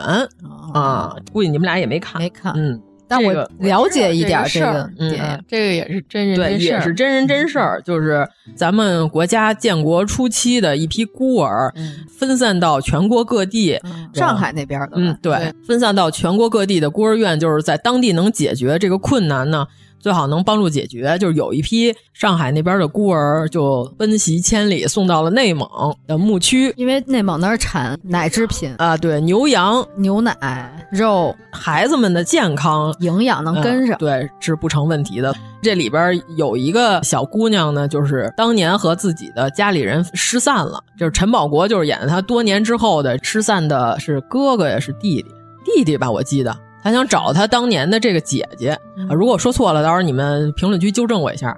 啊！估计你们俩也没看，没看。嗯，但我了解一点这个，嗯，这个也是真人对，也是真人真事儿。就是咱们国家建国初期的一批孤儿，分散到全国各地，上海那边的，嗯，对，分散到全国各地的孤儿院，就是在当地能解决这个困难呢。最好能帮助解决，就是有一批上海那边的孤儿就奔袭千里，送到了内蒙的牧区，因为内蒙那儿产奶制品啊，对，牛羊、牛奶、肉，孩子们的健康营养能跟上，对，是不成问题的。这里边有一个小姑娘呢，就是当年和自己的家里人失散了，就是陈宝国，就是演的他多年之后的失散的是哥哥呀，是弟弟，弟弟吧，我记得。他想找他当年的这个姐姐啊，如果说错了，到时候你们评论区纠正我一下。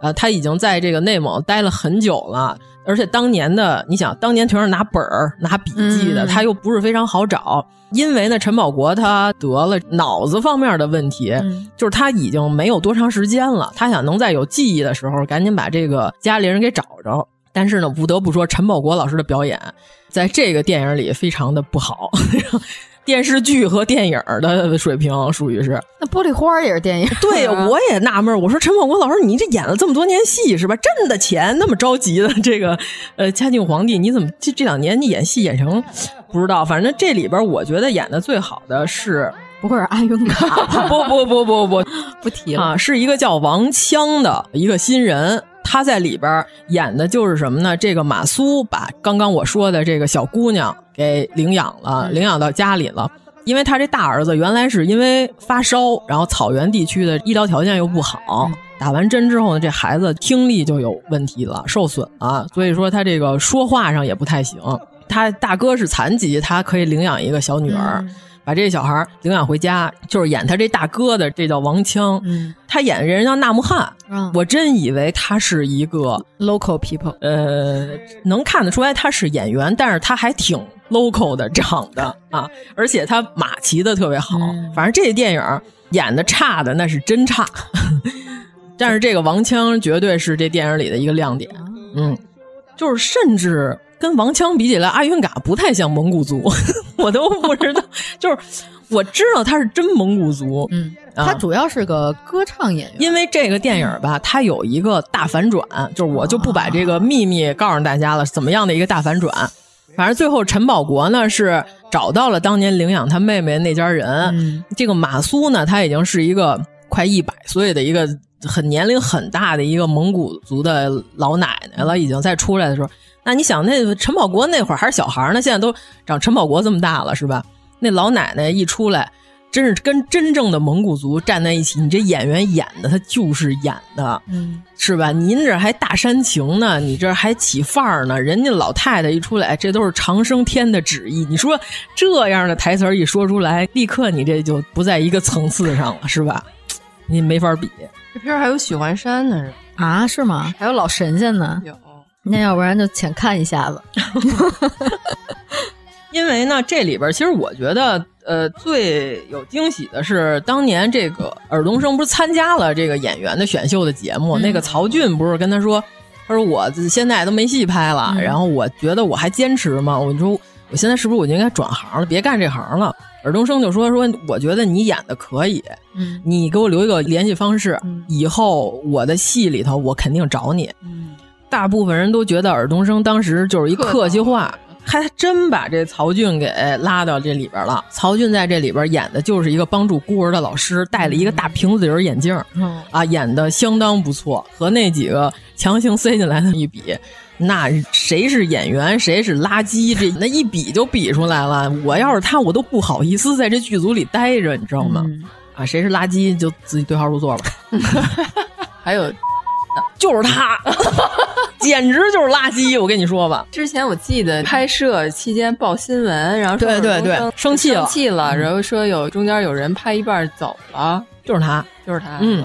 呃，他已经在这个内蒙待了很久了，而且当年的你想，当年全是拿本儿、拿笔记的，他又不是非常好找。因为呢，陈宝国他得了脑子方面的问题，就是他已经没有多长时间了。他想能在有记忆的时候，赶紧把这个家里人给找着。但是呢，不得不说，陈宝国老师的表演在这个电影里非常的不好。电视剧和电影的水平属于是，那玻璃花也是电影。对，我也纳闷，我说陈宝国老师，你这演了这么多年戏是吧？挣的钱那么着急的，这个呃嘉靖皇帝，你怎么这这两年你演戏演成不知道？反正这里边我觉得演的最好的是，不会是阿云嘎？不不不不不 不提了啊，是一个叫王锵的一个新人。他在里边演的就是什么呢？这个马苏把刚刚我说的这个小姑娘给领养了，领养到家里了。因为他这大儿子原来是因为发烧，然后草原地区的医疗条件又不好，打完针之后呢，这孩子听力就有问题了，受损了，所以说他这个说话上也不太行。他大哥是残疾，他可以领养一个小女儿。把这小孩领养回家，就是演他这大哥的，这叫王枪。嗯，他演的人叫纳木汉。我真以为他是一个 local people。呃，能看得出来他是演员，但是他还挺 local 的长得啊，而且他马骑的特别好。反正这电影演的差的那是真差，但是这个王枪绝对是这电影里的一个亮点。嗯，就是甚至。跟王枪比起来，阿云嘎不太像蒙古族，我都不知道。就是我知道他是真蒙古族，嗯，他主要是个歌唱演员。因为这个电影吧，它有一个大反转，就是我就不把这个秘密告诉大家了。怎么样的一个大反转？反正最后陈宝国呢是找到了当年领养他妹妹那家人。这个马苏呢，他已经是一个快一百岁的一个很年龄很大的一个蒙古族的老奶奶了，已经在出来的时候。那你想，那陈宝国那会儿还是小孩呢，现在都长陈宝国这么大了，是吧？那老奶奶一出来，真是跟真正的蒙古族站在一起。你这演员演的，他就是演的，嗯，是吧？您这还大煽情呢，你这还起范儿呢。人家老太太一出来，这都是长生天的旨意。你说这样的台词一说出来，立刻你这就不在一个层次上了，是吧？你没法比。这片儿还有许幻山呢，是啊？是吗？还有老神仙呢？有。那要不然就浅看一下子，因为呢，这里边其实我觉得，呃，最有惊喜的是当年这个尔冬升不是参加了这个演员的选秀的节目，那个曹骏不是跟他说，他说我现在都没戏拍了，然后我觉得我还坚持吗？我说我现在是不是我就应该转行了，别干这行了？尔冬升就说说，我觉得你演的可以，嗯，你给我留一个联系方式，以后我的戏里头我肯定找你，嗯。大部分人都觉得尔冬升当时就是一客气话，还真把这曹骏给拉到这里边了。曹骏在这里边演的就是一个帮助孤儿的老师，戴了一个大瓶子底眼镜，啊，演的相当不错。和那几个强行塞进来的一比，那谁是演员，谁是垃圾，这那一比就比出来了。我要是他，我都不好意思在这剧组里待着，你知道吗？啊，谁是垃圾就自己对号入座吧。还有。就是他，简直就是垃圾！我跟你说吧，之前我记得拍摄期间报新闻，然后对对对，生气了，生气了，然后说有中间有人拍一半走了，就是他，就是他，嗯，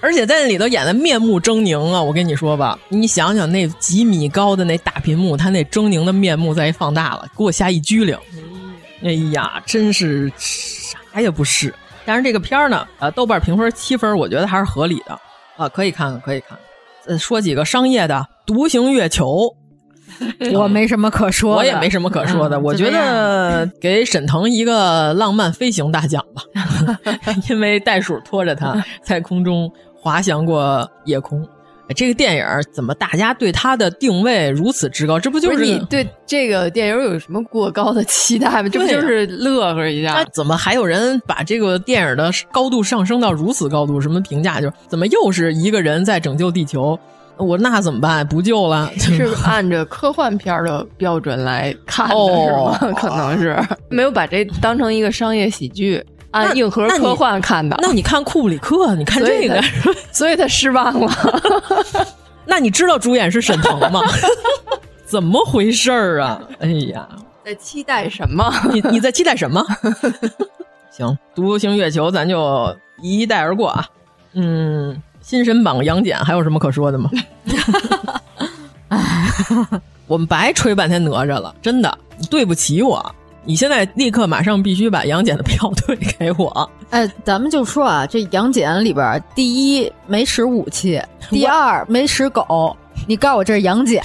而且在那里头演的面目狰狞啊！我跟你说吧，你想想那几米高的那大屏幕，他那狰狞的面目再一放大了，给我吓一激灵！哎呀，真是啥也不是。但是这个片儿呢，呃，豆瓣评分七分，我觉得还是合理的。啊，可以看看，可以看。呃，说几个商业的，《独行月球 》，我没什么可说，我也没什么可说的。我觉得给沈腾一个浪漫飞行大奖吧，因为袋鼠拖着他 在空中滑翔过夜空。这个电影怎么大家对它的定位如此之高？这不就是你对这个电影有什么过高的期待吗？这不就是乐呵一下？怎么还有人把这个电影的高度上升到如此高度？什么评价？就是怎么又是一个人在拯救地球？我那怎么办？不救了？是按着科幻片的标准来看的是吗？可能是没有把这当成一个商业喜剧。按硬核科幻看的，那你看库布里克，你看这个，所以他失望了。那你知道主演是沈腾吗？怎么回事儿啊？哎呀，在期待什么？你你在期待什么？行，独行月球咱就一带而过啊。嗯，新神榜杨戬还有什么可说的吗？我们白吹半天哪吒了，真的对不起我。你现在立刻马上必须把杨戬的票 退给我。哎，咱们就说啊，这杨戬里边，第一没使武器，第二没使狗。你告诉我这是杨戬，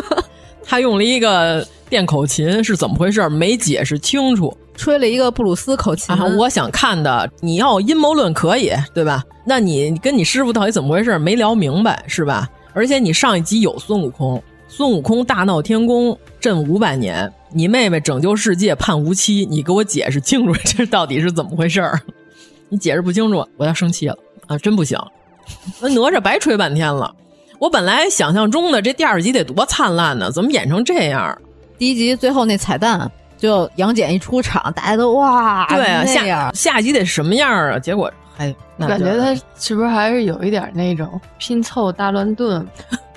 他用了一个电口琴是怎么回事？没解释清楚，吹了一个布鲁斯口琴。啊、我想看的，你要阴谋论可以，对吧？那你跟你师傅到底怎么回事？没聊明白是吧？而且你上一集有孙悟空，孙悟空大闹天宫镇五百年，你妹妹拯救世界判无期，你给我解释清楚 这到底是怎么回事儿？你解释不清楚，我要生气了啊！真不行，那哪吒白吹半天了。我本来想象中的这第二集得多灿烂呢，怎么演成这样？第一集最后那彩蛋，就杨戬一出场，大家都哇，对啊，下下下集得什么样啊？结果还感觉他是不是还是有一点那种拼凑大乱炖？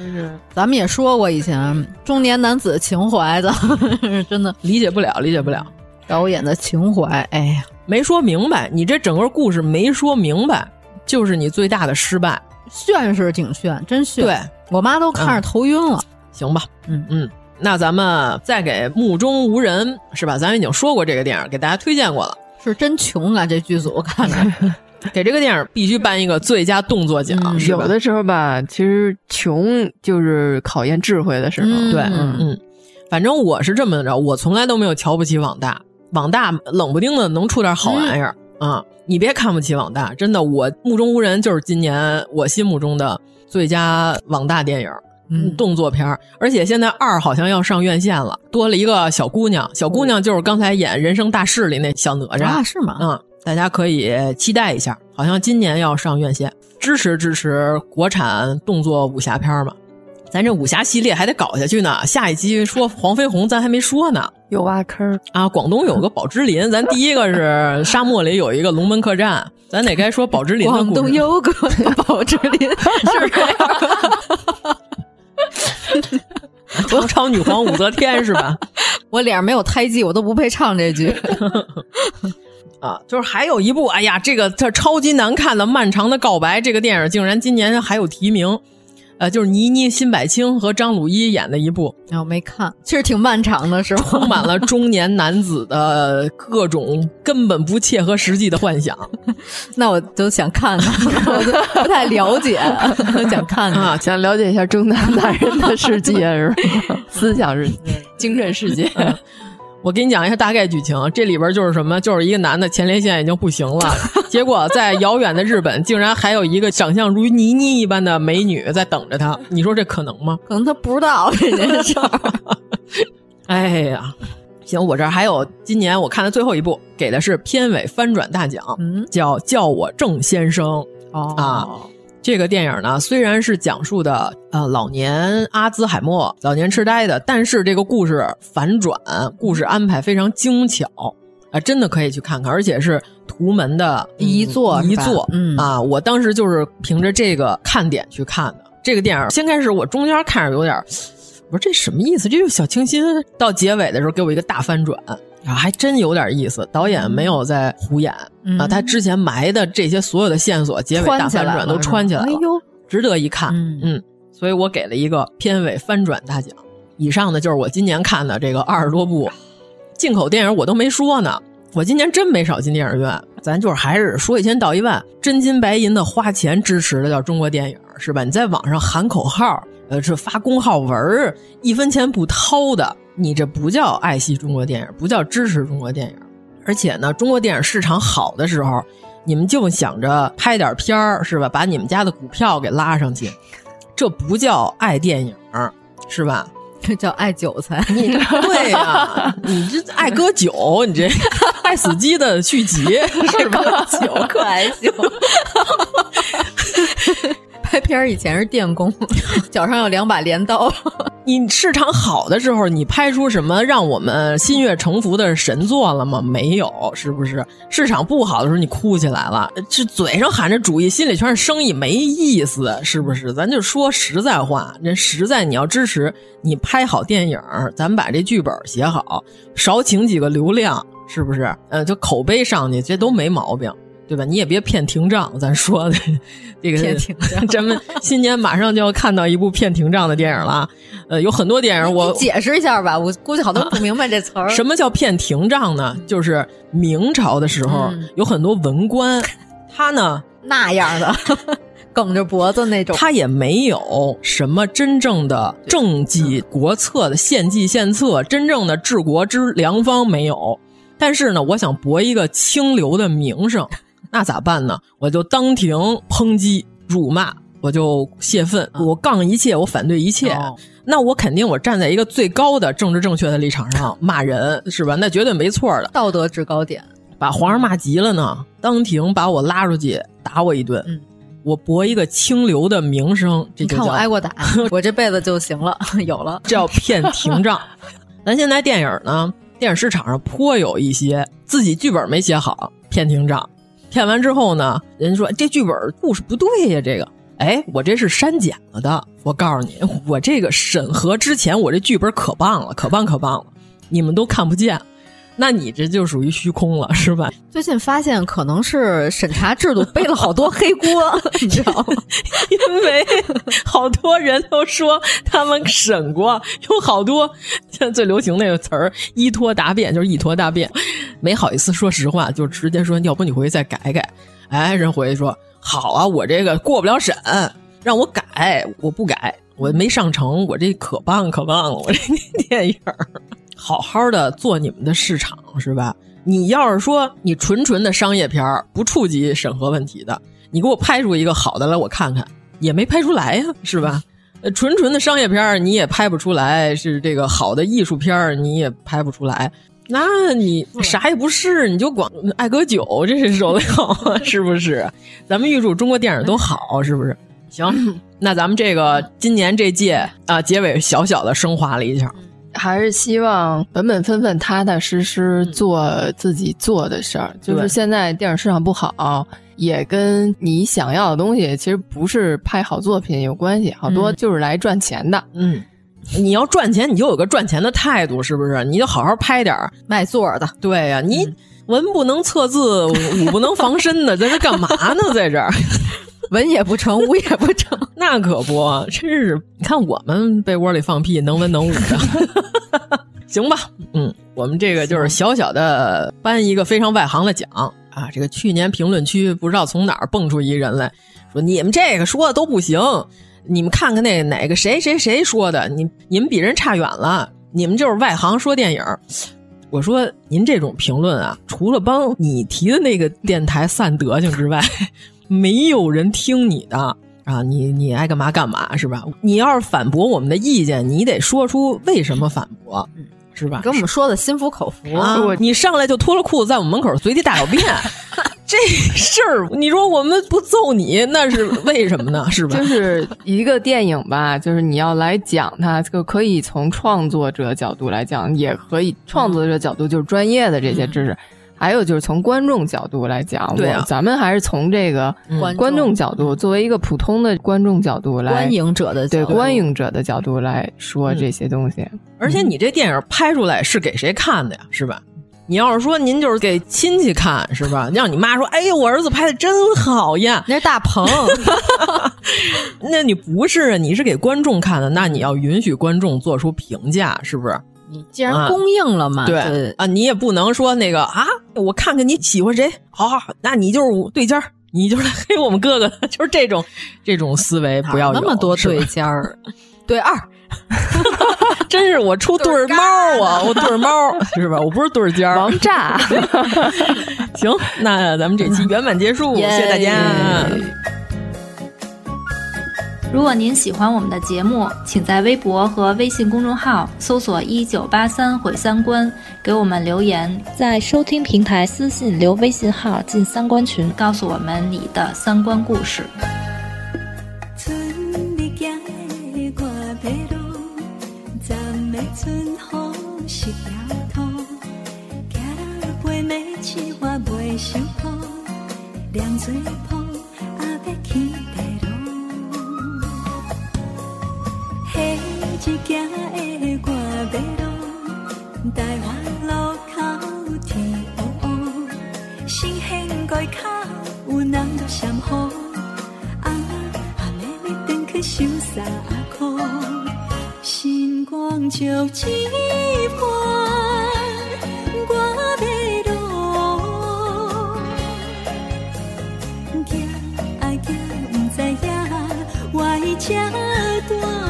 就是咱们也说过，以前中年男子情怀的，真的理解不了，理解不了导演的情怀。哎呀，没说明白，你这整个故事没说明白，就是你最大的失败。炫是挺炫，真炫。对我妈都看着头晕了。嗯、行吧，嗯嗯，那咱们再给《目中无人》是吧？咱已经说过这个电影，给大家推荐过了。是真穷啊，这剧组看着。给这个电影必须颁一个最佳动作奖。嗯、有的时候吧，其实穷就是考验智慧的时候。嗯、对，嗯嗯，反正我是这么着，我从来都没有瞧不起网大，网大冷不丁的能出点好玩意儿啊。你别看不起网大，真的，我目中无人就是今年我心目中的最佳网大电影，嗯，动作片而且现在二好像要上院线了，多了一个小姑娘，小姑娘就是刚才演《人生大事》里那小哪吒啊，是吗？嗯，大家可以期待一下，好像今年要上院线，支持支持国产动作武侠片嘛。咱这武侠系列还得搞下去呢，下一集说黄飞鸿，咱还没说呢。有挖坑啊！广东有个宝芝林，咱第一个是沙漠里有一个龙门客栈，咱得该说宝芝林的故事。广东有个宝芝林，是这样。唐朝女皇武则天是吧？我脸上没有胎记，我都不配唱这句。啊，就是还有一部，哎呀，这个这超级难看的《漫长的告白》这个电影，竟然今年还有提名。呃，就是倪妮、辛柏青和张鲁一演的一部，我、哦、没看，其实挺漫长的，是吧？充满了中年男子的各种根本不切合实际的幻想。那我都想看看，我不太了解，想看看啊，想了解一下中年男人的世界是吧？思想世界、精神世界。我给你讲一下大概剧情，这里边就是什么？就是一个男的前列腺已经不行了，结果在遥远的日本，竟然还有一个长相如倪妮一般的美女在等着他。你说这可能吗？可能他不知道这件事儿。哎呀，行，我这儿还有今年我看的最后一部，给的是片尾翻转大奖，嗯，叫《叫我郑先生》哦啊。这个电影呢，虽然是讲述的呃老年阿兹海默、老年痴呆的，但是这个故事反转，故事安排非常精巧啊、呃，真的可以去看看，而且是图门的一作一作，嗯啊，我当时就是凭着这个看点去看的这个电影。先开始我中间看着有点，我说这什么意思？这就小清新，到结尾的时候给我一个大翻转。啊，还真有点意思。导演没有在胡演、嗯、啊，他之前埋的这些所有的线索，结尾大反转都穿起来了，哎呦，值得一看。嗯嗯，所以我给了一个片尾翻转大奖。以上呢，就是我今年看的这个二十多部进口电影，我都没说呢。我今年真没少进电影院，咱就是还是说一千道一万，真金白银的花钱支持的叫中国电影，是吧？你在网上喊口号，呃，是发公号文，一分钱不掏的。你这不叫爱惜中国电影，不叫支持中国电影，而且呢，中国电影市场好的时候，你们就想着拍点片儿是吧？把你们家的股票给拉上去，这不叫爱电影，是吧？这 叫爱韭菜。你对呀、啊，你这爱割韭，你这 爱死鸡的续集是吧？韭可爱秀。拍片以前是电工，脚上有两把镰刀。你市场好的时候，你拍出什么让我们心悦诚服的神作了吗？没有，是不是？市场不好的时候，你哭起来了，这嘴上喊着主义，心里全是生意，没意思，是不是？咱就说实在话，人实在你要支持，你拍好电影，咱把这剧本写好，少请几个流量，是不是？呃，就口碑上去，这都没毛病。对吧？你也别骗停账，咱说的这个骗停账，咱们新年马上就要看到一部骗停账的电影了。呃，有很多电影我解释一下吧，我估计好多人不明白这词儿。什么叫骗停账呢？就是明朝的时候、嗯、有很多文官，他呢 那样的。梗着脖子那种，他也没有什么真正的政绩国策的献计献策，真正的治国之良方没有。但是呢，我想博一个清流的名声，那咋办呢？我就当庭抨击、辱骂，我就泄愤，我杠一切，我反对一切。哦、那我肯定我站在一个最高的政治正确的立场上骂人，是吧？那绝对没错的，道德制高点。把皇上骂急了呢，当庭把我拉出去打我一顿。嗯我博一个清流的名声，这就看我挨过打，我这辈子就行了，有了。这 叫骗庭杖。咱现在电影呢，电影市场上颇有一些自己剧本没写好，骗停账。骗完之后呢，人家说这剧本故事不对呀，这个，哎，我这是删减了的。我告诉你，我这个审核之前，我这剧本可棒了，可棒可棒了，你们都看不见。那你这就属于虚空了，是吧？最近发现可能是审查制度背了好多黑锅，你知道吗？因为好多人都说他们审过，有好多现在最流行那个词儿“依托答辩”，就是一坨答辩，没好意思说实话，就直接说要不你回去再改改。哎，人回去说好啊，我这个过不了审，让我改，我不改，我没上成，我这可棒可棒了，我这电影。好好的做你们的市场是吧？你要是说你纯纯的商业片儿，不触及审核问题的，你给我拍出一个好的来，我看看，也没拍出来呀，是吧？呃，纯纯的商业片儿你也拍不出来，是这个好的艺术片儿你也拍不出来，那你啥也不是，你就光爱喝酒，这是受得了吗？是不是？咱们预祝中国电影都好，是不是？行，那咱们这个今年这届啊，结尾小小的升华了一下。还是希望本本分分、踏踏实实做自己做的事儿。就是现在电影市场不好，也跟你想要的东西其实不是拍好作品有关系，好多就是来赚钱的。嗯，你要赚钱，你就有个赚钱的态度，是不是？你就好好拍点卖座的。对呀、啊，你文不能测字，武不能防身的，在这干嘛呢？在这儿。文也不成，武也不成，那可不，真是你看我们被窝里放屁，能文能武的，行吧？嗯，我们这个就是小小的颁一个非常外行的奖啊。这个去年评论区不知道从哪儿蹦出一人来说，你们这个说的都不行，你们看看那哪个谁谁谁说的，你你们比人差远了，你们就是外行说电影。我说您这种评论啊，除了帮你提的那个电台散德行之外。没有人听你的啊！你你爱干嘛干嘛是吧？你要是反驳我们的意见，你得说出为什么反驳，是吧？跟我们说的心服口服啊！你上来就脱了裤子在我们门口随地大小便，这事儿你说我们不揍你，那是 为什么呢？是吧？就是一个电影吧，就是你要来讲它，就可以从创作者角度来讲，也可以创作者角度就是专业的这些知识。嗯还有就是从观众角度来讲，对啊，咱们还是从这个观众角度，作为一个普通的观众角度来，观影者的对观影者的角度来说这些东西。而且你这电影拍出来是给谁看的呀？是吧？你要是说您就是给亲戚看，是吧？让你妈说：“哎呦，我儿子拍的真好呀！”那是大鹏，那你不是，你是给观众看的，那你要允许观众做出评价，是不是？你既然供应了嘛，啊对，对啊，你也不能说那个啊，我看看你喜欢谁，好好，那你就是对尖儿，你就是来黑我们哥哥，就是这种这种思维不要那么多对尖儿，对二，真是我出对儿猫啊，我对儿猫是吧？我不是对儿尖儿，王炸。行，那咱们这期圆满结束，谢谢大家。如果您喜欢我们的节目，请在微博和微信公众号搜索“一九八三毁三观”，给我们留言，在收听平台私信留微信号进三观群，告诉我们你的三观故事。一行的歌马路，台湾路口天黑黑，新鲜街口。雨，啊啊妹妹转去收衫裤，星光照一盘，我要路，行啊行，不知影我这段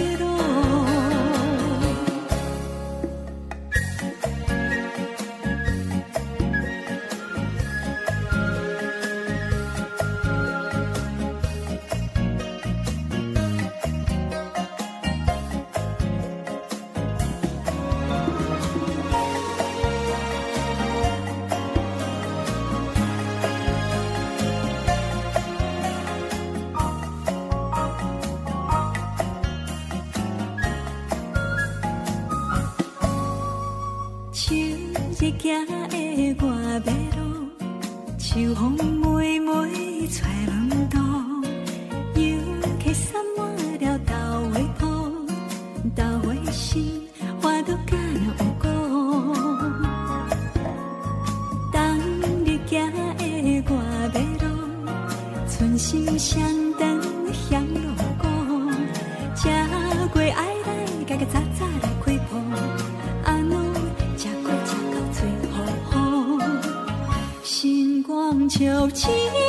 情。